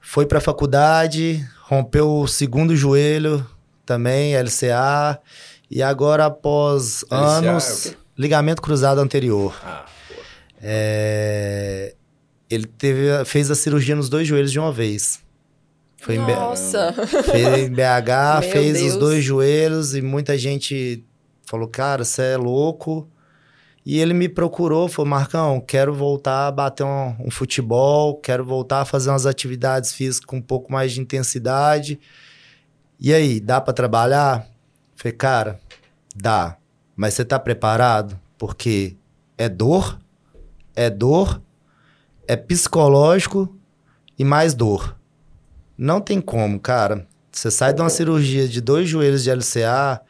[SPEAKER 2] foi para a faculdade, rompeu o segundo joelho também, LCA, e agora após
[SPEAKER 1] LCA é
[SPEAKER 2] anos, ligamento cruzado anterior.
[SPEAKER 1] Ah.
[SPEAKER 2] É, ele teve, fez a cirurgia nos dois joelhos de uma vez. Foi em,
[SPEAKER 3] Nossa!
[SPEAKER 2] fez em BH, fez os
[SPEAKER 3] Deus.
[SPEAKER 2] dois joelhos e muita gente falou, cara, você é louco. E ele me procurou, falou, Marcão, quero voltar a bater um, um, futebol, quero voltar a fazer umas atividades físicas com um pouco mais de intensidade. E aí, dá para trabalhar? Falei, cara, dá. Mas você tá preparado? Porque é dor, é dor, é psicológico e mais dor. Não tem como, cara. Você sai de uma cirurgia de dois joelhos de LCA,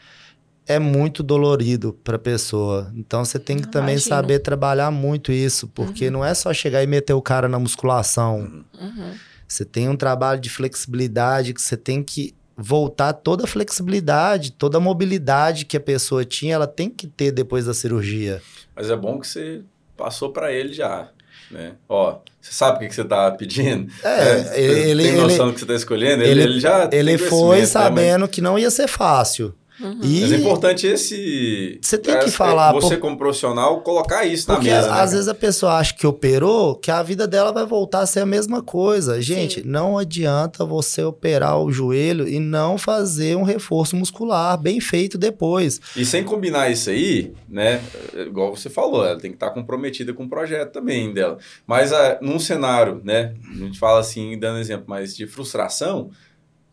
[SPEAKER 2] é muito dolorido para a pessoa. Então você tem que Imagina. também saber trabalhar muito isso, porque uhum. não é só chegar e meter o cara na musculação. Uhum. Você tem um trabalho de flexibilidade que você tem que voltar toda a flexibilidade, toda a mobilidade que a pessoa tinha, ela tem que ter depois da cirurgia.
[SPEAKER 1] Mas é bom que você passou para ele já. Né? Ó, você sabe o que, que você está pedindo?
[SPEAKER 2] É, é ele,
[SPEAKER 1] tem noção
[SPEAKER 2] ele,
[SPEAKER 1] do que você está escolhendo? Ele, ele, já
[SPEAKER 2] Ele foi né, sabendo né? que não ia ser fácil.
[SPEAKER 1] Uhum. E... Mas é importante esse.
[SPEAKER 2] Você tem que falar.
[SPEAKER 1] Você, por... como profissional, colocar isso
[SPEAKER 2] Porque
[SPEAKER 1] na mesa.
[SPEAKER 2] Porque às né, vezes a pessoa acha que operou, que a vida dela vai voltar a ser a mesma coisa. Gente, Sim. não adianta você operar o joelho e não fazer um reforço muscular bem feito depois.
[SPEAKER 1] E sem combinar isso aí, né? Igual você falou, ela tem que estar comprometida com o projeto também dela. Mas uh, num cenário, né? A gente fala assim, dando exemplo, mas de frustração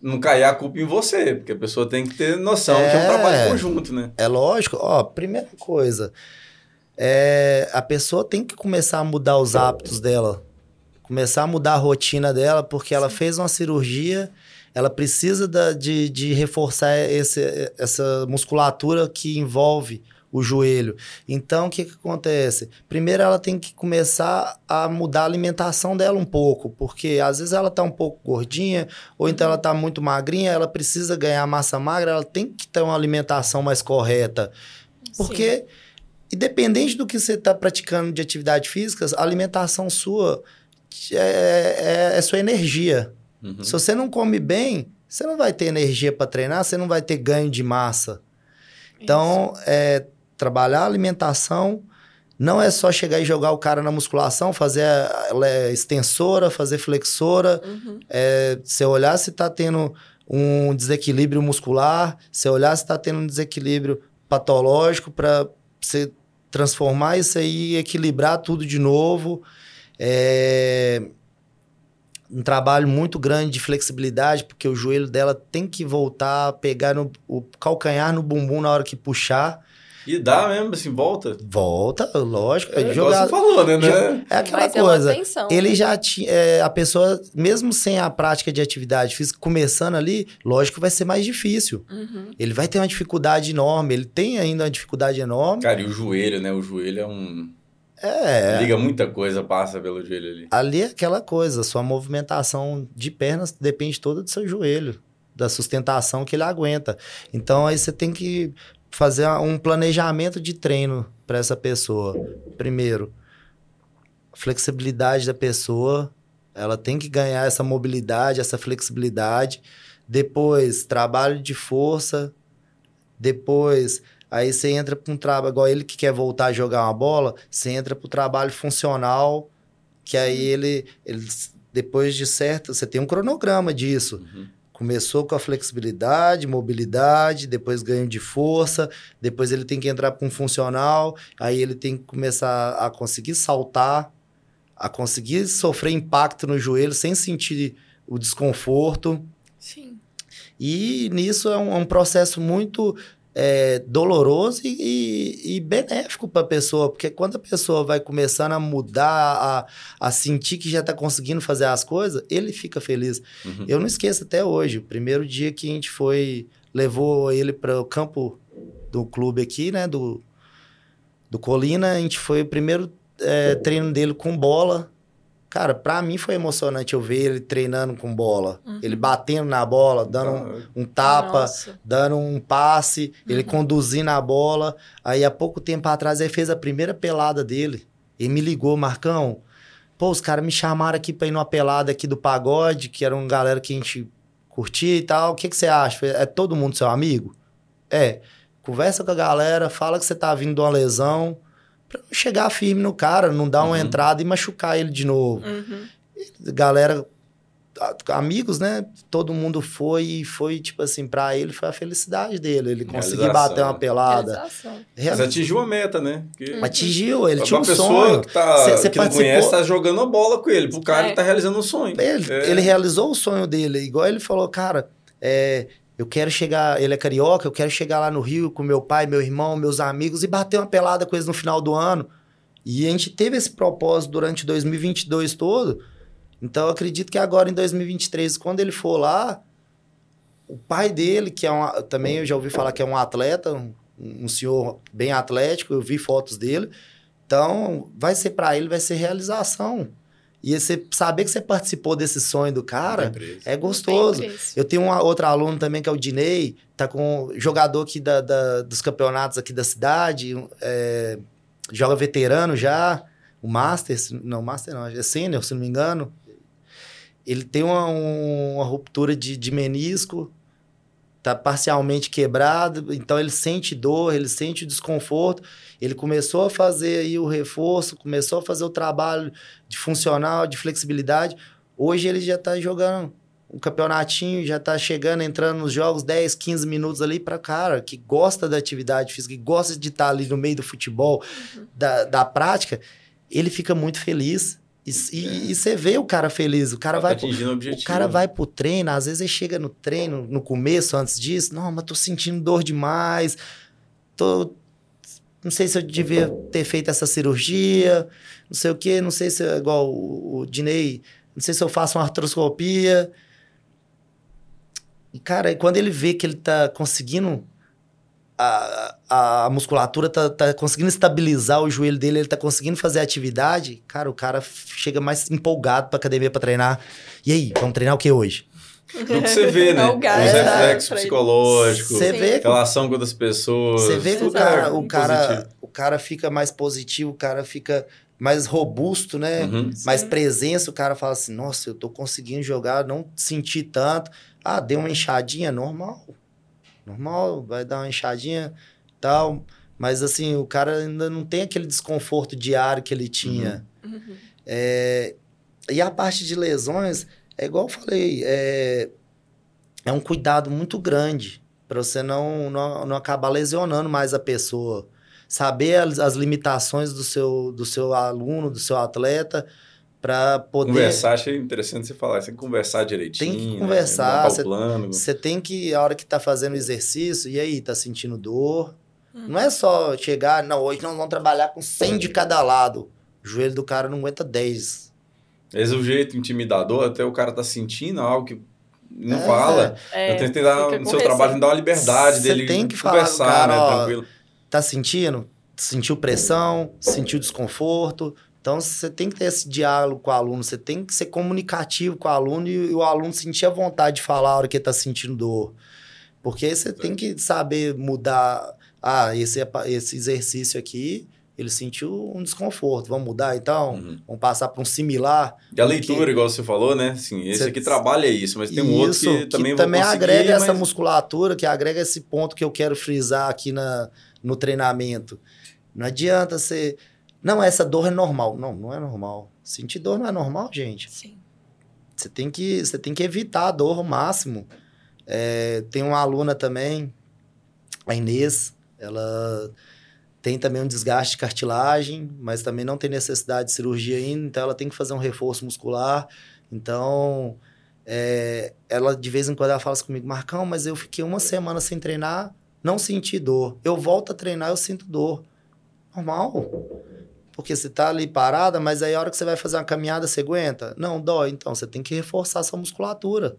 [SPEAKER 1] não cair a culpa em você, porque a pessoa tem que ter noção é, que é um trabalho conjunto, né?
[SPEAKER 2] É lógico. Ó, primeira coisa, é, a pessoa tem que começar a mudar os hábitos dela, começar a mudar a rotina dela, porque ela fez uma cirurgia, ela precisa da, de, de reforçar esse, essa musculatura que envolve o joelho. Então, o que, que acontece? Primeiro, ela tem que começar a mudar a alimentação dela um pouco, porque às vezes ela está um pouco gordinha, ou então ela está muito magrinha, ela precisa ganhar massa magra, ela tem que ter uma alimentação mais correta. Porque, Sim. independente do que você está praticando de atividade física, a alimentação sua é, é, é sua energia. Uhum. Se você não come bem, você não vai ter energia para treinar, você não vai ter ganho de massa. Então, é, trabalhar a alimentação não é só chegar e jogar o cara na musculação, fazer é extensora, fazer flexora, uhum. é, você olhar se está tendo um desequilíbrio muscular, você olhar se está tendo um desequilíbrio patológico para você transformar isso aí e equilibrar tudo de novo. É um trabalho muito grande de flexibilidade, porque o joelho dela tem que voltar a pegar no, o calcanhar no bumbum na hora que puxar.
[SPEAKER 1] E dá mesmo, assim, volta?
[SPEAKER 2] Volta, lógico.
[SPEAKER 1] É, jogar, você falou, né? né?
[SPEAKER 2] É aquela Mas coisa. É ele já tinha. É, a pessoa, mesmo sem a prática de atividade física, começando ali, lógico que vai ser mais difícil. Uhum. Ele vai ter uma dificuldade enorme. Ele tem ainda uma dificuldade enorme.
[SPEAKER 1] Cara, e o joelho, né? O joelho é um.
[SPEAKER 2] É.
[SPEAKER 1] Liga muita coisa, passa pelo joelho ali.
[SPEAKER 2] Ali é aquela coisa, sua movimentação de pernas depende toda do seu joelho, da sustentação que ele aguenta. Então aí você tem que fazer um planejamento de treino para essa pessoa. Primeiro, flexibilidade da pessoa, ela tem que ganhar essa mobilidade, essa flexibilidade. Depois, trabalho de força. Depois, aí você entra para um trabalho, igual ele que quer voltar a jogar uma bola, você entra para o trabalho funcional, que aí ele, ele, depois de certo, você tem um cronograma disso. Uhum. Começou com a flexibilidade, mobilidade, depois ganho de força, depois ele tem que entrar para um funcional, aí ele tem que começar a conseguir saltar, a conseguir sofrer impacto no joelho sem sentir o desconforto.
[SPEAKER 3] Sim.
[SPEAKER 2] E nisso é um, é um processo muito é, doloroso e, e, benéfico para a pessoa, porque quando a pessoa vai começando a mudar, a, a sentir que já está conseguindo fazer as coisas, ele fica feliz. Uhum. Eu não esqueço até hoje, o primeiro dia que a gente foi, levou ele para o campo do clube aqui, né, do, do Colina, a gente foi o primeiro é, treino dele com bola, Cara, pra mim foi emocionante eu ver ele treinando com bola. Uhum. Ele batendo na bola, dando um, um tapa, Nossa. dando um passe, uhum. ele conduzindo a bola. Aí, há pouco tempo atrás, ele fez a primeira pelada dele. Ele me ligou, Marcão. Pô, os caras me chamaram aqui pra ir numa pelada aqui do pagode, que era uma galera que a gente curtia e tal. O que, que você acha? É todo mundo seu amigo? É. Conversa com a galera, fala que você tá vindo de uma lesão Pra não chegar firme no cara, não dar uma uhum. entrada e machucar ele de novo. Uhum. Galera amigos, né? Todo mundo foi e foi, tipo assim, pra ele foi a felicidade dele. Ele conseguiu bater uma
[SPEAKER 1] né?
[SPEAKER 2] pelada.
[SPEAKER 3] Realização.
[SPEAKER 1] Mas atingiu a meta, né? Porque
[SPEAKER 2] Atingiu, ele
[SPEAKER 1] pra
[SPEAKER 2] tinha
[SPEAKER 1] uma
[SPEAKER 2] um
[SPEAKER 1] pessoa
[SPEAKER 2] sonho.
[SPEAKER 1] que, tá,
[SPEAKER 2] Cê- cê
[SPEAKER 1] que não
[SPEAKER 2] participou-
[SPEAKER 1] conhece tá jogando a bola com ele. Pro cara,
[SPEAKER 3] É.
[SPEAKER 1] ele tá realizando um sonho.
[SPEAKER 2] Ele,
[SPEAKER 1] É.
[SPEAKER 2] ele realizou o sonho dele. Igual ele falou, cara, é, eu quero chegar. Ele é carioca, eu quero chegar lá no Rio com meu pai, meu irmão, meus amigos e bater uma pelada com eles no final do ano. E a gente teve esse propósito durante 2022 todo. Então eu acredito que agora em 2023, quando ele for lá, o pai dele, que é um, também eu já ouvi falar que é um atleta, um, um senhor bem atlético, eu vi fotos dele. Então, vai ser para ele, vai ser realização. E você saber que você participou desse sonho do cara é gostoso. Eu tenho uma outra aluno também que é o Dinei, tá com jogador aqui da, da- dos campeonatos aqui da cidade, é, joga veterano já, o Master, não, Master não, é Sênior, se não me engano. Ele tem uma, um- uma ruptura de, de menisco, tá parcialmente quebrado, então ele sente dor, ele sente o desconforto. Ele começou a fazer aí o reforço, começou a fazer o trabalho de funcional, de flexibilidade. Hoje ele já tá jogando um campeonatinho, já tá chegando, entrando nos jogos 10, 15 minutos ali para cara que gosta da atividade física, que gosta de estar ali no meio do futebol, da, da prática, ele fica muito feliz. E, e- e você vê o cara feliz, o cara
[SPEAKER 1] Tá
[SPEAKER 2] vai
[SPEAKER 1] atingindo o objetivo.
[SPEAKER 2] o cara vai pro treino, às vezes ele chega no treino, no começo, antes disso, não, mas tô sentindo dor demais, tô... Não sei se eu devia ter feito essa cirurgia, não sei o quê, não sei se, igual o, o Dinei, não sei se eu faço uma artroscopia. E, cara, quando ele vê que ele tá conseguindo, a, a, a musculatura tá, tá conseguindo estabilizar o joelho dele, ele tá conseguindo fazer atividade, cara, o cara chega mais empolgado pra academia pra treinar. E aí, vamos treinar o que hoje?
[SPEAKER 1] Do que você vê, né? Os
[SPEAKER 2] né,
[SPEAKER 1] reflexos psicológicos,
[SPEAKER 2] Você vê que
[SPEAKER 1] relação com outras pessoas.
[SPEAKER 2] Você vê que o cara,
[SPEAKER 1] é
[SPEAKER 2] o, cara,
[SPEAKER 1] positivo.
[SPEAKER 2] o cara fica mais positivo, o cara fica mais robusto, né?
[SPEAKER 1] Uhum.
[SPEAKER 2] Mais
[SPEAKER 3] Sim.
[SPEAKER 2] presença, o cara fala assim, nossa, eu tô conseguindo jogar, não senti tanto. Ah, deu uma enxadinha, normal. Normal, vai dar uma enxadinha tal. Mas assim, o cara ainda não tem aquele desconforto diário que ele tinha.
[SPEAKER 3] Uhum.
[SPEAKER 2] É, e a parte de lesões, é igual eu falei, é, é um cuidado muito grande para você não, não, não acabar lesionando mais a pessoa. Saber as, as limitações do seu, do seu aluno, do seu atleta, para poder.
[SPEAKER 1] Conversar, achei interessante você falar. Você tem que conversar direitinho.
[SPEAKER 2] Tem que
[SPEAKER 1] né?
[SPEAKER 2] conversar,
[SPEAKER 1] Montar
[SPEAKER 2] você-. Você tem que, a hora que tá fazendo exercício, e aí, tá sentindo dor?
[SPEAKER 3] Hum.
[SPEAKER 2] Não é só chegar, não, hoje nós vamos trabalhar com 100 de cada lado. O joelho do cara não aguenta 10.
[SPEAKER 1] Às vezes o jeito intimidador, até o cara tá sentindo algo que não
[SPEAKER 2] É,
[SPEAKER 1] fala.
[SPEAKER 3] É,
[SPEAKER 1] eu tentei dar no seu trabalho, dar uma liberdade
[SPEAKER 2] Você
[SPEAKER 1] dele
[SPEAKER 2] tem que falar
[SPEAKER 1] conversar,
[SPEAKER 2] cara,
[SPEAKER 1] né?
[SPEAKER 2] ó,
[SPEAKER 1] Tranquilo.
[SPEAKER 2] Tá sentindo? Sentiu pressão, sentiu desconforto. Então você tem que ter esse diálogo com o aluno, você tem que ser comunicativo com o aluno e o aluno sentir a vontade de falar a hora que ele tá sentindo dor. Porque aí você tem que saber mudar. Ah, esse, esse exercício aqui, ele sentiu um desconforto. Vamos mudar então?
[SPEAKER 1] Uhum.
[SPEAKER 2] Vamos passar para um similar?
[SPEAKER 1] E a leitura, igual você falou, né? Assim, esse
[SPEAKER 2] Cê-
[SPEAKER 1] aqui trabalha isso, mas tem um outro
[SPEAKER 2] Isso,
[SPEAKER 1] que também vou
[SPEAKER 2] também agrega essa
[SPEAKER 1] mas-
[SPEAKER 2] musculatura, que agrega esse ponto que eu quero frisar aqui na, no treinamento. Não adianta você. Não, essa dor é normal. Não, não é normal. Sentir dor não é normal, gente.
[SPEAKER 3] Sim.
[SPEAKER 2] Você tem que, você tem que evitar a dor ao máximo. É, tem uma aluna também, a Inês, ela tem também um desgaste de cartilagem, mas também não tem necessidade de cirurgia ainda, então ela tem que fazer um reforço muscular. Então, é, ela de vez em quando ela fala assim comigo, Marcão, mas eu fiquei uma semana sem treinar, não senti dor. Eu volto a treinar, eu sinto dor. Normal. Porque você tá ali parada, mas aí a hora que você vai fazer uma caminhada, você aguenta? Não, dói. Então, você tem que reforçar sua musculatura.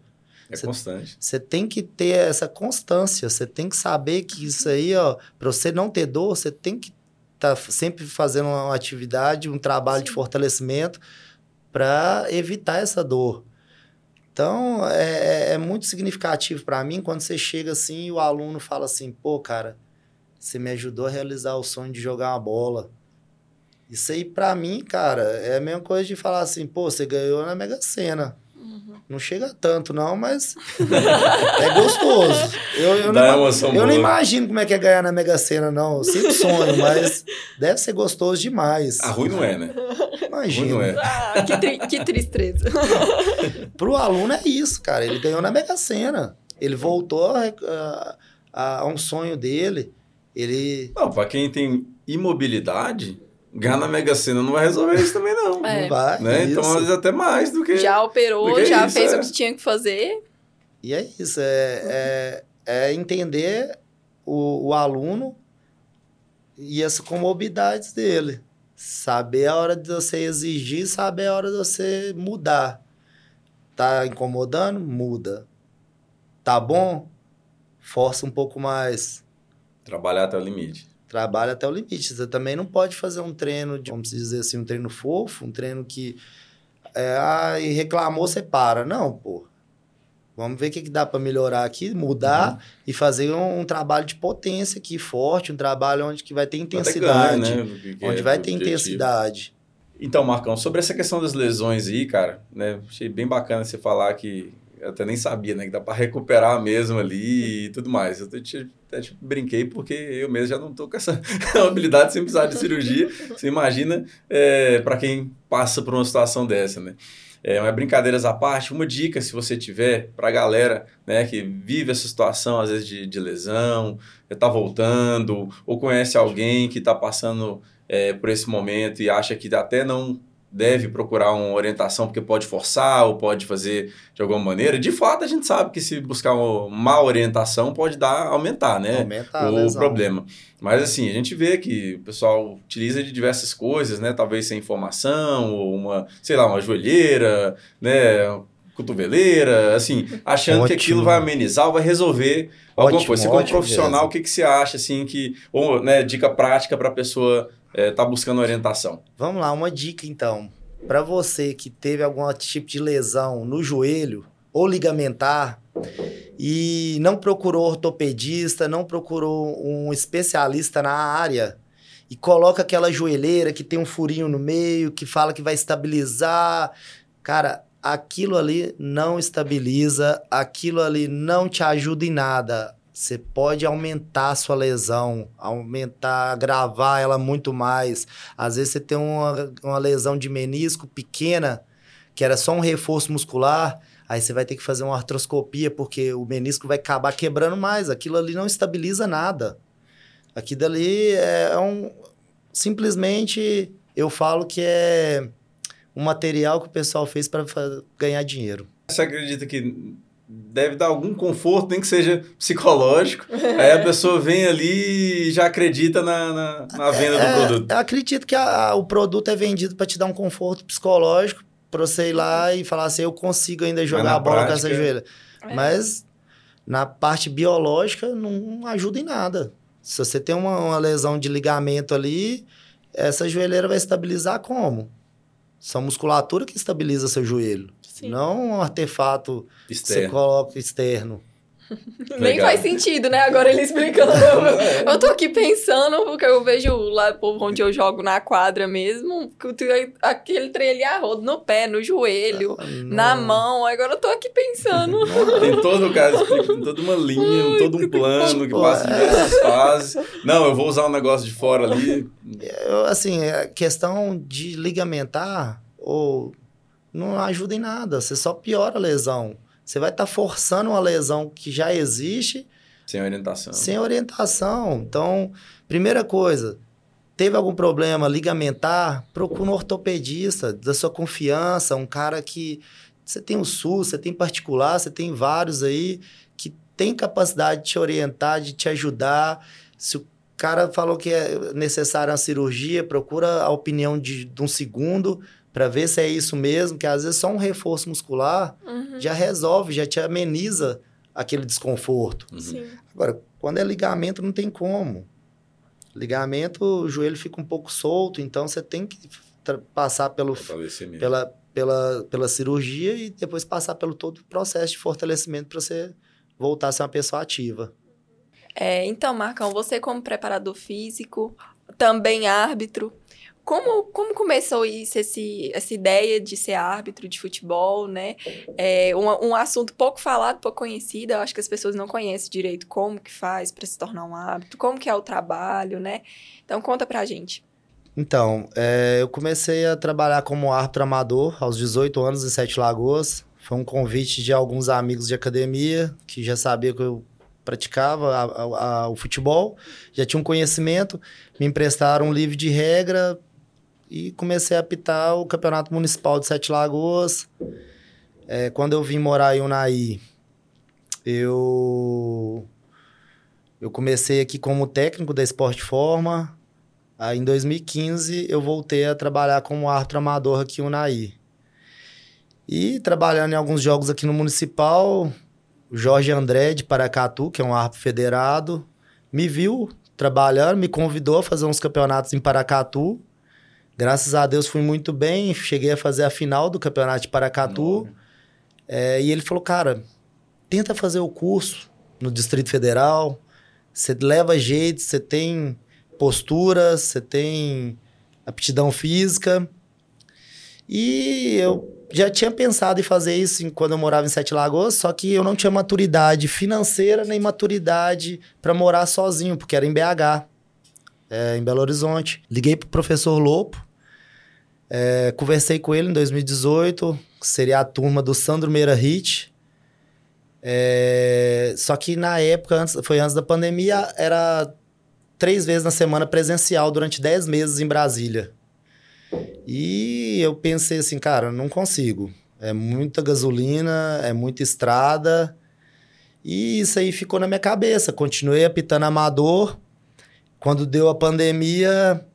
[SPEAKER 1] É
[SPEAKER 2] Cê-
[SPEAKER 1] constante.
[SPEAKER 2] Você tem que ter essa constância. Você tem que saber que isso aí, ó, para você não ter dor, você tem que estar sempre fazendo uma atividade, um trabalho de
[SPEAKER 3] Sim.
[SPEAKER 2] fortalecimento para evitar essa dor. Então, é, é muito significativo para mim quando você chega assim e o aluno fala assim: pô, cara, você me ajudou a realizar o sonho de jogar uma bola. Isso aí, para mim, cara, é a mesma coisa de falar assim: pô, você ganhou na Mega Sena. Não chega tanto, não, mas é gostoso. Eu, eu,
[SPEAKER 1] Dá
[SPEAKER 2] não,
[SPEAKER 1] emoção
[SPEAKER 2] eu não
[SPEAKER 1] boa.
[SPEAKER 2] imagino como é que é ganhar na Mega Sena, não. Eu sempre sonho, mas deve ser gostoso demais.
[SPEAKER 1] A ruim não é, né?
[SPEAKER 2] Imagina.
[SPEAKER 1] Não é.
[SPEAKER 3] Ah, que, tri que tristeza.
[SPEAKER 2] Pro aluno é isso, cara. Ele ganhou na Mega Sena. Ele voltou a, a, a um sonho dele. Ele.
[SPEAKER 1] Não, pra quem tem imobilidade, ganhar na Mega Sena não vai resolver isso também, não.
[SPEAKER 3] É.
[SPEAKER 2] Não vai.
[SPEAKER 1] Né?
[SPEAKER 2] isso.
[SPEAKER 1] Então, às vezes, até mais do que.
[SPEAKER 3] Já operou,
[SPEAKER 1] que
[SPEAKER 3] já
[SPEAKER 1] isso,
[SPEAKER 3] fez
[SPEAKER 1] é.
[SPEAKER 3] o que tinha que fazer.
[SPEAKER 2] E é isso. É, é, é entender o, o aluno e as comorbidades dele. Saber a hora de você exigir, saber a hora de você mudar. Tá incomodando? Muda. Tá bom? Força um pouco mais.
[SPEAKER 1] Trabalhar até o limite.
[SPEAKER 2] Trabalha até o limite. Você também não pode fazer um treino, de, vamos dizer assim, um treino fofo, um treino que. É, ah, e reclamou, você para. Não, pô. Vamos ver o que, que dá para melhorar aqui, mudar
[SPEAKER 1] Uhum.
[SPEAKER 2] e fazer um, um trabalho de potência aqui, forte, um trabalho onde que vai ter intensidade.
[SPEAKER 1] né?
[SPEAKER 2] Onde
[SPEAKER 1] é
[SPEAKER 2] vai ter
[SPEAKER 1] objetivo.
[SPEAKER 2] intensidade.
[SPEAKER 1] Então, Marcão, sobre essa questão das lesões aí, cara, né? Achei bem bacana você falar que eu até nem sabia, né? Que dá pra recuperar mesmo ali e tudo mais. Eu te- até te brinquei porque eu mesmo já não tô com essa habilidade sem precisar de cirurgia. Você imagina é, para quem passa por uma situação dessa, né? É, mas brincadeiras à parte, uma dica se você tiver pra galera né, que vive essa situação, às vezes, de, de lesão, está voltando, ou conhece alguém que está passando é, por esse momento e acha que até não deve procurar uma orientação porque pode forçar ou pode fazer de alguma maneira. De fato, a gente sabe que se buscar uma má orientação pode dar aumentar, né?
[SPEAKER 2] Aumenta a
[SPEAKER 1] o
[SPEAKER 2] lesão.
[SPEAKER 1] problema. Mas assim, a gente vê que o pessoal utiliza de diversas coisas, né? Talvez sem informação, ou uma, sei lá, uma joelheira, né? Cotoveleira, assim, achando que
[SPEAKER 2] Ótimo.
[SPEAKER 1] aquilo vai amenizar ou vai resolver alguma
[SPEAKER 2] Ótimo,
[SPEAKER 1] coisa. Você como profissional, o que, que você acha, assim, que... Ou, né, dica prática para a pessoa estar buscando orientação.
[SPEAKER 2] Vamos lá, uma dica então. Para você que teve algum tipo de lesão no joelho ou ligamentar e não procurou ortopedista, não procurou um especialista na área e coloca aquela joelheira que tem um furinho no meio, que fala que vai estabilizar, cara, aquilo ali não estabiliza, aquilo ali não te ajuda em nada. Você pode aumentar a sua lesão, aumentar, agravar ela muito mais. Às vezes você tem uma, uma lesão de menisco pequena, que era só um reforço muscular, aí você vai ter que fazer uma artroscopia, porque o menisco vai acabar quebrando mais. Aquilo ali não estabiliza nada. Aquilo ali é um. Simplesmente eu falo que é um material que o pessoal fez para ganhar dinheiro.
[SPEAKER 1] Você acredita que deve dar algum conforto, nem que seja psicológico. Aí a pessoa vem ali e já acredita na, na, na venda do
[SPEAKER 2] É,
[SPEAKER 1] produto.
[SPEAKER 2] Eu acredito que a- a- o produto é vendido para te dar um conforto psicológico, para você ir lá e falar assim, eu consigo ainda jogar a bola com
[SPEAKER 1] prática-
[SPEAKER 2] essa joelha.
[SPEAKER 3] É.
[SPEAKER 2] Mas na parte biológica não ajuda em nada. Se você tem uma, uma lesão de ligamento ali, essa joelheira vai estabilizar como? São musculatura que estabiliza seu joelho.
[SPEAKER 3] Sim.
[SPEAKER 2] Não um artefato que você
[SPEAKER 1] Externo.
[SPEAKER 2] coloca externo.
[SPEAKER 3] Nem
[SPEAKER 1] Legal.
[SPEAKER 3] faz sentido, né? Agora ele explicando.
[SPEAKER 1] É.
[SPEAKER 3] Eu tô aqui pensando, porque eu vejo lá povo onde eu jogo na quadra mesmo, aquele trem ali arrodo no pé, no joelho, na
[SPEAKER 2] Não-
[SPEAKER 3] mão. Agora eu tô aqui pensando.
[SPEAKER 1] Tem todo o caso, explica toda uma linha, todo um plano que passa em
[SPEAKER 2] é.
[SPEAKER 1] diversas fases. Não, eu vou usar um negócio de fora ali.
[SPEAKER 2] Eu, assim, a questão de ligamentar ou não ajuda em nada. Você só piora a lesão. Você vai estar forçando uma lesão que já existe
[SPEAKER 1] Sem orientação.
[SPEAKER 2] sem orientação. Então, primeira coisa, teve algum problema ligamentar, procura um ortopedista da sua confiança, um cara que você tem o SUS, você tem particular, você tem vários aí que tem capacidade de te orientar, de te ajudar. Se o cara falou que é necessária uma cirurgia, procura a opinião de, de um segundo para ver se é isso mesmo, que às vezes só um reforço muscular
[SPEAKER 3] Uhum,
[SPEAKER 2] já resolve, já te ameniza aquele desconforto.
[SPEAKER 1] Uhum.
[SPEAKER 3] Sim.
[SPEAKER 2] Agora, quando é ligamento, não tem como. Ligamento, o joelho fica um pouco solto, então você tem que passar pelo, pela, pela, pela cirurgia e depois passar pelo todo o processo de fortalecimento para você voltar a ser uma pessoa ativa.
[SPEAKER 3] É, então, Marcão, você como preparador físico, também árbitro, como, como começou isso, esse, essa ideia de ser árbitro de futebol, né? É um, um assunto pouco falado, pouco conhecido, eu acho que as pessoas não conhecem direito como que faz para se tornar um árbitro, como que é o trabalho, né? Então, conta pra gente.
[SPEAKER 2] Então, é, eu comecei a trabalhar como árbitro amador aos 18 anos em Sete Lagoas. Foi um convite de alguns amigos de academia que já sabiam que eu praticava a, a, a, o futebol, já tinha um conhecimento, me emprestaram um livro de regra e comecei a apitar o Campeonato Municipal de Sete Lagoas. É, quando eu vim morar em Unai, eu, eu comecei aqui como técnico da Esporte Forma. Aí, em 2015, eu voltei a trabalhar como árbitro amador aqui em Unai. E trabalhando em alguns jogos aqui no Municipal, o Jorge André de Paracatu, que é um árbitro federado, me viu trabalhando, me convidou a fazer uns campeonatos em Paracatu. Graças a Deus fui muito bem, cheguei a fazer a final do campeonato de Paracatu. É, e ele falou, cara, tenta fazer o curso no Distrito Federal, você leva jeito, você tem postura, você tem aptidão física. E eu já tinha pensado em fazer isso quando eu morava em Sete Lagoas, só que eu não tinha maturidade financeira nem maturidade para morar sozinho, porque era em BH, é, em Belo Horizonte. Liguei pro professor Lopo, é, conversei com ele em 2018, seria a turma do Sandro Meira Hit. É, só que na época, antes, foi antes da pandemia, era três vezes na semana presencial durante dez meses em Brasília. E eu pensei assim, cara, não consigo. É muita gasolina, é muita estrada. E isso aí ficou na minha cabeça. Continuei apitando amador. Quando deu a pandemia,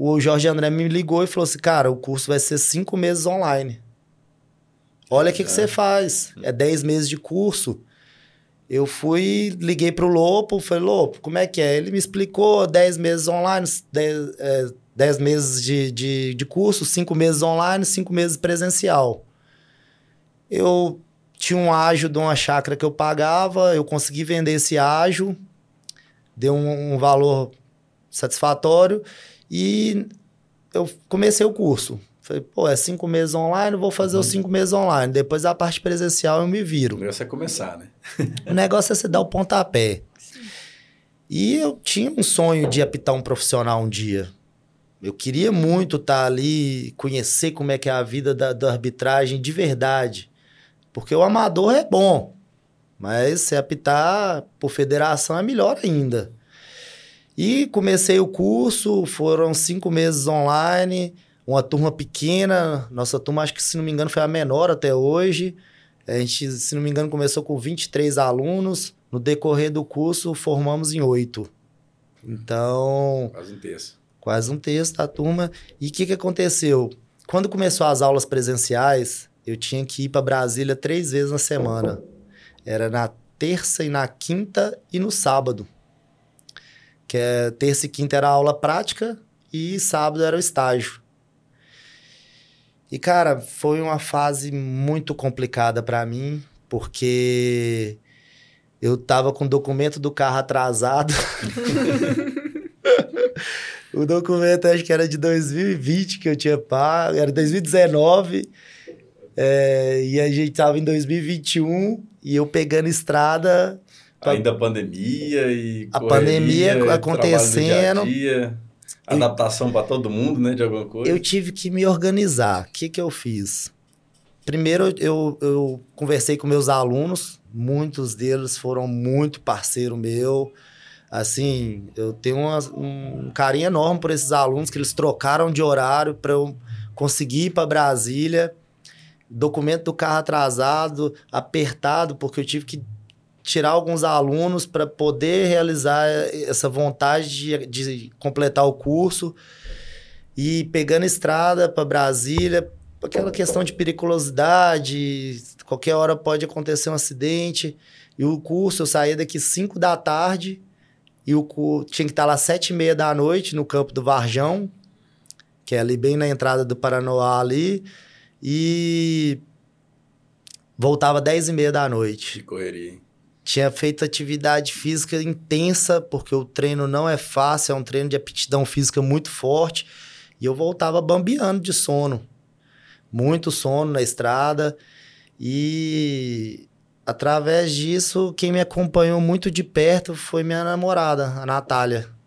[SPEAKER 2] o Jorge André me ligou e falou assim: cara, o curso vai ser cinco meses online. Olha o que, que você faz. É dez meses de curso. Eu fui, liguei pro Lopo, falei, Lopo, como é que é? Ele me explicou dez meses online, dez, é, 10 meses de, de, de curso, 5 meses online, 5 meses presencial. Eu tinha um ágio de uma chácara que eu pagava, eu consegui vender esse ágio, deu um, um valor satisfatório e eu comecei o curso. Falei, pô, é cinco meses online, vou fazer uhum. os cinco meses online. Depois a parte presencial eu me viro.
[SPEAKER 1] O negócio é começar, né?
[SPEAKER 2] o negócio é você dar o pontapé. E eu tinha um sonho de apitar um profissional um dia. Eu queria muito estar tá ali, conhecer como é que é a vida da, da arbitragem de verdade. Porque o amador é bom, mas se apitar por federação é melhor ainda. E comecei o curso, foram cinco meses online, uma turma pequena. Nossa turma, acho que se não me engano, foi a menor até hoje. A gente, se não me engano, começou com 23 alunos. No decorrer do curso, formamos em oito. Então.
[SPEAKER 1] Quase um terço
[SPEAKER 2] quase um terço da turma. E o que, que aconteceu? Quando começou as aulas presenciais, eu tinha que ir para Brasília três vezes na semana. Era na terça e na quinta e no sábado. Que é terça e quinta era aula prática e sábado era o estágio. E cara, foi uma fase muito complicada para mim, porque eu tava com o documento do carro atrasado. O documento acho que era de 2020 que eu tinha pago, era 2019. É, e a gente tava em 2021 e eu pegando estrada.
[SPEAKER 1] Pra... Ainda a pandemia e.
[SPEAKER 2] A correria, pandemia acontecendo.
[SPEAKER 1] Dia dia, adaptação para todo mundo, né? De alguma coisa.
[SPEAKER 2] Eu tive que me organizar. O que, que eu fiz? Primeiro, eu, eu conversei com meus alunos, muitos deles foram muito parceiro meu. Assim, eu tenho uma, um carinho enorme por esses alunos que eles trocaram de horário para eu conseguir ir para Brasília. Documento do carro atrasado, apertado, porque eu tive que tirar alguns alunos para poder realizar essa vontade de, de completar o curso. E pegando estrada para Brasília, aquela questão de periculosidade, qualquer hora pode acontecer um acidente. E o curso, eu saía daqui 5 da tarde e o tinha que estar lá sete e meia da noite no campo do Varjão, que é ali bem na entrada do Paranoá ali. E voltava dez e meia da noite.
[SPEAKER 1] Que correria, hein?
[SPEAKER 2] Tinha feito atividade física intensa, porque o treino não é fácil, é um treino de aptidão física muito forte. E eu voltava bambeando de sono. Muito sono na estrada. E através disso, quem me acompanhou muito de perto foi minha namorada, a Natália.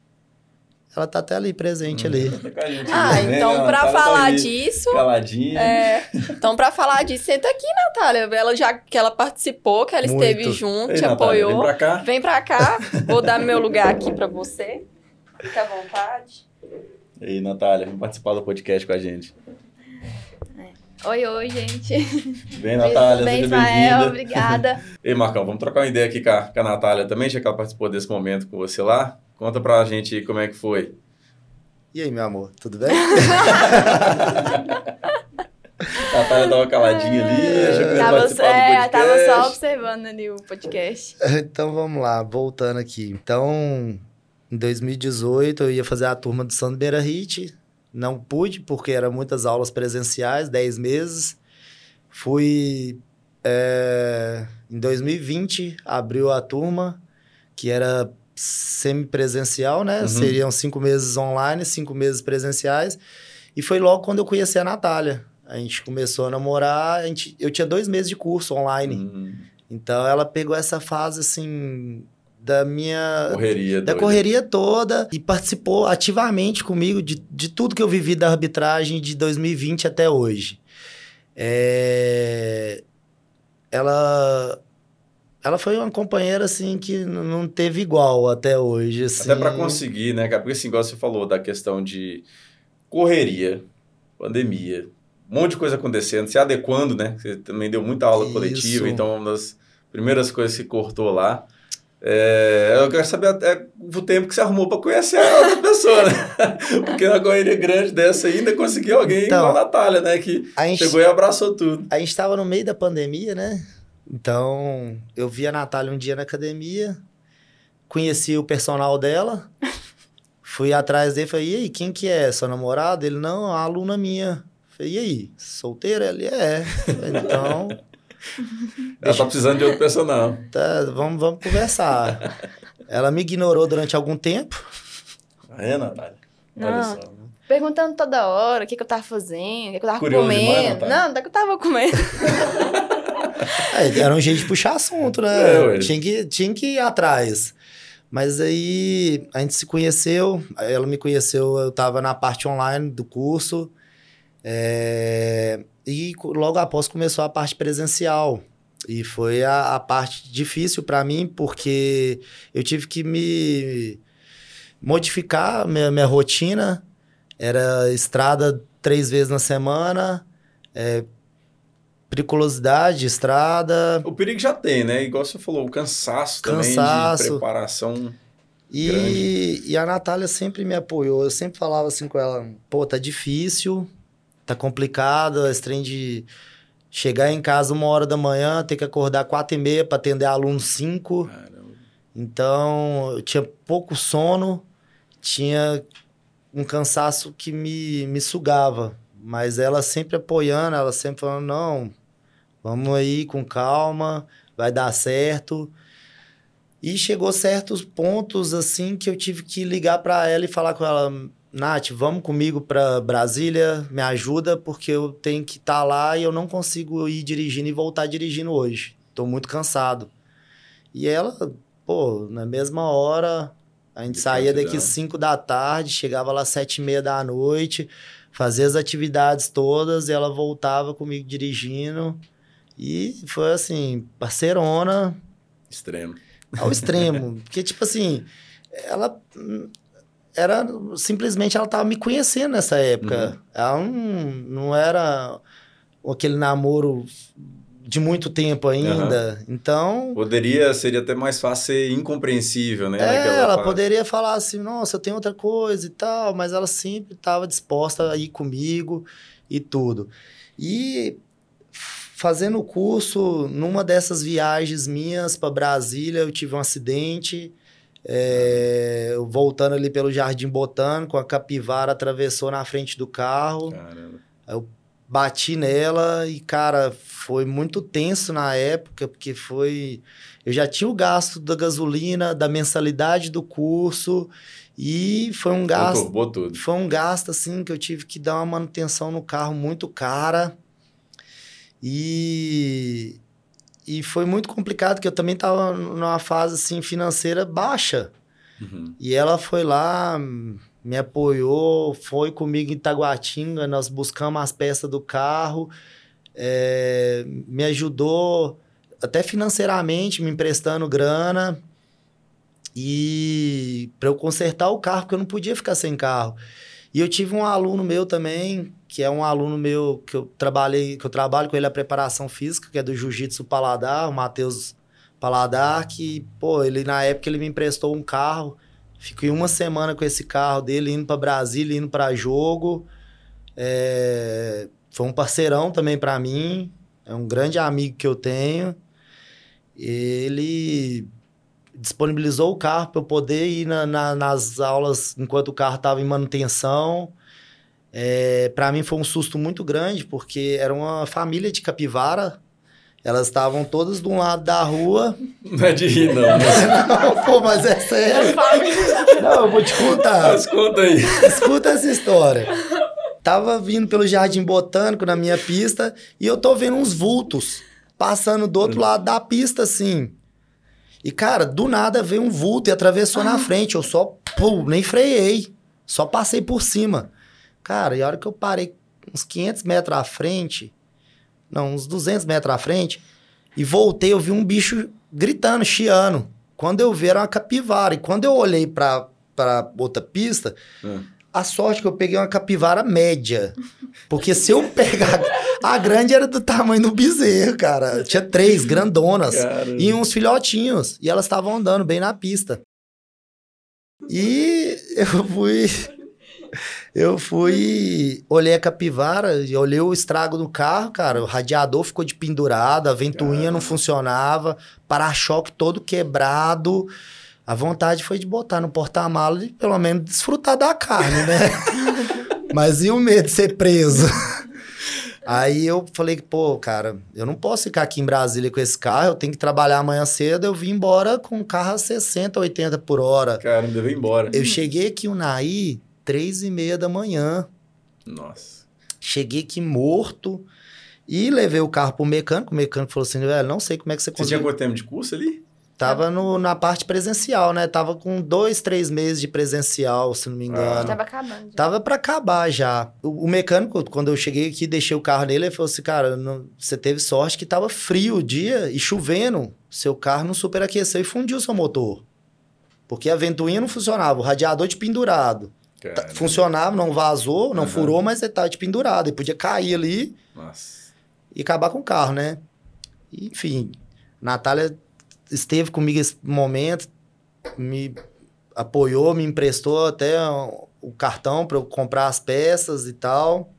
[SPEAKER 2] Ela tá até ali, presente ali.
[SPEAKER 1] Tá com a gente
[SPEAKER 3] Ah,
[SPEAKER 1] ali, né?
[SPEAKER 3] então
[SPEAKER 1] A
[SPEAKER 3] pra
[SPEAKER 1] Natália tá
[SPEAKER 3] falar
[SPEAKER 1] ali,
[SPEAKER 3] disso,
[SPEAKER 1] Caladinha.
[SPEAKER 3] É, então, pra falar disso, senta aqui, Natália. Ela já que ela participou, que ela
[SPEAKER 2] Muito.
[SPEAKER 3] esteve junto,
[SPEAKER 1] Ei,
[SPEAKER 3] te
[SPEAKER 1] Natália,
[SPEAKER 3] apoiou.
[SPEAKER 1] Vem pra cá.
[SPEAKER 3] Vem pra cá, vou dar meu lugar aqui pra você. Fica à vontade.
[SPEAKER 1] E aí, Natália, vem participar do podcast com a gente.
[SPEAKER 4] Oi, oi, gente.
[SPEAKER 1] Vem, Natália,
[SPEAKER 4] Tudo bem,
[SPEAKER 1] seja bem-vinda.
[SPEAKER 4] Obrigada.
[SPEAKER 1] Ei, Marcão, vamos trocar uma ideia aqui com a, com a Natália também, já que ela participou desse momento com você lá. Conta pra gente aí como é que foi.
[SPEAKER 2] E aí, meu amor, tudo bem?
[SPEAKER 1] A Natália tava caladinha ali, achou que ia
[SPEAKER 4] tava,
[SPEAKER 1] participar
[SPEAKER 4] é,
[SPEAKER 1] do
[SPEAKER 4] tava só observando ali o podcast.
[SPEAKER 2] então vamos lá, voltando aqui. Então, em 2018 eu ia fazer a turma do Beira Hit. Não pude, porque eram muitas aulas presenciais, 10 meses. Fui. é, em 2020 abriu a turma, que era semipresencial, né?
[SPEAKER 1] Uhum.
[SPEAKER 2] Seriam cinco meses online, cinco meses presenciais. E foi logo quando eu conheci a Natália. A gente começou a namorar, a gente, eu tinha dois meses de curso online.
[SPEAKER 1] Hum,
[SPEAKER 2] Então ela pegou essa fase assim da minha
[SPEAKER 1] correria.
[SPEAKER 2] da
[SPEAKER 1] doida.
[SPEAKER 2] correria toda e participou ativamente comigo de, de tudo que eu vivi da arbitragem de 2020 até hoje. É, Ela ela foi uma companheira assim que não teve igual até hoje. Assim.
[SPEAKER 1] Até pra conseguir, né, cara? Porque assim, igual você falou da questão de correria, pandemia, um monte de coisa acontecendo, se adequando, né? Você também deu muita aula
[SPEAKER 2] Isso.
[SPEAKER 1] coletiva, então uma das primeiras coisas que cortou lá. É, eu quero saber até o tempo que você arrumou pra conhecer a outra pessoa, né? Porque na correria grande dessa ainda conseguiu alguém
[SPEAKER 2] Então,
[SPEAKER 1] igual a Natália, né? Que
[SPEAKER 2] A gente,
[SPEAKER 1] chegou e abraçou tudo.
[SPEAKER 2] a gente tava no meio da pandemia, né? Então, eu vi a Natália um dia na academia, conheci o personal dela, fui atrás dele e falei, e aí, quem que é? Seu namorado? Ele, não, a aluna minha. Falei, e aí, solteira? Ele, é. Falei, então,
[SPEAKER 1] Ela tá precisando de outro personal.
[SPEAKER 2] tá, vamos, vamos conversar. Ela me ignorou durante algum tempo.
[SPEAKER 1] Ah, É, Natália? Olha
[SPEAKER 4] Não.
[SPEAKER 1] só.
[SPEAKER 4] Perguntando toda hora o que, que eu tava fazendo, o que, que eu tava
[SPEAKER 1] Curioso demais,
[SPEAKER 4] comendo.
[SPEAKER 1] Natália.
[SPEAKER 4] não, da que eu tava comendo.
[SPEAKER 2] É, era um jeito de puxar assunto,
[SPEAKER 1] É,
[SPEAKER 2] né?
[SPEAKER 1] ué.
[SPEAKER 2] tinha, que, tinha que ir atrás. Mas aí a gente se conheceu, ela me conheceu, eu tava na parte online do curso. é, e logo após começou a parte presencial. E foi a, a parte difícil para mim, porque eu tive que me modificar minha, minha rotina. Era estrada três vezes na semana, é, periculosidade, estrada.
[SPEAKER 1] O perigo já tem, né? Igual você falou, o cansaço, também
[SPEAKER 2] Cansaço.
[SPEAKER 1] de preparação.
[SPEAKER 2] E, e a Natália sempre me apoiou. Eu sempre falava assim com ela: pô, tá difícil, tá complicado, esse trem de chegar em casa uma hora da manhã, ter que acordar quatro e meia para atender aluno cinco.
[SPEAKER 1] Caramba.
[SPEAKER 2] Então, eu tinha pouco sono, tinha um cansaço que me, me sugava. Mas ela sempre apoiando, ela sempre falando: não, vamos aí com calma, vai dar certo. E chegou certos pontos assim que eu tive que ligar para ela e falar com ela: Nath, vamos comigo para Brasília, me ajuda, porque eu tenho que estar lá e eu não consigo ir dirigindo e voltar dirigindo hoje. Tô muito cansado. E ela, pô, na mesma hora, a gente
[SPEAKER 1] Que
[SPEAKER 2] saía daqui
[SPEAKER 1] gratidão.
[SPEAKER 2] 5 da tarde, chegava lá sete e meia da noite, fazia as atividades todas e ela voltava comigo dirigindo. E foi assim, parceirona
[SPEAKER 1] Extremo.
[SPEAKER 2] ao extremo. Porque, tipo assim, ela hum, era simplesmente ela tava me conhecendo nessa época. Ela não, não era aquele namoro de muito tempo ainda. Então,
[SPEAKER 1] Poderia, seria até mais fácil ser incompreensível, né?
[SPEAKER 2] é, ela poderia falar assim, nossa, eu tenho outra coisa e tal, mas ela sempre estava disposta a ir comigo e tudo. E fazendo o curso, numa dessas viagens minhas para Brasília, eu tive um acidente. É, eu voltando ali pelo Jardim Botânico, a capivara atravessou na frente do carro
[SPEAKER 1] Caramba.
[SPEAKER 2] bati nela e, cara, foi muito tenso na época, porque foi. Eu já tinha o gasto da gasolina, da mensalidade do curso, e foi um gasto.
[SPEAKER 1] Conturbou tudo.
[SPEAKER 2] Foi um gasto, assim, que eu tive que dar uma manutenção no carro muito cara. E. E foi muito complicado, porque eu também estava numa fase, assim, financeira baixa.
[SPEAKER 1] Uhum.
[SPEAKER 2] E ela foi lá, me apoiou, foi comigo em Taguatinga, nós buscamos as peças do carro, é, me ajudou até financeiramente, me emprestando grana e para eu consertar o carro, porque eu não podia ficar sem carro. E eu tive um aluno meu também, que é um aluno meu que eu trabalhei, que eu trabalho com ele a preparação física, que é do Jiu-Jitsu Paladar, o Matheus Paladar, que, pô, ele na época ele me emprestou um carro. Fiquei uma semana com esse carro dele, indo para Brasília, indo para jogo. É, foi um parceirão também para mim, é um grande amigo que eu tenho. Ele disponibilizou o carro para eu poder ir na, na, nas aulas enquanto o carro estava em manutenção. É, para mim foi um susto muito grande, porque era uma família de capivara. Elas estavam todas de um lado da rua.
[SPEAKER 1] Não é de rir, não. Mas...
[SPEAKER 2] não, pô, mas é sério. Não, eu vou te contar.
[SPEAKER 1] Mas conta aí.
[SPEAKER 2] Escuta essa história. Tava vindo pelo Jardim Botânico na minha pista e eu tô vendo uns vultos passando do outro lado da pista, assim. E, cara, do nada veio um vulto e atravessou na frente. Eu só, pum, nem freiei. Só passei por cima. Cara, e a hora que eu parei uns 500 metros à frente, não, uns 200 metros à frente, e voltei, eu vi um bicho gritando, chiando. Quando eu vi, era uma capivara. E quando eu olhei pra, pra outra pista,
[SPEAKER 1] Hum.
[SPEAKER 2] A sorte que eu peguei uma capivara média. Porque se eu pegar. A grande era do tamanho do bezerro, cara. Tinha três grandonas.
[SPEAKER 1] Caramba.
[SPEAKER 2] E uns filhotinhos. E elas estavam andando bem na pista. E eu fui. Eu fui. Olhei a capivara e olhei o estrago do carro, cara. O radiador ficou de pendurado, a ventoinha não funcionava, para-choque todo quebrado. A vontade foi de botar no porta-malas e pelo menos desfrutar da carne, né? Mas e o medo de ser preso? Aí eu falei pô, cara, eu não posso ficar aqui em Brasília com esse carro, eu tenho que trabalhar amanhã cedo. Eu vim embora com um carro a 60, 80 por hora.
[SPEAKER 1] Cara, não deu embora.
[SPEAKER 2] Eu cheguei aqui em Unaí, três e meia da manhã.
[SPEAKER 1] Nossa.
[SPEAKER 2] Cheguei aqui morto e levei o carro pro mecânico. O mecânico falou assim, velho, não sei como é que você
[SPEAKER 1] Você tinha
[SPEAKER 2] conseguiu.
[SPEAKER 1] quanto tempo de curso ali?
[SPEAKER 2] Tava no, na parte presencial, né? Tava com dois, três meses de presencial, se não me engano.
[SPEAKER 4] Tava acabando.
[SPEAKER 2] Tava pra acabar já. O, o mecânico, quando eu cheguei aqui, deixei o carro nele, ele falou assim, cara, não- você teve sorte que tava frio o dia e chovendo. Seu carro não superaqueceu e fundiu seu motor. Porque a ventoinha não funcionava, o radiador de pendurado. Tá-
[SPEAKER 1] Cara,
[SPEAKER 2] funcionava, não vazou, não
[SPEAKER 1] Aham.
[SPEAKER 2] furou, mas ele tava de pendurado. E podia cair ali
[SPEAKER 1] Nossa.
[SPEAKER 2] e acabar com o carro, né? E, Enfim, Natália esteve comigo esse momento, me apoiou, me emprestou até o cartão para eu comprar as peças e tal.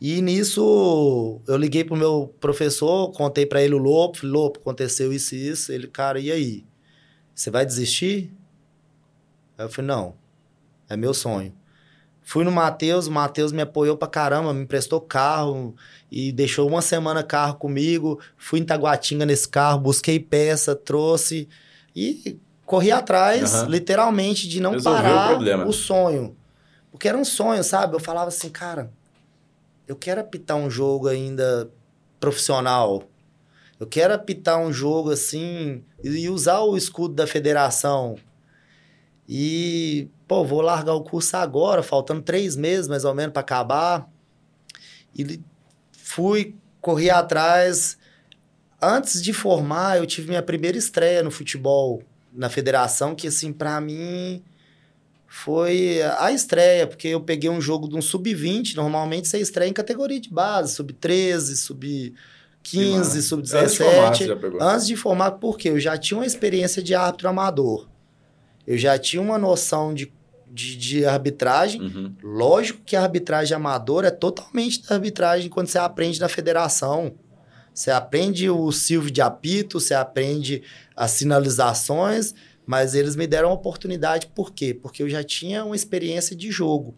[SPEAKER 2] E nisso eu liguei pro meu professor, contei para ele o Lopo, falei, Lopo, aconteceu isso e isso. Ele, cara, e aí? Você vai desistir? Aí eu falei, não, é meu sonho. Fui no Matheus, o Matheus me apoiou pra caramba, me emprestou carro e deixou uma semana carro comigo. Fui em Taguatinga nesse carro, busquei peça, trouxe e corri atrás,
[SPEAKER 1] Aham.
[SPEAKER 2] literalmente, de não
[SPEAKER 1] Resolveu o
[SPEAKER 2] parar
[SPEAKER 1] problema.
[SPEAKER 2] o sonho. Porque era um sonho, sabe? Eu falava assim, cara, eu quero apitar um jogo ainda profissional. Eu quero apitar um jogo assim e usar o escudo da federação. E, pô, vou largar o curso agora, faltando três meses mais ou menos para acabar. E fui, corri atrás. Antes de formar, eu tive minha primeira estreia no futebol na federação, que assim, para mim foi a estreia, porque eu peguei um jogo de um sub-20, normalmente você estreia em categoria de base, sub-13, sub-15,
[SPEAKER 1] Antes de formar, você
[SPEAKER 2] sub-17.
[SPEAKER 1] já pegou.
[SPEAKER 2] Antes de formar, porque eu já tinha uma experiência de árbitro amador. Eu já tinha uma noção de, de, de arbitragem.
[SPEAKER 1] Uhum.
[SPEAKER 2] Lógico que a arbitragem amadora é totalmente da arbitragem quando você aprende na federação. Você aprende o silvio de apito, você aprende as sinalizações, mas eles me deram a oportunidade, por quê? Porque eu já tinha uma experiência de jogo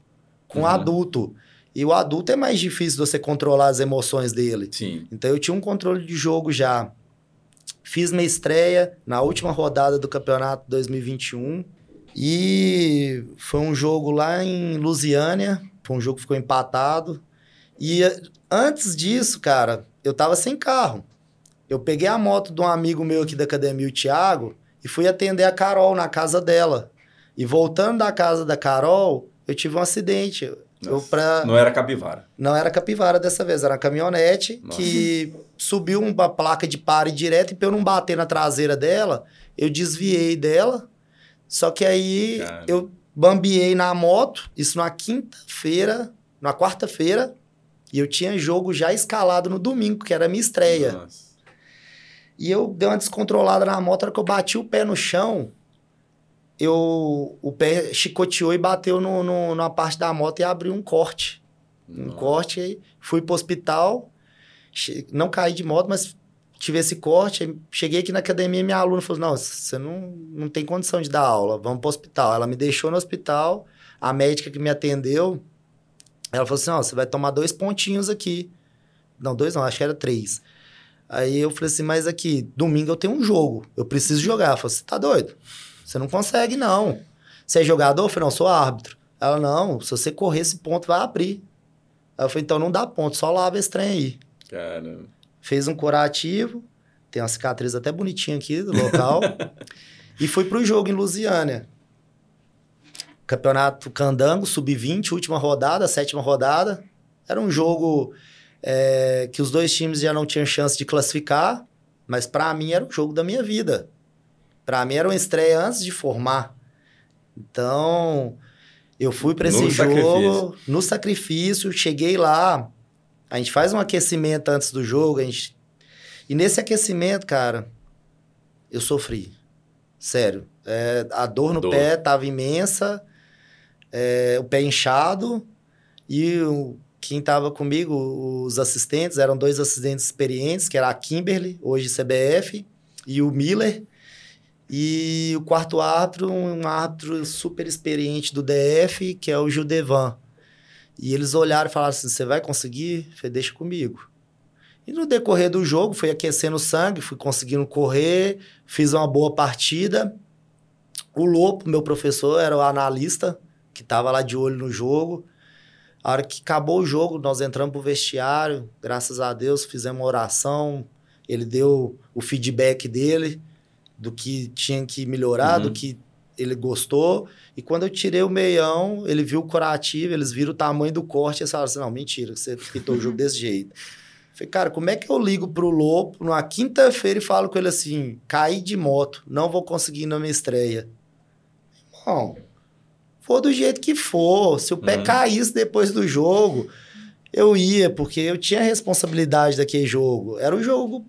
[SPEAKER 2] com
[SPEAKER 1] Uhum.
[SPEAKER 2] adulto. E o adulto é mais difícil de você controlar as emoções dele.
[SPEAKER 1] Sim.
[SPEAKER 2] Então eu tinha um controle de jogo já. Fiz minha estreia na última rodada do campeonato 2021 e foi um jogo lá em Lusiânia, foi um jogo que ficou empatado. E eh, antes disso, cara, eu tava sem carro. Eu peguei a moto de um amigo meu aqui da academia, o Thiago, e fui atender a Carol na casa dela. E voltando da casa da Carol, eu tive um acidente. Eu pra...
[SPEAKER 1] Não era capivara.
[SPEAKER 2] Não era capivara dessa vez, era uma caminhonete
[SPEAKER 1] Nossa.
[SPEAKER 2] que subiu uma placa de pare direto e pra eu não bater na traseira dela, eu desviei dela. Só que aí
[SPEAKER 1] Cara.
[SPEAKER 2] eu bambiei na moto, isso na quinta-feira, na quarta-feira, e eu tinha jogo já escalado no domingo, que era a minha estreia.
[SPEAKER 1] Nossa.
[SPEAKER 2] E eu dei uma descontrolada na moto, na hora que eu bati o pé no chão, eu o pé chicoteou e bateu no, no, numa parte da moto e abriu um corte. Um
[SPEAKER 1] Nossa.
[SPEAKER 2] corte aí, fui pro hospital, não caí de moto, mas tive esse corte. Cheguei aqui na academia e minha aluna falou: Não, você não, não tem condição de dar aula, vamos pro hospital. Ela me deixou no hospital, a médica que me atendeu, ela falou assim: Não, você vai tomar dois pontinhos aqui. Não, dois não, acho que era três. Aí eu falei assim: Mas aqui, domingo eu tenho um jogo, eu preciso jogar. Ela falou: Você tá doido? Você não consegue, não. Você é jogador? Eu falei: Não, sou árbitro. Ela: Não, se você correr esse ponto, vai abrir. Aí eu falei: Então não dá ponto, só lava esse trem aí
[SPEAKER 1] Cara,
[SPEAKER 2] fez um curativo, tem uma cicatriz até bonitinha aqui do local, e fui pro jogo em Lusiânia. Campeonato Candango, sub-20, última rodada, sétima rodada. Era um jogo é, que os dois times já não tinham chance de classificar, mas para mim era o jogo da minha vida. Para mim era uma estreia antes de formar. Então, eu fui para esse
[SPEAKER 1] No
[SPEAKER 2] jogo
[SPEAKER 1] sacrifício.
[SPEAKER 2] no sacrifício, cheguei lá, a gente faz um aquecimento antes do jogo, a gente... E nesse aquecimento, cara, eu sofri. Sério. É, a dor no
[SPEAKER 1] Dor.
[SPEAKER 2] pé tava imensa, é, o pé inchado, e o- quem tava comigo, os assistentes, eram dois assistentes experientes, que era a Kimberly, hoje CBF, e o Miller. E o quarto árbitro, um árbitro super experiente do DF, que é o Gildevan. E eles olharam e falaram assim: você vai conseguir? Falei, deixa comigo. E no decorrer do jogo, fui aquecendo o sangue, fui conseguindo correr, fiz uma boa partida. O Lopo, meu professor, era o analista, que estava lá de olho no jogo. A hora que acabou o jogo, nós entramos pro vestiário, graças a Deus, fizemos uma oração. Ele deu o feedback dele, do que tinha que melhorar,
[SPEAKER 1] Uhum.
[SPEAKER 2] do que ele gostou. E quando eu tirei o meião, ele viu o curativo, eles viram o tamanho do corte e eles falaram assim: não, mentira, você pintou o jogo desse jeito. Falei, cara, como é que eu ligo pro Lopo numa quinta-feira e falo com ele assim: caí de moto, não vou conseguir ir na minha estreia? Bom, for do jeito que for. Se o pé
[SPEAKER 1] Uhum.
[SPEAKER 2] caísse depois do jogo, eu ia, porque eu tinha responsabilidade daquele jogo. Era o jogo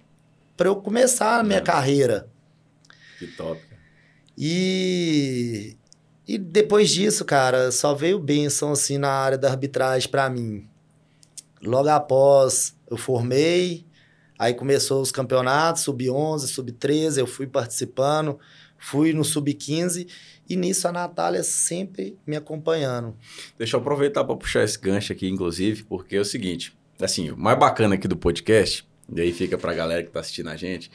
[SPEAKER 2] para eu começar a minha
[SPEAKER 1] É.
[SPEAKER 2] carreira.
[SPEAKER 1] Que top. cara.
[SPEAKER 2] E, e depois disso, cara, só veio bênção assim na área da arbitragem pra mim. Logo após eu formei, aí começou os campeonatos, sub-11, sub-13, eu fui participando, fui no sub-15 e nisso a Natália sempre me acompanhando.
[SPEAKER 1] Deixa eu aproveitar para puxar esse gancho aqui, inclusive, porque é o seguinte: assim, o mais bacana aqui do podcast, e aí fica pra galera que tá assistindo a gente,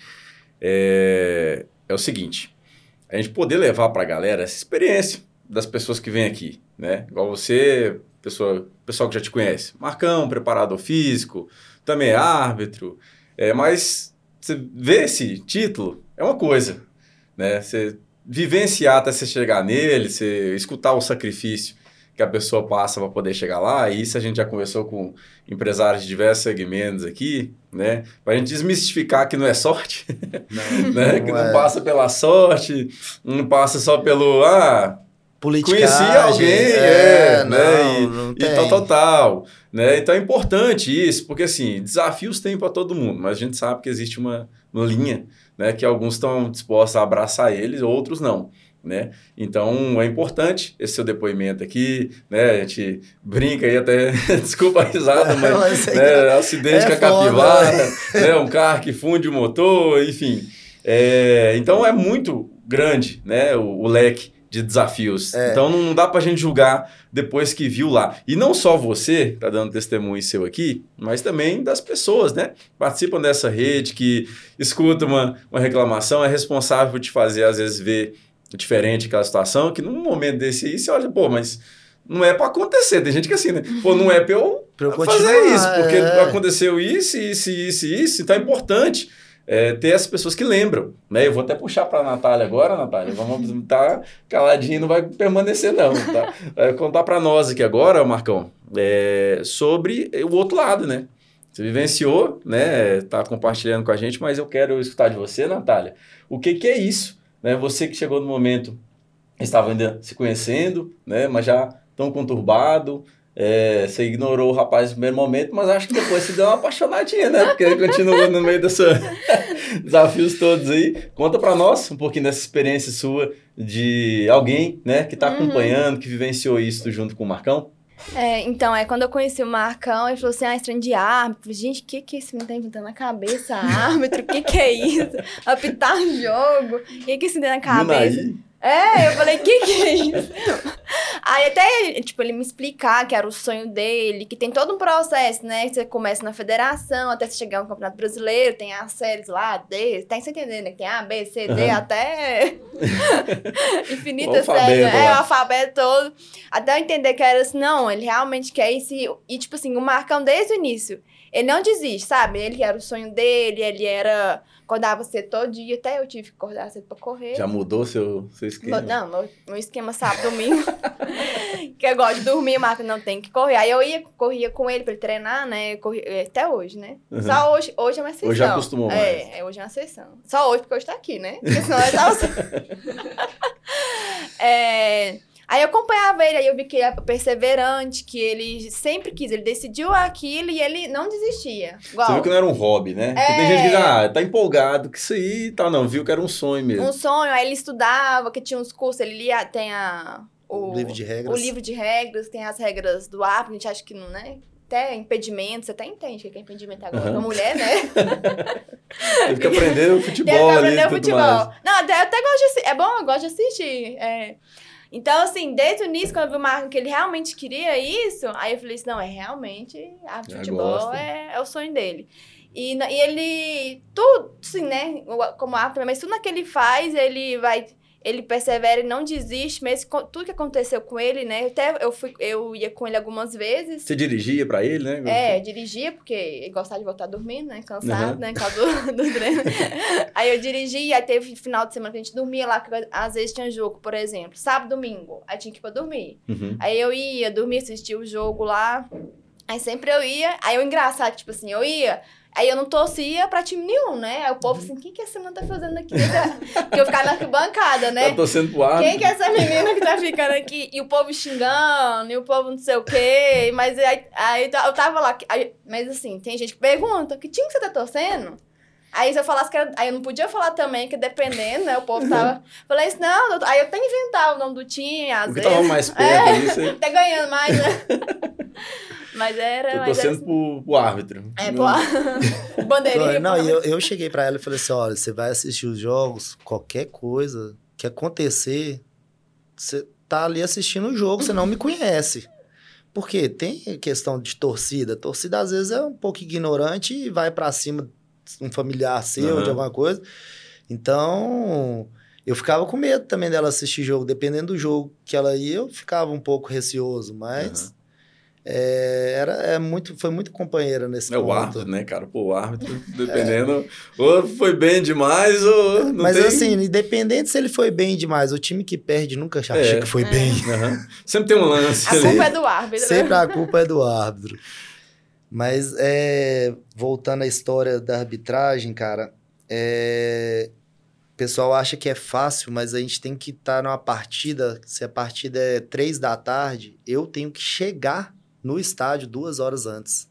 [SPEAKER 1] é, é o seguinte: a gente poder levar pra galera essa experiência das pessoas que vêm aqui, né? Igual você, pessoa, pessoal que já te conhece, Marcão, preparador físico, também é árbitro, é, mas você vê esse título é uma coisa, né? Você vivenciar até você chegar nele, você escutar o sacrifício que a pessoa passa para poder chegar lá, e isso a gente já conversou com empresários de diversos segmentos aqui, né? Para a gente desmistificar que não é sorte, né? que não
[SPEAKER 2] é.
[SPEAKER 1] passa pela sorte, não passa só pelo, ah, Conheci alguém, é, né?
[SPEAKER 2] não, não
[SPEAKER 1] e tal, tal, tal. Né? Então é importante isso, porque assim, desafios tem para todo mundo, mas a gente sabe que existe uma, uma linha, né? Que alguns estão dispostos a abraçar eles, outros não. Né? Então é importante esse seu depoimento aqui, né? A gente brinca aí até, desculpa a risada, mas,
[SPEAKER 2] Mas é
[SPEAKER 1] né? acidente
[SPEAKER 2] é
[SPEAKER 1] com a
[SPEAKER 2] foda,
[SPEAKER 1] capivara, né? um carro que funde o motor, enfim. É, então é muito grande, né? O, o leque de desafios.
[SPEAKER 2] É.
[SPEAKER 1] Então não dá pra gente julgar depois que viu lá. E não só você tá dando testemunho seu aqui, mas também das pessoas, né? Participam dessa rede, que escuta uma, uma reclamação, é responsável por te fazer, às vezes, ver diferente aquela situação, que num momento desse aí, você olha, pô, mas não é pra acontecer. Tem gente que é assim, né? Pô, não é pra eu
[SPEAKER 2] Pra eu
[SPEAKER 1] fazer isso, porque
[SPEAKER 2] é.
[SPEAKER 1] aconteceu isso, isso, isso, isso, então é importante é, ter essas pessoas que lembram, né? Eu vou até puxar para a Natália agora, Natália, vamos estar tá caladinho, não vai permanecer não, tá? Vai contar para nós aqui agora, Marcão, é, sobre o outro lado, né? Você vivenciou, né? Tá compartilhando com a gente, mas eu quero escutar de você, Natália. O que, que é isso? Né? Você que chegou no momento, estava ainda se conhecendo, né? Mas já tão conturbado, é, você ignorou o rapaz no primeiro momento, mas acho que depois você deu uma apaixonadinha, né? Porque ele continua no meio desses desafios todos aí. Conta para nós um pouquinho dessa experiência sua de alguém, né, que está uhum. acompanhando, que vivenciou isso junto com o Marcão.
[SPEAKER 4] É, então, é quando eu conheci o Marcão, ele falou assim, ah, estranho de árbitro. Gente, o que que esse menino tá inventando na cabeça? Árbitro, o que que é isso? Apitar jogo, o que que isso tem na cabeça? É, eu falei, que que é isso? Aí até, tipo, ele me explicar que era o sonho dele, que tem todo um processo, né? Você começa na federação, até você chegar no Campeonato Brasileiro, tem as séries lá, D, tem você entendendo, né? Que tem A, B, C, D, uhum. até infinitas séries. É, o alfabeto todo. Até eu entender que era assim, não, ele realmente quer isso. E, tipo assim, o Marcão desde o início, ele não desiste, sabe? Ele era o sonho dele, ele era Acordava cedo todo dia, até eu tive que acordar cedo pra correr.
[SPEAKER 1] Já mudou seu, seu esquema?
[SPEAKER 4] Não, meu, meu esquema sábado, domingo. que eu gosto de dormir, Marco não tem que correr. Aí eu ia, corria com ele pra ele treinar, né? Corria, é, até hoje, né? Uhum. Só hoje, hoje é uma sessão.
[SPEAKER 1] Hoje já acostumou mais.
[SPEAKER 4] É, é, hoje é uma sessão. Só hoje, porque hoje tá aqui, né? Porque senão eu tava... é... Aí eu acompanhava ele, aí eu vi que ele era perseverante, que ele sempre quis, ele decidiu aquilo e ele não desistia.
[SPEAKER 1] Igual. Você viu que não era um hobby, né? É... Porque tem gente que diz, ah, tá empolgado que isso aí tá, não, viu que era um sonho mesmo.
[SPEAKER 4] Um sonho, aí ele estudava, que tinha uns cursos, ele lia, tem a...
[SPEAKER 2] O, o livro de regras.
[SPEAKER 4] O livro de regras, tem as regras do árbitro, a gente acha que não, né? até impedimento, você até entende o que é impedimento agora uhum. mulher, né?
[SPEAKER 1] Tem que aprender o futebol. Tem que aprender o futebol. Mais.
[SPEAKER 4] Não, até, eu até gosto de assistir. É bom, eu gosto de assistir. É. Então, assim, desde o início, quando eu vi o Marco que ele realmente queria isso, aí eu falei assim, não, é realmente, a futebol é, é, o sonho dele. E, e ele, tudo, assim, né, como árbitro, mas tudo que ele faz, ele vai ele persevera e não desiste, com tudo que aconteceu com ele, né? Até eu, fui, eu ia com ele algumas vezes.
[SPEAKER 1] Você dirigia para ele, né?
[SPEAKER 4] É, dirigia, porque ele gostava de voltar dormindo, né? Cansado, uhum. né? Por causa do, do treino. aí eu dirigia, aí teve final de semana que a gente dormia lá, que às vezes tinha jogo, por exemplo, sábado, domingo, aí tinha que ir pra dormir. Uhum. Aí eu ia dormir, assistir o jogo lá. Aí sempre eu ia, aí o engraçado, tipo assim, eu ia, Aí eu não torcia pra time nenhum, né? Aí o povo assim, o que, que essa menina tá fazendo aqui? Porque eu ficava na bancada, né?
[SPEAKER 1] Tá torcendo pro ar.
[SPEAKER 4] Quem que é essa menina que tá ficando aqui? E o povo xingando, e o povo não sei o quê. Mas aí, aí eu tava lá. Aí, mas assim, tem gente que pergunta, que time que você tá torcendo? Aí se eu falasse que era, Aí eu não podia falar também, que dependendo, né? O povo tava. Falei isso, não, aí eu tenho que inventar o nome do time, às
[SPEAKER 1] Porque
[SPEAKER 4] vezes.
[SPEAKER 1] tava mais perto é,
[SPEAKER 4] aí. Tá ganhando mais, né? Mas era.
[SPEAKER 1] Tô torcendo era... pro, pro árbitro.
[SPEAKER 4] É, pro árbitro. Bandeirinha.
[SPEAKER 2] Não, e eu, eu cheguei pra ela e falei assim: olha, você vai assistir os jogos, qualquer coisa que acontecer, você tá ali assistindo o jogo, você não me conhece. Porque tem questão de torcida. Torcida, às vezes, é um pouco ignorante e vai para cima um familiar seu, uhum. de alguma coisa. Então, eu ficava com medo também dela assistir jogo. Dependendo do jogo que ela ia, eu ficava um pouco receoso, mas... Uhum. É, era, é muito, foi muito companheira nesse
[SPEAKER 1] é
[SPEAKER 2] ponto.
[SPEAKER 1] o árbitro, né, cara? Pô, o árbitro, dependendo, é. ou foi bem demais, ou não
[SPEAKER 2] Mas
[SPEAKER 1] tem...
[SPEAKER 2] assim, independente se ele foi bem demais, o time que perde nunca acha é. que foi
[SPEAKER 4] é.
[SPEAKER 2] bem.
[SPEAKER 1] Uhum. Sempre tem um lance
[SPEAKER 4] A ali. culpa é do árbitro.
[SPEAKER 2] Sempre né? a culpa é do árbitro. Mas, é, voltando à história da arbitragem, cara, é, o pessoal acha que é fácil, mas a gente tem que estar tá numa partida, se a partida é três da tarde, eu tenho que chegar no estádio duas horas antes.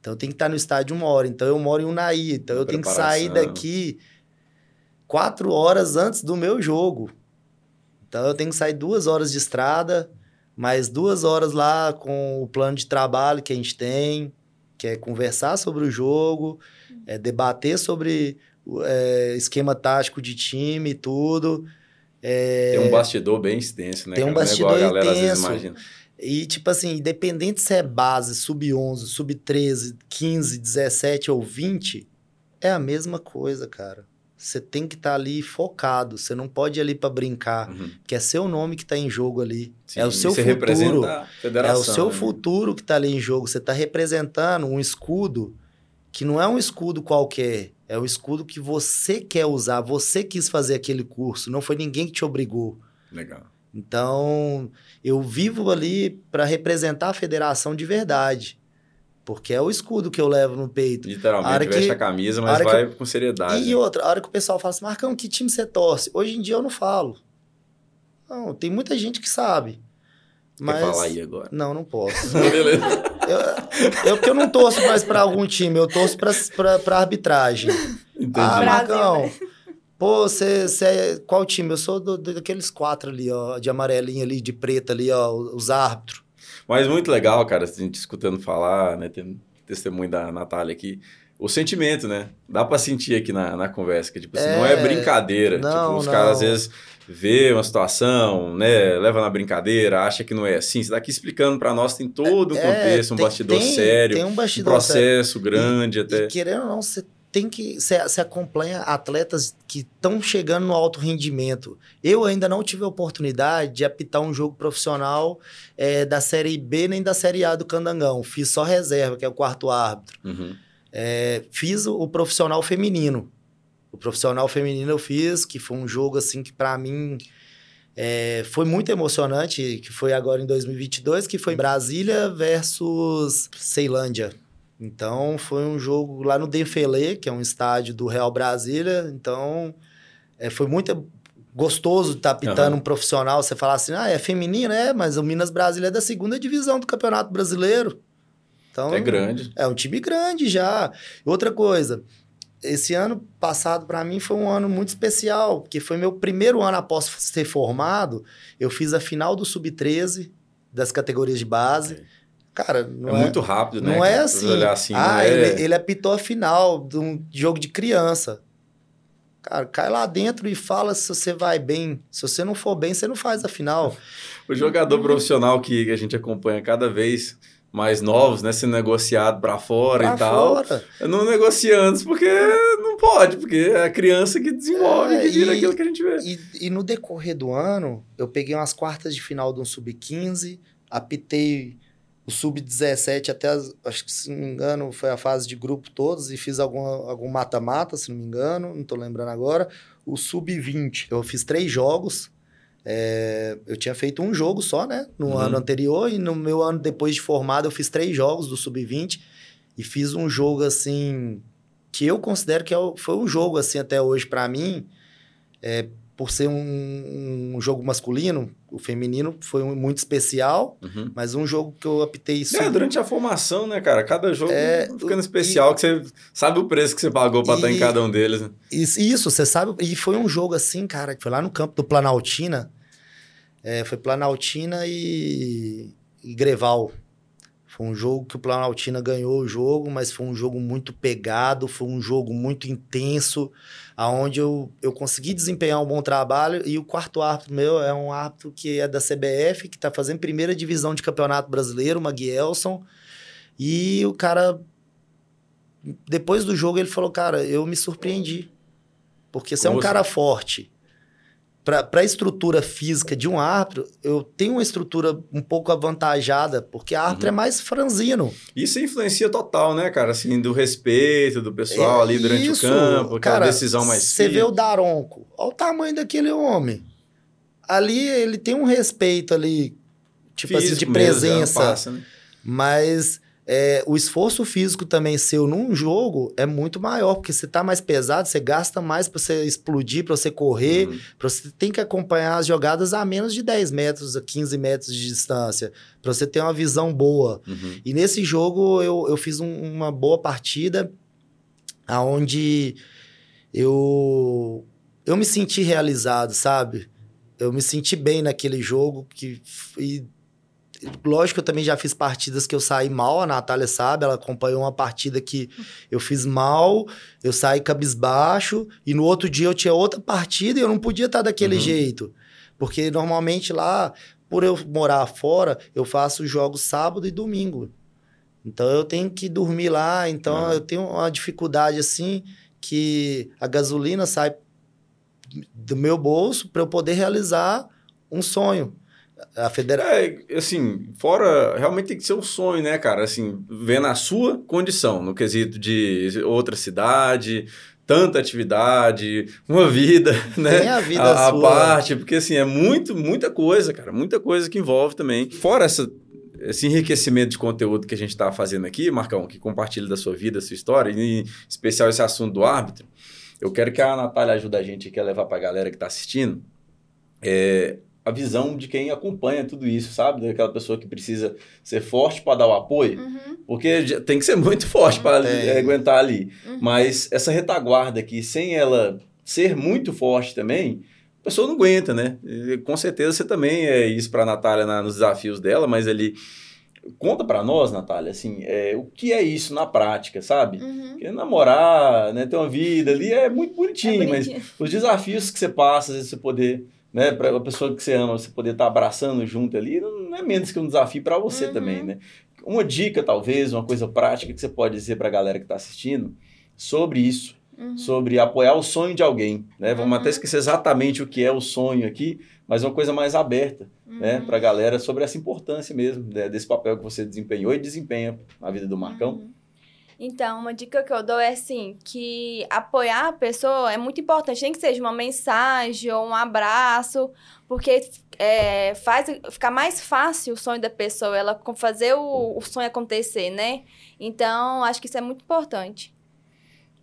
[SPEAKER 2] Então eu tenho que estar no estádio uma hora. Então eu moro em Unai. Então eu tenho que sair daqui quatro horas antes do meu jogo. Então eu tenho que sair duas horas de estrada, mais duas horas lá com o plano de trabalho que a gente tem, que é conversar sobre o jogo, é debater sobre é, esquema tático de time e tudo. É,
[SPEAKER 1] tem um bastidor bem extenso, né?
[SPEAKER 2] Tem um cara? bastidor é extenso. E, tipo assim, independente se é base, sub-11, sub-13, 15, 17 ou 20, é a mesma coisa, cara. Você tem que estar tá ali focado. Você não pode ir ali para brincar, uhum. que é seu nome que está em jogo ali. Sim, é o seu futuro. é o seu né? futuro que está ali em jogo. Você está representando um escudo que não é um escudo qualquer, é o escudo que você quer usar, você quis fazer aquele curso, não foi ninguém que te obrigou.
[SPEAKER 1] Legal.
[SPEAKER 2] Então, eu vivo ali para representar a federação de verdade. Porque é o escudo que eu levo no peito.
[SPEAKER 1] Literalmente,
[SPEAKER 2] hora
[SPEAKER 1] veste
[SPEAKER 2] que-
[SPEAKER 1] a camisa,
[SPEAKER 2] a
[SPEAKER 1] mas
[SPEAKER 2] hora que
[SPEAKER 1] vai
[SPEAKER 2] eu-
[SPEAKER 1] com seriedade.
[SPEAKER 2] E outra, a hora que o pessoal fala assim, Marcão, que time você torce? Hoje em dia eu não falo. Não, tem muita gente que sabe. Mas...
[SPEAKER 1] Quer falar aí agora?
[SPEAKER 2] Não, não posso.
[SPEAKER 1] Beleza.
[SPEAKER 2] Eu, eu porque eu não torço mais para algum time, eu torço para arbitragem.
[SPEAKER 1] Entendi.
[SPEAKER 2] Ah,
[SPEAKER 4] Brasil,
[SPEAKER 2] Marcão, pô, você é qual time? Eu sou do- daqueles quatro ali, ó, de amarelinho ali, de preto ali, ó, os árbitros.
[SPEAKER 1] Mas muito legal, cara, a gente escutando falar, né? Tem testemunho da Natália aqui. O sentimento, né? Dá pra sentir aqui na, na conversa, que tipo assim, não é
[SPEAKER 2] É,
[SPEAKER 1] brincadeira.
[SPEAKER 2] não,
[SPEAKER 1] tipo, os
[SPEAKER 2] não.
[SPEAKER 1] caras às vezes vê uma situação, né? Leva na brincadeira, acha que não é assim. Você tá aqui explicando pra nós, tem todo um
[SPEAKER 2] É,
[SPEAKER 1] contexto, um
[SPEAKER 2] tem-
[SPEAKER 1] bastidor
[SPEAKER 2] tem-
[SPEAKER 1] sério,
[SPEAKER 2] Tem um
[SPEAKER 1] um
[SPEAKER 2] bastidor sério.
[SPEAKER 1] processo grande até.
[SPEAKER 2] E querendo ou não, você tem que. Você, você acompanha atletas que estão chegando no alto rendimento. Eu ainda não tive a oportunidade de apitar um jogo profissional eh, da Série B nem da Série A do Candangão. Fiz só reserva, que é o quarto árbitro.
[SPEAKER 1] Uhum.
[SPEAKER 2] É, fiz o, o profissional feminino. O profissional feminino eu fiz, que foi um jogo assim que para mim é, foi muito emocionante, que foi agora em 2022, que foi Brasília versus Ceilândia. Então foi um jogo lá no Defele, que é um estádio do Real Brasília. Então é, foi muito gostoso estar pitando
[SPEAKER 1] Aham.
[SPEAKER 2] um profissional. Você falar assim, ah, é feminino, é, mas o Minas Brasília é da segunda divisão do Campeonato Brasileiro. Então,
[SPEAKER 1] É grande.
[SPEAKER 2] é um time grande já. Outra coisa, esse ano passado para mim foi um ano muito especial, porque foi meu primeiro ano após ser formado. Eu fiz a final do Sub-13 das categorias de base. Cara, não
[SPEAKER 1] É,
[SPEAKER 2] é,
[SPEAKER 1] muito rápido, né?
[SPEAKER 2] não é assim.
[SPEAKER 1] olhar assim,
[SPEAKER 2] ah,
[SPEAKER 1] não é...
[SPEAKER 2] ele, ele apitou a final de um jogo de criança. Cara, cai lá dentro e fala se você vai bem. Se você não for bem, você não faz a final.
[SPEAKER 1] O jogador profissional que a gente acompanha cada vez mais novos, né? Sendo negociado pra fora
[SPEAKER 2] Pra
[SPEAKER 1] e tal.
[SPEAKER 2] fora.
[SPEAKER 1] Eu não negocio antes porque não pode, porque é a criança que desenvolve,
[SPEAKER 2] É,
[SPEAKER 1] que vira
[SPEAKER 2] e-
[SPEAKER 1] aquilo que a gente vê.
[SPEAKER 2] E, e no decorrer do ano, eu peguei umas quartas de final de um sub-15, apitei o sub-17 até, as- acho que se não me engano, foi a fase de grupo todos e fiz algum, algum mata-mata, se não me engano, não tô lembrando agora. O sub-20, eu fiz três jogos. é, eu tinha feito um jogo só, né? No
[SPEAKER 1] Uhum.
[SPEAKER 2] ano anterior, e no meu ano depois de formado, eu fiz três jogos do sub-20 e fiz um jogo assim que eu considero que é foi um jogo assim até hoje pra mim é, por ser um, um jogo masculino o feminino foi um- muito especial
[SPEAKER 1] Uhum.
[SPEAKER 2] mas um jogo que eu apitei
[SPEAKER 1] É,
[SPEAKER 2] sub-
[SPEAKER 1] durante a formação, né, cara? Cada jogo
[SPEAKER 2] É,
[SPEAKER 1] ficando especial, que você sabe o preço que você pagou pra estar em
[SPEAKER 2] E-
[SPEAKER 1] cada um deles. né?
[SPEAKER 2] Isso, isso, você sabe. E foi um jogo assim, cara, que foi lá no campo do Planaltina. É, foi Planaltina e, e Greval. Foi um jogo que o Planaltina ganhou o jogo, mas foi um jogo muito pegado, foi um jogo muito intenso, aonde eu, eu consegui desempenhar um bom trabalho. E o quarto árbitro meu é um árbitro que é da CBF, que está fazendo primeira divisão de campeonato brasileiro, o Maguielson. E o cara depois do jogo ele falou, cara, eu me surpreendi. Porque você é um cara forte. Para a estrutura física de um árbitro, eu tenho uma estrutura um pouco avantajada, porque árbitro
[SPEAKER 1] Uhum.
[SPEAKER 2] é mais franzino.
[SPEAKER 1] Isso influencia total, né, cara? Assim, do respeito do pessoal
[SPEAKER 2] É
[SPEAKER 1] ali durante
[SPEAKER 2] isso,
[SPEAKER 1] o campo, aquela
[SPEAKER 2] cara,
[SPEAKER 1] decisão mais
[SPEAKER 2] Você vê o Daronco, olha o tamanho daquele homem. Ali ele tem um respeito ali, tipo assim, de
[SPEAKER 1] Físico mesmo, já
[SPEAKER 2] presença.
[SPEAKER 1] passa, né?
[SPEAKER 2] Mas é, o esforço físico também seu num jogo é muito maior, porque você tá mais pesado, você gasta mais para você explodir, para você correr,
[SPEAKER 1] Uhum.
[SPEAKER 2] pra você tem que acompanhar as jogadas a menos de 10 metros, a 15 metros de distância, para você ter uma visão boa.
[SPEAKER 1] Uhum.
[SPEAKER 2] E nesse jogo eu, eu fiz um- uma boa partida, aonde eu, eu me senti realizado, sabe? Eu me senti bem naquele jogo que e lógico eu também já fiz partidas que eu saí mal, a Natália sabe, ela acompanhou uma partida que eu fiz mal, eu saí cabisbaixo e no outro dia eu tinha outra partida e eu não podia estar daquele
[SPEAKER 1] Uhum.
[SPEAKER 2] jeito. Porque normalmente lá, por eu morar fora, eu faço jogos sábado e domingo. Então eu tenho que dormir lá, então
[SPEAKER 1] Uhum.
[SPEAKER 2] eu tenho uma dificuldade assim que a gasolina sai do meu bolso para eu poder realizar um sonho. A federação.
[SPEAKER 1] É, assim, fora, realmente tem que ser um sonho, né, cara? Assim, vendo a sua condição, no quesito de outra cidade, tanta atividade, uma vida, né?
[SPEAKER 2] Tem a vida
[SPEAKER 1] a,
[SPEAKER 2] sua.
[SPEAKER 1] a parte, porque assim, é muito, muita coisa, cara, muita coisa que envolve também. Fora essa, esse enriquecimento de conteúdo que a gente está fazendo aqui, Marcão, que compartilha da sua vida, da sua história, e em especial esse assunto do árbitro, eu quero que a Natália ajude a gente aqui a levar para a galera que está assistindo é, a visão de quem acompanha tudo isso, sabe? Daquela pessoa que precisa ser forte para dar o apoio,
[SPEAKER 4] Uhum,
[SPEAKER 1] porque tem que ser muito forte para
[SPEAKER 2] Tem.
[SPEAKER 1] aguentar ali.
[SPEAKER 4] uhum.
[SPEAKER 1] Mas essa retaguarda aqui, sem ela ser muito forte também, a pessoa não aguenta, né? E, com certeza você também é isso para a Natália na- nos desafios dela, mas ali. Conta para nós, Natália, assim, é, o que é isso na prática, sabe?
[SPEAKER 4] Uhum.
[SPEAKER 1] Porque namorar, né, ter uma vida ali é muito bonitinho,
[SPEAKER 4] É
[SPEAKER 1] mas os desafios que você passa, às vezes você poder, né, para a pessoa que você ama, você poder estar abraçando junto ali, não é menos que um desafio para você
[SPEAKER 4] Uhum.
[SPEAKER 1] também, né? Uma dica, talvez, uma coisa prática que você pode dizer para a galera que está assistindo sobre isso,
[SPEAKER 4] Uhum.
[SPEAKER 1] sobre apoiar o sonho de alguém, né? Vamos
[SPEAKER 4] Uhum.
[SPEAKER 1] até esquecer exatamente o que é o sonho aqui, mas uma coisa mais aberta, né,
[SPEAKER 4] Uhum.
[SPEAKER 1] para a galera sobre essa importância mesmo, né, desse papel que você desempenhou e desempenha na vida do Marcão.
[SPEAKER 4] Então, uma dica que eu dou é assim, que apoiar a pessoa é muito importante, nem que seja uma mensagem ou um abraço, porque é, faz ficar mais fácil o sonho da pessoa, ela fazer o, o sonho acontecer, né? Então, acho que isso é muito importante.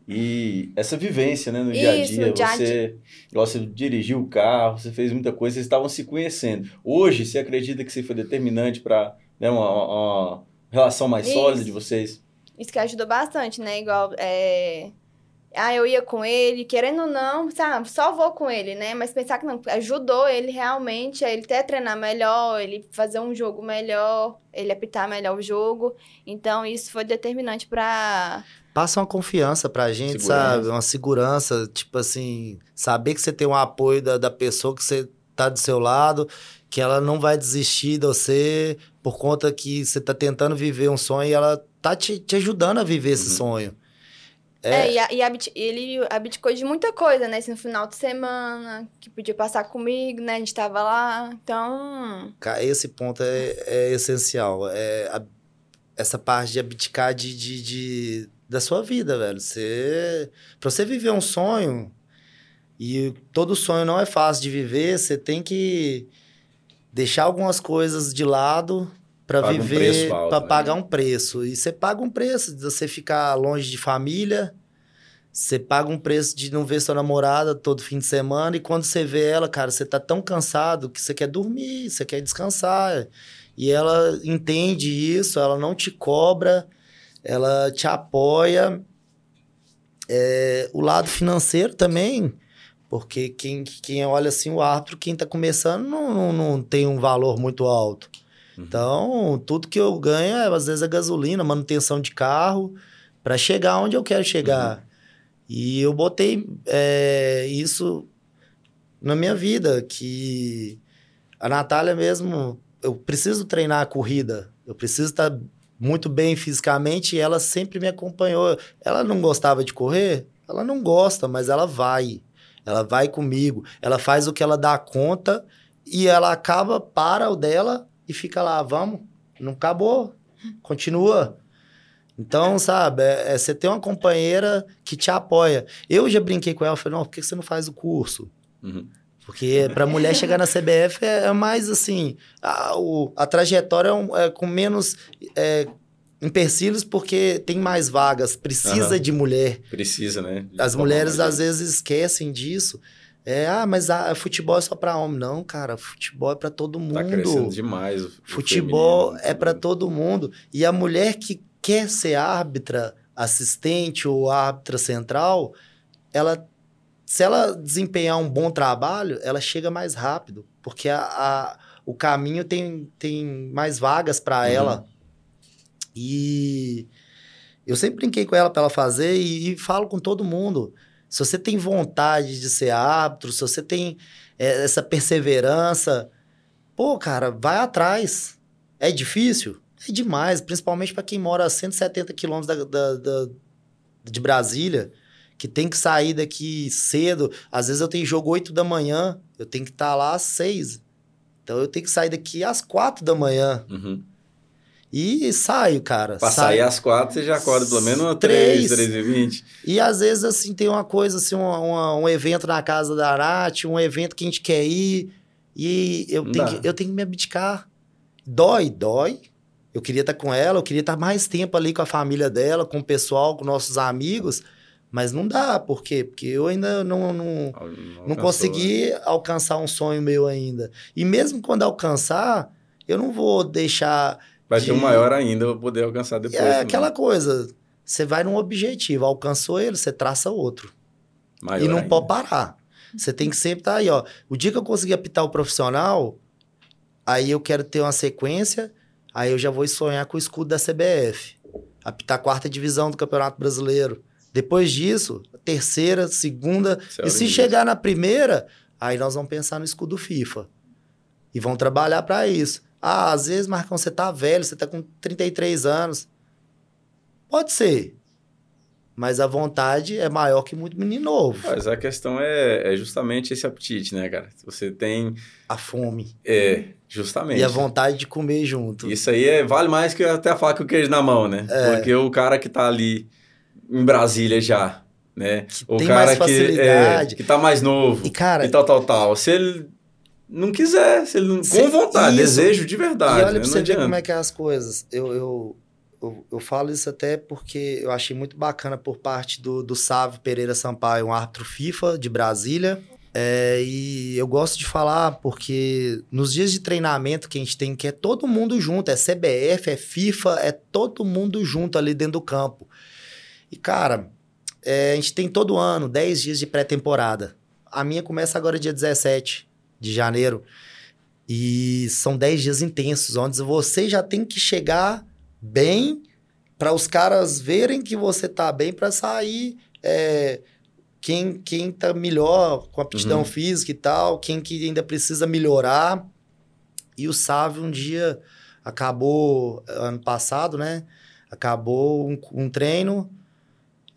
[SPEAKER 1] E essa vivência, né, no dia a
[SPEAKER 4] Isso,
[SPEAKER 1] dia,
[SPEAKER 4] dia
[SPEAKER 1] você, você dirigiu o carro, você fez muita coisa, vocês estavam se conhecendo. Hoje, você acredita que isso foi determinante para né, uma, uma relação mais
[SPEAKER 4] Isso.
[SPEAKER 1] sólida de vocês?
[SPEAKER 4] Isso que ajudou bastante, né? Igual, é... Ah, eu ia com ele, querendo ou não, sabe, só vou com ele, né? Mas pensar que não, ajudou ele realmente a ele até treinar melhor, ele fazer um jogo melhor, ele apitar melhor o jogo. Então, isso foi determinante pra...
[SPEAKER 2] Passa uma confiança pra gente,
[SPEAKER 1] Segurança.
[SPEAKER 2] sabe? Uma segurança, tipo assim, saber que você tem um apoio da, da pessoa que você tá do seu lado, que ela não vai desistir de você por conta que você tá tentando viver um sonho e ela tá te, te ajudando a viver esse
[SPEAKER 1] Uhum.
[SPEAKER 2] sonho.
[SPEAKER 4] É, e, a- e abdi- ele abdicou de muita coisa, né? Esse no final de semana, que podia passar comigo, né? A gente tava lá, então...
[SPEAKER 2] Esse ponto é, é essencial. É a- essa parte de abdicar de, de, de- da sua vida, velho. Você, pra você viver um sonho, e todo sonho não é fácil de viver, você tem que deixar algumas coisas de lado para
[SPEAKER 1] um
[SPEAKER 2] viver,
[SPEAKER 1] alto,
[SPEAKER 2] para
[SPEAKER 1] né?
[SPEAKER 2] pagar um preço. E você paga um preço de você ficar longe de família, você paga um preço de não ver sua namorada todo fim de semana, e quando você vê ela, cara, você tá tão cansado que você quer dormir, você quer descansar. E ela entende isso, ela não te cobra, ela te apoia. É, o lado financeiro também, porque quem, quem olha assim, o árbitro, quem tá começando, não, não, não tem um valor muito alto.
[SPEAKER 1] Uhum.
[SPEAKER 2] Então, tudo que eu ganho é, às vezes, a gasolina, manutenção de carro, para chegar onde eu quero chegar. E eu botei é, isso na minha vida, que a Natália mesmo, eu preciso treinar a corrida, eu preciso estar muito bem fisicamente e ela sempre me acompanhou. Ela não gostava de correr? Ela não gosta, mas ela vai. Ela vai comigo, ela faz o que ela dá conta e ela acaba, para o dela e fica lá, vamos, não acabou, continua. Então, sabe, é, é você ter uma companheira que te apoia. Eu já brinquei com ela, falei, não, por que você não faz o curso?
[SPEAKER 1] Uhum.
[SPEAKER 2] Porque para mulher chegar na CBF é, é mais assim, a, o- a trajetória é, um- é com menos é, empecilhos porque tem mais vagas, precisa
[SPEAKER 1] Aham.
[SPEAKER 2] de mulher.
[SPEAKER 1] Precisa, né? de
[SPEAKER 2] As mulheres às vezes esquecem disso. É, ah, mas a, futebol é só para homem. Não, cara, futebol é para todo mundo.
[SPEAKER 1] Tá crescendo demais. o-
[SPEAKER 2] Futebol
[SPEAKER 1] feminino,
[SPEAKER 2] é para todo mundo. E a mulher que quer ser árbitra, assistente ou árbitra central, ela, se ela desempenhar um bom trabalho, ela chega mais rápido, porque a, a- o caminho tem, tem mais vagas para
[SPEAKER 1] Uhum.
[SPEAKER 2] ela. E eu sempre brinquei com ela para ela fazer e, e falo com todo mundo. Se você tem vontade de ser árbitro, se você tem é, essa perseverança, pô, cara, vai atrás. É difícil? É demais, principalmente para quem mora a 170 quilômetros da, da- da- de Brasília, que tem que sair daqui cedo. Às vezes eu tenho jogo 8 da manhã, eu tenho que estar lá às 6. Então eu tenho que sair daqui às quatro da manhã.
[SPEAKER 1] Uhum.
[SPEAKER 2] E saio, cara.
[SPEAKER 1] Pra
[SPEAKER 2] saio.
[SPEAKER 1] sair às quatro, você já acorda pelo menos três,
[SPEAKER 2] Três.
[SPEAKER 1] e vinte.
[SPEAKER 2] E às vezes, assim, tem uma coisa, assim, uma- uma- um evento na casa da Arate, um evento que a gente quer ir, e eu
[SPEAKER 1] Não
[SPEAKER 2] tenho,
[SPEAKER 1] dá.
[SPEAKER 2] que, eu tenho que me abdicar. Dói, dói. Eu queria estar com ela, eu queria estar mais tempo ali com a família dela, com o pessoal, com nossos amigos, mas não dá, por quê? Porque eu ainda não, não, não
[SPEAKER 1] alcançou, né?
[SPEAKER 2] consegui alcançar um sonho meu ainda. E mesmo quando alcançar, eu não vou deixar
[SPEAKER 1] Vai ter um
[SPEAKER 2] de-
[SPEAKER 1] maior ainda pra poder alcançar depois.
[SPEAKER 2] é
[SPEAKER 1] também.
[SPEAKER 2] aquela coisa, você vai num objetivo, alcançou ele, você traça outro.
[SPEAKER 1] Maior
[SPEAKER 2] e não
[SPEAKER 1] ainda.
[SPEAKER 2] pode parar. Você tem que sempre estar aí, ó. O dia que eu conseguir apitar o profissional, aí eu quero ter uma sequência, aí eu já vou sonhar com o escudo da CBF. Apitar a quarta divisão do Campeonato Brasileiro. Depois disso, terceira, segunda.
[SPEAKER 1] O
[SPEAKER 2] e se
[SPEAKER 1] limite.
[SPEAKER 2] chegar na primeira, aí nós vamos pensar no escudo FIFA. E vão trabalhar para isso. Ah, às vezes, Marcão, você tá velho, você tá com 33 anos. Pode ser. Mas a vontade é maior que muito menino novo.
[SPEAKER 1] Mas a questão é, é justamente esse apetite, né, cara? Você tem.
[SPEAKER 2] A fome.
[SPEAKER 1] É, justamente.
[SPEAKER 2] E a vontade de comer junto.
[SPEAKER 1] Isso aí é, vale mais que até a faca e o queijo na mão, né?
[SPEAKER 2] É.
[SPEAKER 1] Porque o cara que tá ali em Brasília já, né? o
[SPEAKER 2] tem
[SPEAKER 1] cara que, é, que tá mais novo
[SPEAKER 2] E, cara,
[SPEAKER 1] e tal, tal, tal. Se ele não quiser, se ele não, com vontade,
[SPEAKER 2] isso.
[SPEAKER 1] desejo de verdade,
[SPEAKER 2] e olha
[SPEAKER 1] né?
[SPEAKER 2] pra você ver como é que é as coisas. Eu, eu, eu, eu falo isso até porque eu achei muito bacana por parte do, do Sávio Pereira Sampaio, um árbitro FIFA de Brasília. É, e eu gosto de falar porque nos dias de treinamento que a gente tem, que é todo mundo junto, é CBF, é FIFA, é todo mundo junto ali dentro do campo. E, cara, é, a gente tem todo ano 10 dias de pré-temporada. A minha começa agora dia 17 de janeiro. E são 10 dias intensos, onde você já tem que chegar bem para os caras verem que você tá bem para sair é, quem, quem tá melhor com aptidão
[SPEAKER 1] Uhum.
[SPEAKER 2] física e tal, quem que ainda precisa melhorar. E o Sávio um dia acabou, ano passado, né? Acabou um, um treino,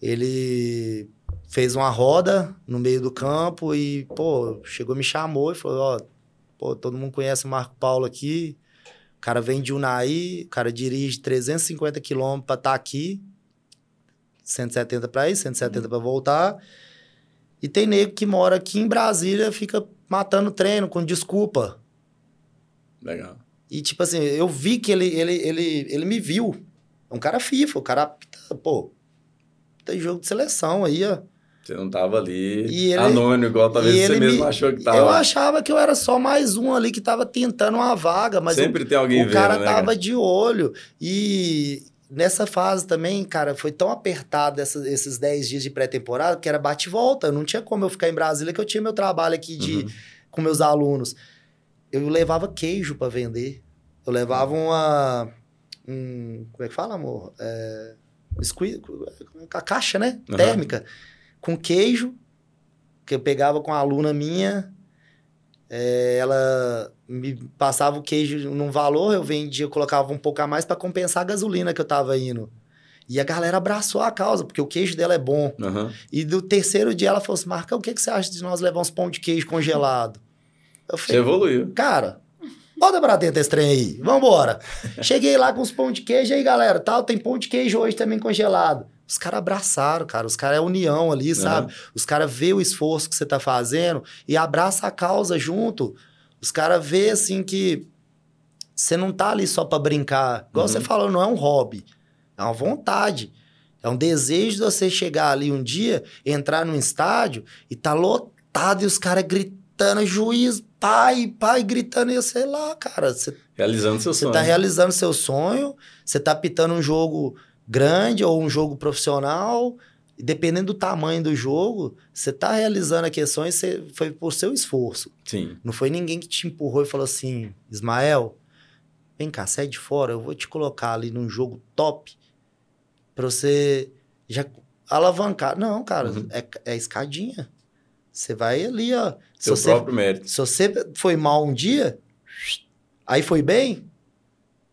[SPEAKER 2] ele fez uma roda no meio do campo e, pô, chegou, me chamou e falou, ó, pô, todo mundo conhece o Marco Paulo aqui, o cara vem de Unai, o cara dirige 350 quilômetros pra estar aqui, 170 pra ir, 170 pra voltar, e tem nego que mora aqui em Brasília, fica matando treino com desculpa.
[SPEAKER 1] Legal.
[SPEAKER 2] E, tipo assim, eu vi que ele, ele, ele, ele me viu. É um cara FIFA, o cara, pô, tem jogo de seleção aí, ó.
[SPEAKER 1] Você não tava ali
[SPEAKER 2] ele-
[SPEAKER 1] anônimo, igual talvez você mesmo
[SPEAKER 2] me-
[SPEAKER 1] achou que tava.
[SPEAKER 2] Eu achava que eu era só mais um ali que tava tentando uma vaga, mas
[SPEAKER 1] Sempre
[SPEAKER 2] o,
[SPEAKER 1] tem alguém
[SPEAKER 2] o
[SPEAKER 1] vendo,
[SPEAKER 2] cara
[SPEAKER 1] né,
[SPEAKER 2] tava
[SPEAKER 1] cara?
[SPEAKER 2] de olho. E nessa fase também, cara, foi tão apertado essa- esses 10 dias de pré-temporada que era bate e volta. Não tinha como eu ficar em Brasília, que eu tinha meu trabalho aqui de,
[SPEAKER 1] Uhum.
[SPEAKER 2] com meus alunos. Eu levava queijo para vender. Eu levava uma. Um, como é que fala, amor? É, squeeze- a caixa, né?
[SPEAKER 1] Uhum.
[SPEAKER 2] Térmica. Com queijo, que eu pegava com a aluna minha. é, ela me passava o queijo num valor, eu vendia, eu colocava um pouco a mais para compensar a gasolina que eu tava indo. E a galera abraçou a causa, porque o queijo dela é bom.
[SPEAKER 1] Aham.
[SPEAKER 2] E do terceiro dia ela falou assim: Marcão, o que, que você acha de nós levar uns pão de queijo congelado? Eu
[SPEAKER 1] Você
[SPEAKER 2] falei,
[SPEAKER 1] evoluiu.
[SPEAKER 2] cara, bota pra dentro esse trem aí, vambora. Cheguei lá com os pão de queijo, aí galera, tal, tem pão de queijo hoje também congelado. Os caras abraçaram, cara, os caras é união ali, sabe? Os caras vê o esforço que você tá fazendo e abraça a causa junto. Os caras vê, assim, que você não tá ali só pra brincar. Igual
[SPEAKER 1] Uhum.
[SPEAKER 2] você falou, não é um hobby, é uma vontade. É um desejo de você chegar ali um dia, entrar num estádio e tá lotado e os caras gritando, juiz, pai, pai, gritando, e eu sei lá, cara. Você
[SPEAKER 1] Realizando seu
[SPEAKER 2] você
[SPEAKER 1] sonho.
[SPEAKER 2] tá realizando seu sonho, você tá pitando um jogo grande ou um jogo profissional, dependendo do tamanho do jogo, você tá realizando aquele sonho, você, foi por seu esforço.
[SPEAKER 1] Sim.
[SPEAKER 2] Não foi ninguém que te empurrou e falou assim, Ismael, vem cá, sai de fora, eu vou te colocar ali num jogo top pra você já alavancar. Não, cara,
[SPEAKER 1] Uhum.
[SPEAKER 2] é, é escadinha. Você vai ali, ó. Se
[SPEAKER 1] Seu
[SPEAKER 2] você
[SPEAKER 1] próprio mérito.
[SPEAKER 2] se você foi mal um dia, aí foi bem,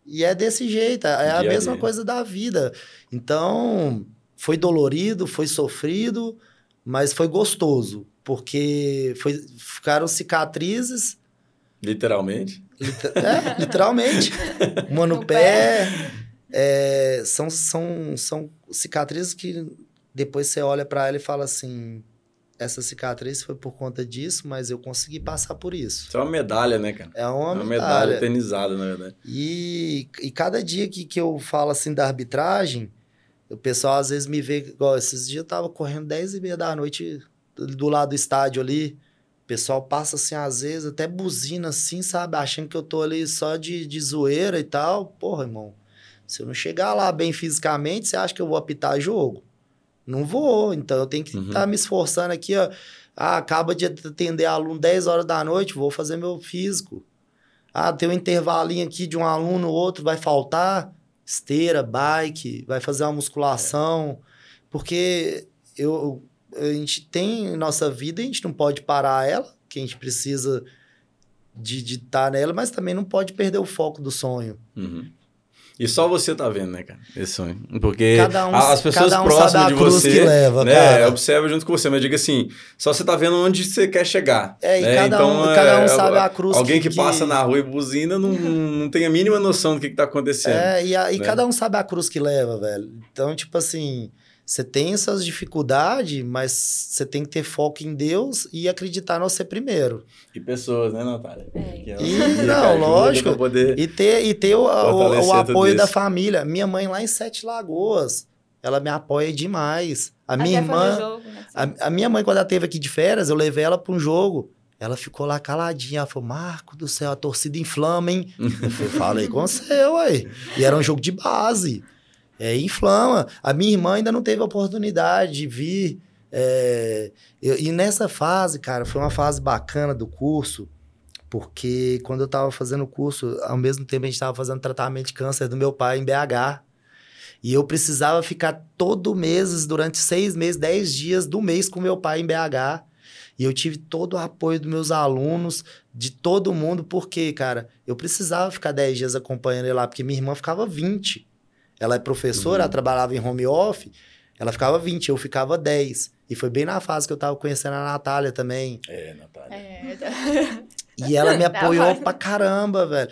[SPEAKER 2] e é desse jeito, é a
[SPEAKER 1] Dia a
[SPEAKER 2] mesma
[SPEAKER 1] dia.
[SPEAKER 2] coisa da vida. Então, foi dolorido, foi sofrido, mas foi gostoso, porque foi, ficaram cicatrizes,
[SPEAKER 1] Literalmente.
[SPEAKER 2] Liter- é, literalmente. Uma no,
[SPEAKER 4] No
[SPEAKER 2] pé. É, são, são, são cicatrizes que depois você olha pra ela e fala assim: essa cicatriz foi por conta disso, mas eu consegui passar por isso.
[SPEAKER 1] Isso é uma medalha, né, cara?
[SPEAKER 2] É uma,
[SPEAKER 1] É uma
[SPEAKER 2] medalha.
[SPEAKER 1] medalha tenizada, na verdade.
[SPEAKER 2] E, e cada dia que, que eu falo assim da arbitragem, o pessoal às vezes me vê, igual esses dias eu tava correndo 10 e meia da noite do, do lado do estádio ali. O pessoal passa assim, às vezes, até buzina assim, sabe? Achando que eu tô ali só de, de zoeira e tal. Porra, irmão, se eu não chegar lá bem fisicamente, você acha que eu vou apitar jogo? Não vou. Então eu tenho que estar
[SPEAKER 1] Uhum.
[SPEAKER 2] me esforçando aqui, ó. Ah, acaba de atender aluno 10 horas da noite, vou fazer meu físico. Ah, tem um intervalinho aqui de um aluno, outro vai faltar. Esteira, bike, vai fazer uma musculação. Porque eu, a gente tem nossa vida, a gente não pode parar ela, que a gente precisa de estar nela, mas também não pode perder o foco do sonho.
[SPEAKER 1] Uhum. E só você tá vendo, né, cara? Esse sonho. Porque
[SPEAKER 2] Cada um-
[SPEAKER 1] as pessoas
[SPEAKER 2] cada um
[SPEAKER 1] próximas de você,
[SPEAKER 2] leva,
[SPEAKER 1] né, observa junto com você, mas diga assim, só você tá vendo onde você quer chegar.
[SPEAKER 2] É, e
[SPEAKER 1] né?
[SPEAKER 2] cada
[SPEAKER 1] então,
[SPEAKER 2] um-
[SPEAKER 1] é,
[SPEAKER 2] cada um sabe a cruz
[SPEAKER 1] Alguém que,
[SPEAKER 2] que-
[SPEAKER 1] passa na rua e buzina não, não tem a mínima noção do que, que tá acontecendo.
[SPEAKER 2] É, e, a- e
[SPEAKER 1] né?
[SPEAKER 2] cada um sabe a cruz que leva, velho. Então, tipo assim, você tem essas dificuldades, mas você tem que ter foco em Deus e acreditar no você primeiro.
[SPEAKER 1] E pessoas, né, Natália?
[SPEAKER 3] É.
[SPEAKER 1] Que é
[SPEAKER 2] E- não, lógico. E ter, e ter o, o- apoio da família. Minha mãe lá em Sete Lagoas, ela me apoia demais. A minha
[SPEAKER 4] Até
[SPEAKER 2] irmã,
[SPEAKER 4] jogo, né?
[SPEAKER 2] a, a minha mãe, quando ela teve aqui de férias, eu levei ela para um jogo. Ela ficou lá caladinha. Ela falou: Marco do céu, a torcida inflama, hein? eu falei, falei com você, ué. E era um jogo de base. É, inflama. A minha irmã ainda não teve a oportunidade de vir. é, eu- e nessa fase, cara, foi uma fase bacana do curso, porque quando eu tava fazendo o curso, ao mesmo tempo a gente tava fazendo tratamento de câncer do meu pai em BH. E eu precisava ficar todo mês, durante seis meses, dez dias do mês com meu pai em BH. E eu tive todo o apoio dos meus alunos, de todo mundo, porque, cara, eu precisava ficar dez dias acompanhando ele lá, porque minha irmã ficava 20. Ela é professora,
[SPEAKER 1] Uhum.
[SPEAKER 2] ela trabalhava em home office, ela ficava 20, eu ficava 10. E foi bem na fase que eu tava conhecendo a Natália também.
[SPEAKER 1] É, Natália.
[SPEAKER 4] É,
[SPEAKER 2] E ela me apoiou pra caramba, velho.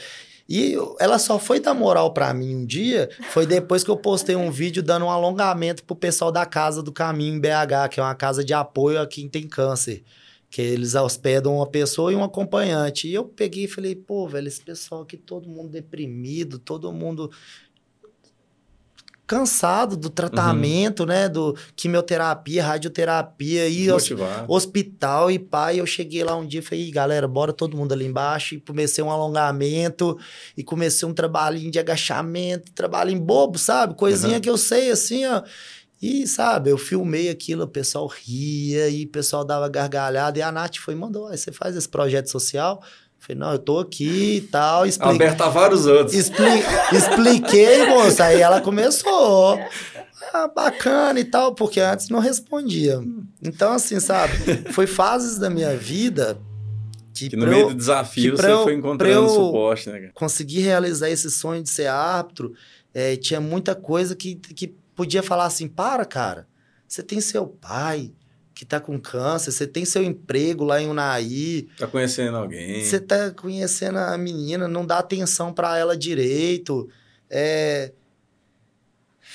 [SPEAKER 2] E eu- ela só foi dar moral pra mim um dia, foi depois que eu postei um vídeo dando um alongamento pro pessoal da Casa do Caminho em BH, que é uma casa de apoio a quem tem câncer. Que eles hospedam uma pessoa e um acompanhante. E eu peguei e falei, pô, velho, esse pessoal aqui, todo mundo deprimido, todo mundo cansado do tratamento, né? Do quimioterapia, radioterapia e
[SPEAKER 1] Motivar.
[SPEAKER 2] hospital e pai. Eu cheguei lá um dia e falei, "Ih, galera, bora todo mundo ali embaixo. E comecei um alongamento e comecei um trabalhinho de agachamento, trabalhinho bobo, sabe? Coisinha
[SPEAKER 1] Uhum.
[SPEAKER 2] que eu sei, assim, ó. E, sabe, eu filmei aquilo, o pessoal ria e o pessoal dava gargalhada. E a Nath foi e mandou, "Aí, você faz esse projeto social? Falei, não, eu tô aqui e tal. Expliquei.
[SPEAKER 1] Aberta a vários outros.
[SPEAKER 2] Expli- expliquei, moça. Aí ela começou. Ah, bacana e tal, porque antes não respondia. Então, assim, sabe? Foi fases da minha vida que,
[SPEAKER 1] Que no meio
[SPEAKER 2] eu
[SPEAKER 1] do desafio você
[SPEAKER 2] eu-
[SPEAKER 1] foi encontrando suporte, né, cara?
[SPEAKER 2] conseguir realizar esse sonho de ser árbitro, eh, tinha muita coisa que, que podia falar assim: para, cara, você tem seu pai que tá com câncer, você tem seu emprego lá em Unai,
[SPEAKER 1] Tá conhecendo alguém.
[SPEAKER 2] Você tá conhecendo a menina, não dá atenção pra ela direito. É.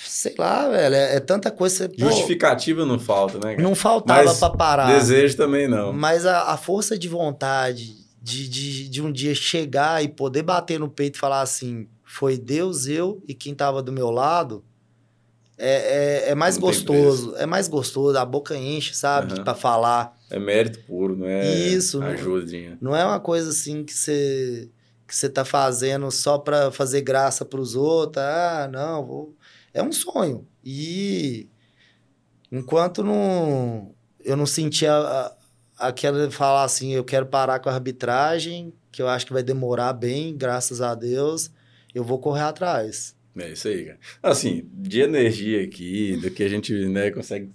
[SPEAKER 2] Sei lá, velho. É, é tanta coisa. Você, pô,
[SPEAKER 1] Justificativa não falta, né, cara?
[SPEAKER 2] não faltava
[SPEAKER 1] Mas
[SPEAKER 2] pra parar.
[SPEAKER 1] Desejo também não.
[SPEAKER 2] Mas a, a força de vontade de, de, de um dia chegar e poder bater no peito e falar assim: foi Deus, eu e quem tava do meu lado. É, é, é mais
[SPEAKER 1] Não
[SPEAKER 2] gostoso. É mais gostoso. A boca enche, sabe?
[SPEAKER 1] Aham.
[SPEAKER 2] Pra falar.
[SPEAKER 1] É mérito puro, não é
[SPEAKER 2] Isso.
[SPEAKER 1] ajudinha.
[SPEAKER 2] Não é uma coisa assim que você que você tá fazendo só pra fazer graça pros outros. Ah, não, vou... é um sonho. E enquanto não eu não sentia aquela de falar assim, eu quero parar com a arbitragem, que eu acho que vai demorar bem, graças a Deus, eu vou correr atrás.
[SPEAKER 1] É isso aí, cara. Assim, de energia aqui, do que a gente né, consegue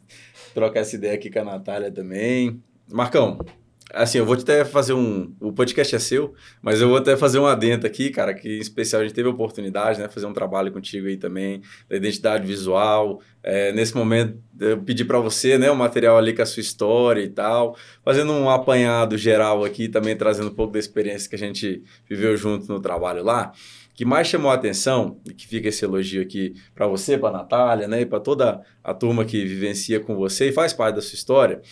[SPEAKER 1] trocar essa ideia aqui com a Natália também. Marcão, Assim, eu vou até fazer um. O podcast é seu, mas eu vou até fazer um adendo aqui, cara, que em especial a gente teve a oportunidade, né? Fazer um trabalho contigo aí também, da identidade visual. É, nesse momento, eu pedi para você, né, o um material ali com a sua história e tal, fazendo um apanhado geral aqui, também trazendo um pouco da experiência que a gente viveu junto no trabalho lá que mais chamou a atenção, e que fica esse elogio aqui para você, para a Natália, né, e para toda a turma que vivencia com você e faz parte da sua história,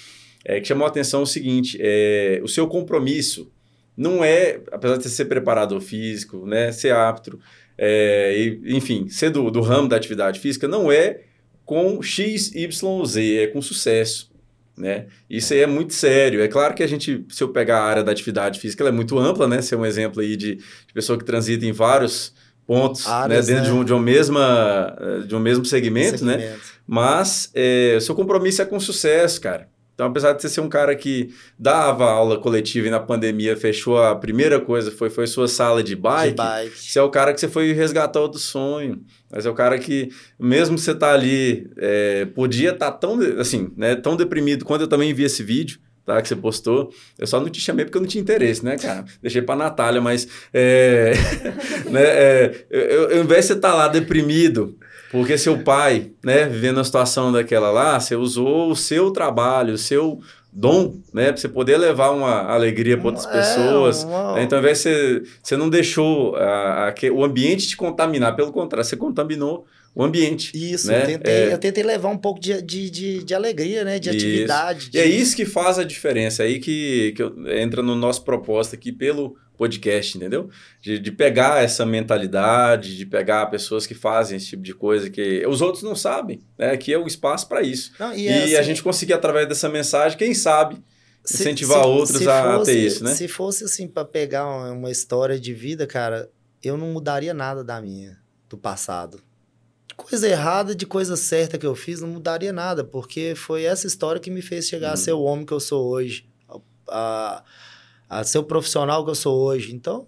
[SPEAKER 1] é, que chamou a atenção o seguinte: é, o seu compromisso não é, apesar de você ser preparador físico, né, ser apto, é, enfim, ser do, do ramo da atividade física, não é com X, Y, Z, é com sucesso. Né? Isso aí é muito sério. É claro que a gente, se eu pegar a área da atividade física, ela é muito ampla, né? Ser um exemplo aí de, de pessoa que transita em vários pontos, né? Áreas, né? Dentro né? De, um, de, uma mesma, de um mesmo segmento, né? segmento. né? Mas é, o seu compromisso é com sucesso, cara. Então, apesar de você ser um cara que dava aula coletiva e na pandemia fechou a primeira coisa, foi, foi sua sala de bike, de bike. você é o cara que você foi resgatar do sonho. Mas é o cara que, mesmo que você tá ali, é, podia estar tá tão, assim, né, tão deprimido. Quando eu também vi esse vídeo, tá, que você postou, eu só não te chamei porque eu não tinha interesse, né, cara? Deixei pra Natália, mas... É, né, é, eu, eu, ao invés de você estar tá lá deprimido porque seu pai, né, vivendo a situação daquela lá, você usou o seu trabalho, o seu dom, né, para você poder levar uma alegria para outras é, pessoas. Né? Então, ao invés de você, você não deixou a, a, o ambiente te contaminar, pelo contrário, você contaminou o ambiente.
[SPEAKER 2] Isso,
[SPEAKER 1] né?
[SPEAKER 2] eu, tentei, é... eu tentei levar um pouco de, de, de, de alegria, né? De isso. atividade. De...
[SPEAKER 1] E é isso que faz a diferença, é aí que, que entra no nosso propósito aqui pelo podcast, entendeu? De, de pegar essa mentalidade, de pegar pessoas que fazem esse tipo de coisa que os outros não sabem, né? Aqui é o espaço para isso. Não, e, é assim, a gente conseguir, através dessa mensagem, quem sabe, incentivar se, outros se a, fosse, ter isso, né?
[SPEAKER 2] Se fosse assim, para pegar uma história de vida, cara, eu não mudaria nada da minha, do passado. Coisa errada de coisa certa que eu fiz, não mudaria nada, porque foi essa história que me fez chegar hum. a ser o homem que eu sou hoje. A, a ser o profissional que eu sou hoje. Então,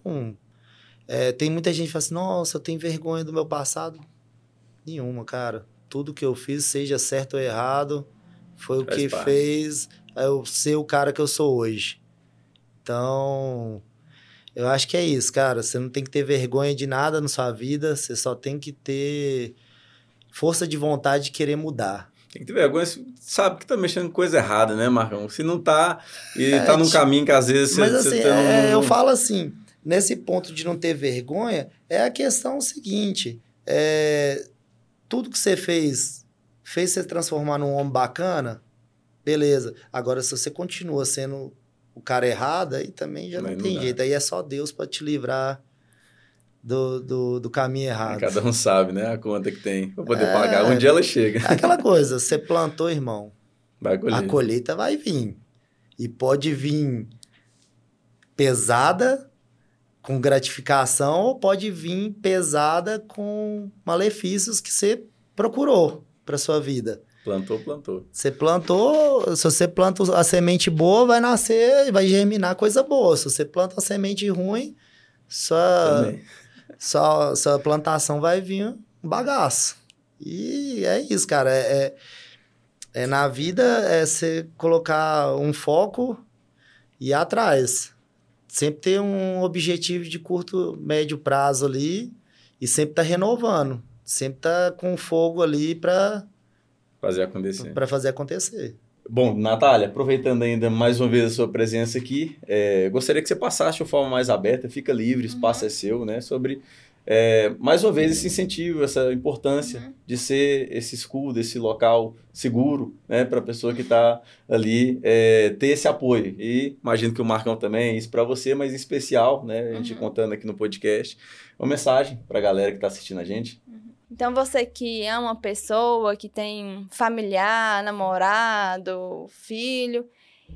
[SPEAKER 2] é, tem muita gente que fala assim, nossa, eu tenho vergonha do meu passado. Nenhuma, cara. Tudo que eu fiz, seja certo ou errado, foi o que parte. fez eu ser o cara que eu sou hoje. Então, eu acho que é isso, cara. Você não tem que ter vergonha de nada na sua vida, você só tem que ter força de vontade de querer mudar.
[SPEAKER 1] Tem que ter vergonha, sabe que tá mexendo com coisa errada, né, Marcão? Se não tá, e é, tá num caminho que às vezes
[SPEAKER 2] mas, você, assim, é, eu falo assim, nesse ponto de não ter vergonha, é a questão seguinte, é, tudo que você fez, fez você transformar num homem bacana, beleza. Agora, se você continua sendo o cara errado, aí também já não, não tem jeito. Aí é só Deus para te livrar do, do, do, caminho errado.
[SPEAKER 1] Cada um sabe, né? A conta que tem para poder é, pagar. Onde ela chega.
[SPEAKER 2] É aquela coisa, você plantou, irmão. Vai colher. A colheita vai vir. E pode vir pesada, com gratificação, ou pode vir pesada com malefícios que você procurou para sua vida.
[SPEAKER 1] Plantou, plantou.
[SPEAKER 2] Você plantou, se você planta a semente boa, vai nascer, vai germinar coisa boa. Se você planta a semente ruim, só Também sua, sua plantação vai vir um bagaço. E é isso, cara. É, é, é na vida é você colocar um foco e ir atrás. Sempre ter um objetivo de curto, médio prazo ali e sempre tá renovando. Sempre tá com fogo ali para
[SPEAKER 1] fazer acontecer.
[SPEAKER 2] Para fazer acontecer.
[SPEAKER 1] Bom, Natália, aproveitando ainda mais uma vez a sua presença aqui, é, gostaria que você passasse de forma mais aberta, fica livre, espaço uhum. é seu, né? Sobre, é, mais uma vez, esse incentivo, essa importância uhum. de ser esse escudo, esse local seguro, né? Para a pessoa que está ali, é, ter esse apoio. E imagino que o Marcão também, isso para você, mas em especial, né? A gente uhum. contando aqui no podcast, uma mensagem para a galera que está assistindo a gente.
[SPEAKER 4] Então, você que é uma pessoa, que tem familiar, namorado, filho,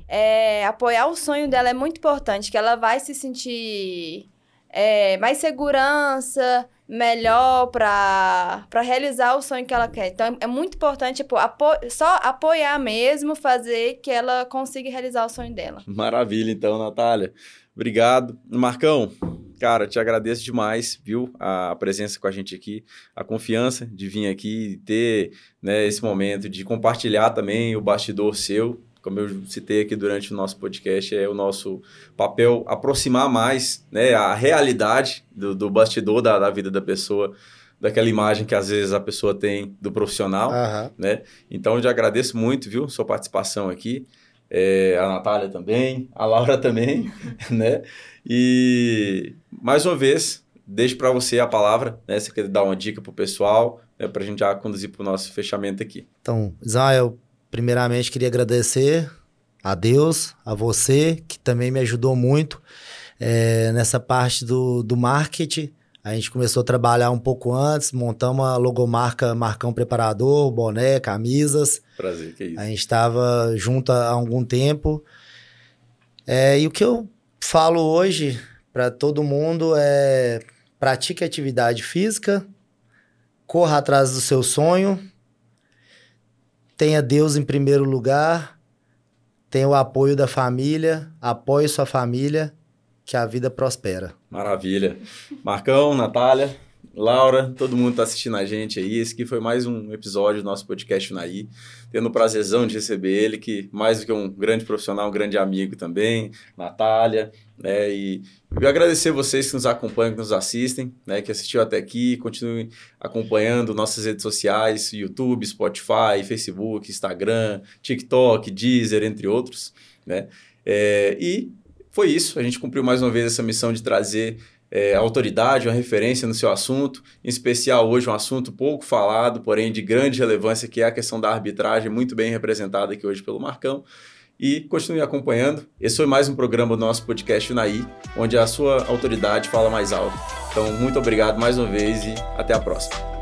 [SPEAKER 4] é, apoiar o sonho dela é muito importante, que ela vai se sentir é, mais segurança, melhor para realizar o sonho que ela quer. Então, é muito importante tipo, apo só apoiar mesmo, fazer que ela consiga realizar o sonho dela.
[SPEAKER 1] Maravilha, então, Natália. Obrigado. Marcão, Cara, te agradeço demais, viu? A presença com a gente aqui, a confiança de vir aqui e ter né, esse momento de compartilhar também o bastidor seu, como eu citei aqui durante o nosso podcast, é o nosso papel aproximar mais né, a realidade do, do bastidor da, da vida da pessoa daquela imagem que às vezes a pessoa tem do profissional, uhum. né? Então eu te agradeço muito, viu, sua participação aqui, é, a Natália também, a Laura também, né? E mais uma vez deixo para você a palavra, né? Você quer dar uma dica para o pessoal, né? para a gente já conduzir para o nosso fechamento aqui.
[SPEAKER 2] Então, Israel, primeiramente queria agradecer a Deus, a você que também me ajudou muito é, nessa parte do, do marketing a gente começou a trabalhar um pouco antes, montamos a logomarca Marcão Preparador, boné, camisas.
[SPEAKER 1] Prazer, que é isso.
[SPEAKER 2] A gente estava junto há algum tempo. É, e o que eu falo hoje para todo mundo é pratique atividade física, corra atrás do seu sonho, tenha Deus em primeiro lugar, tenha o apoio da família, apoie sua família que a vida prospera.
[SPEAKER 1] Maravilha. Marcão, Natália, Laura, todo mundo está assistindo a gente aí. Esse aqui foi mais um episódio do nosso podcast Naí. Tendo o prazerzão de receber ele, que mais do que um grande profissional, um grande amigo também, Natália. Né? E eu agradecer vocês que nos acompanham, que nos assistem, né? que assistiu até aqui. Continuem acompanhando nossas redes sociais, YouTube, Spotify, Facebook, Instagram, TikTok, Deezer, entre outros. Né? É, e foi isso. A gente cumpriu mais uma vez essa missão de trazer é, autoridade, uma referência no seu assunto, em especial hoje um assunto pouco falado, porém de grande relevância, que é a questão da arbitragem, muito bem representada aqui hoje pelo Marcão. E continue acompanhando. Esse foi mais um programa do nosso podcast Unaí, onde a sua autoridade fala mais alto. Então, muito obrigado mais uma vez e até a próxima.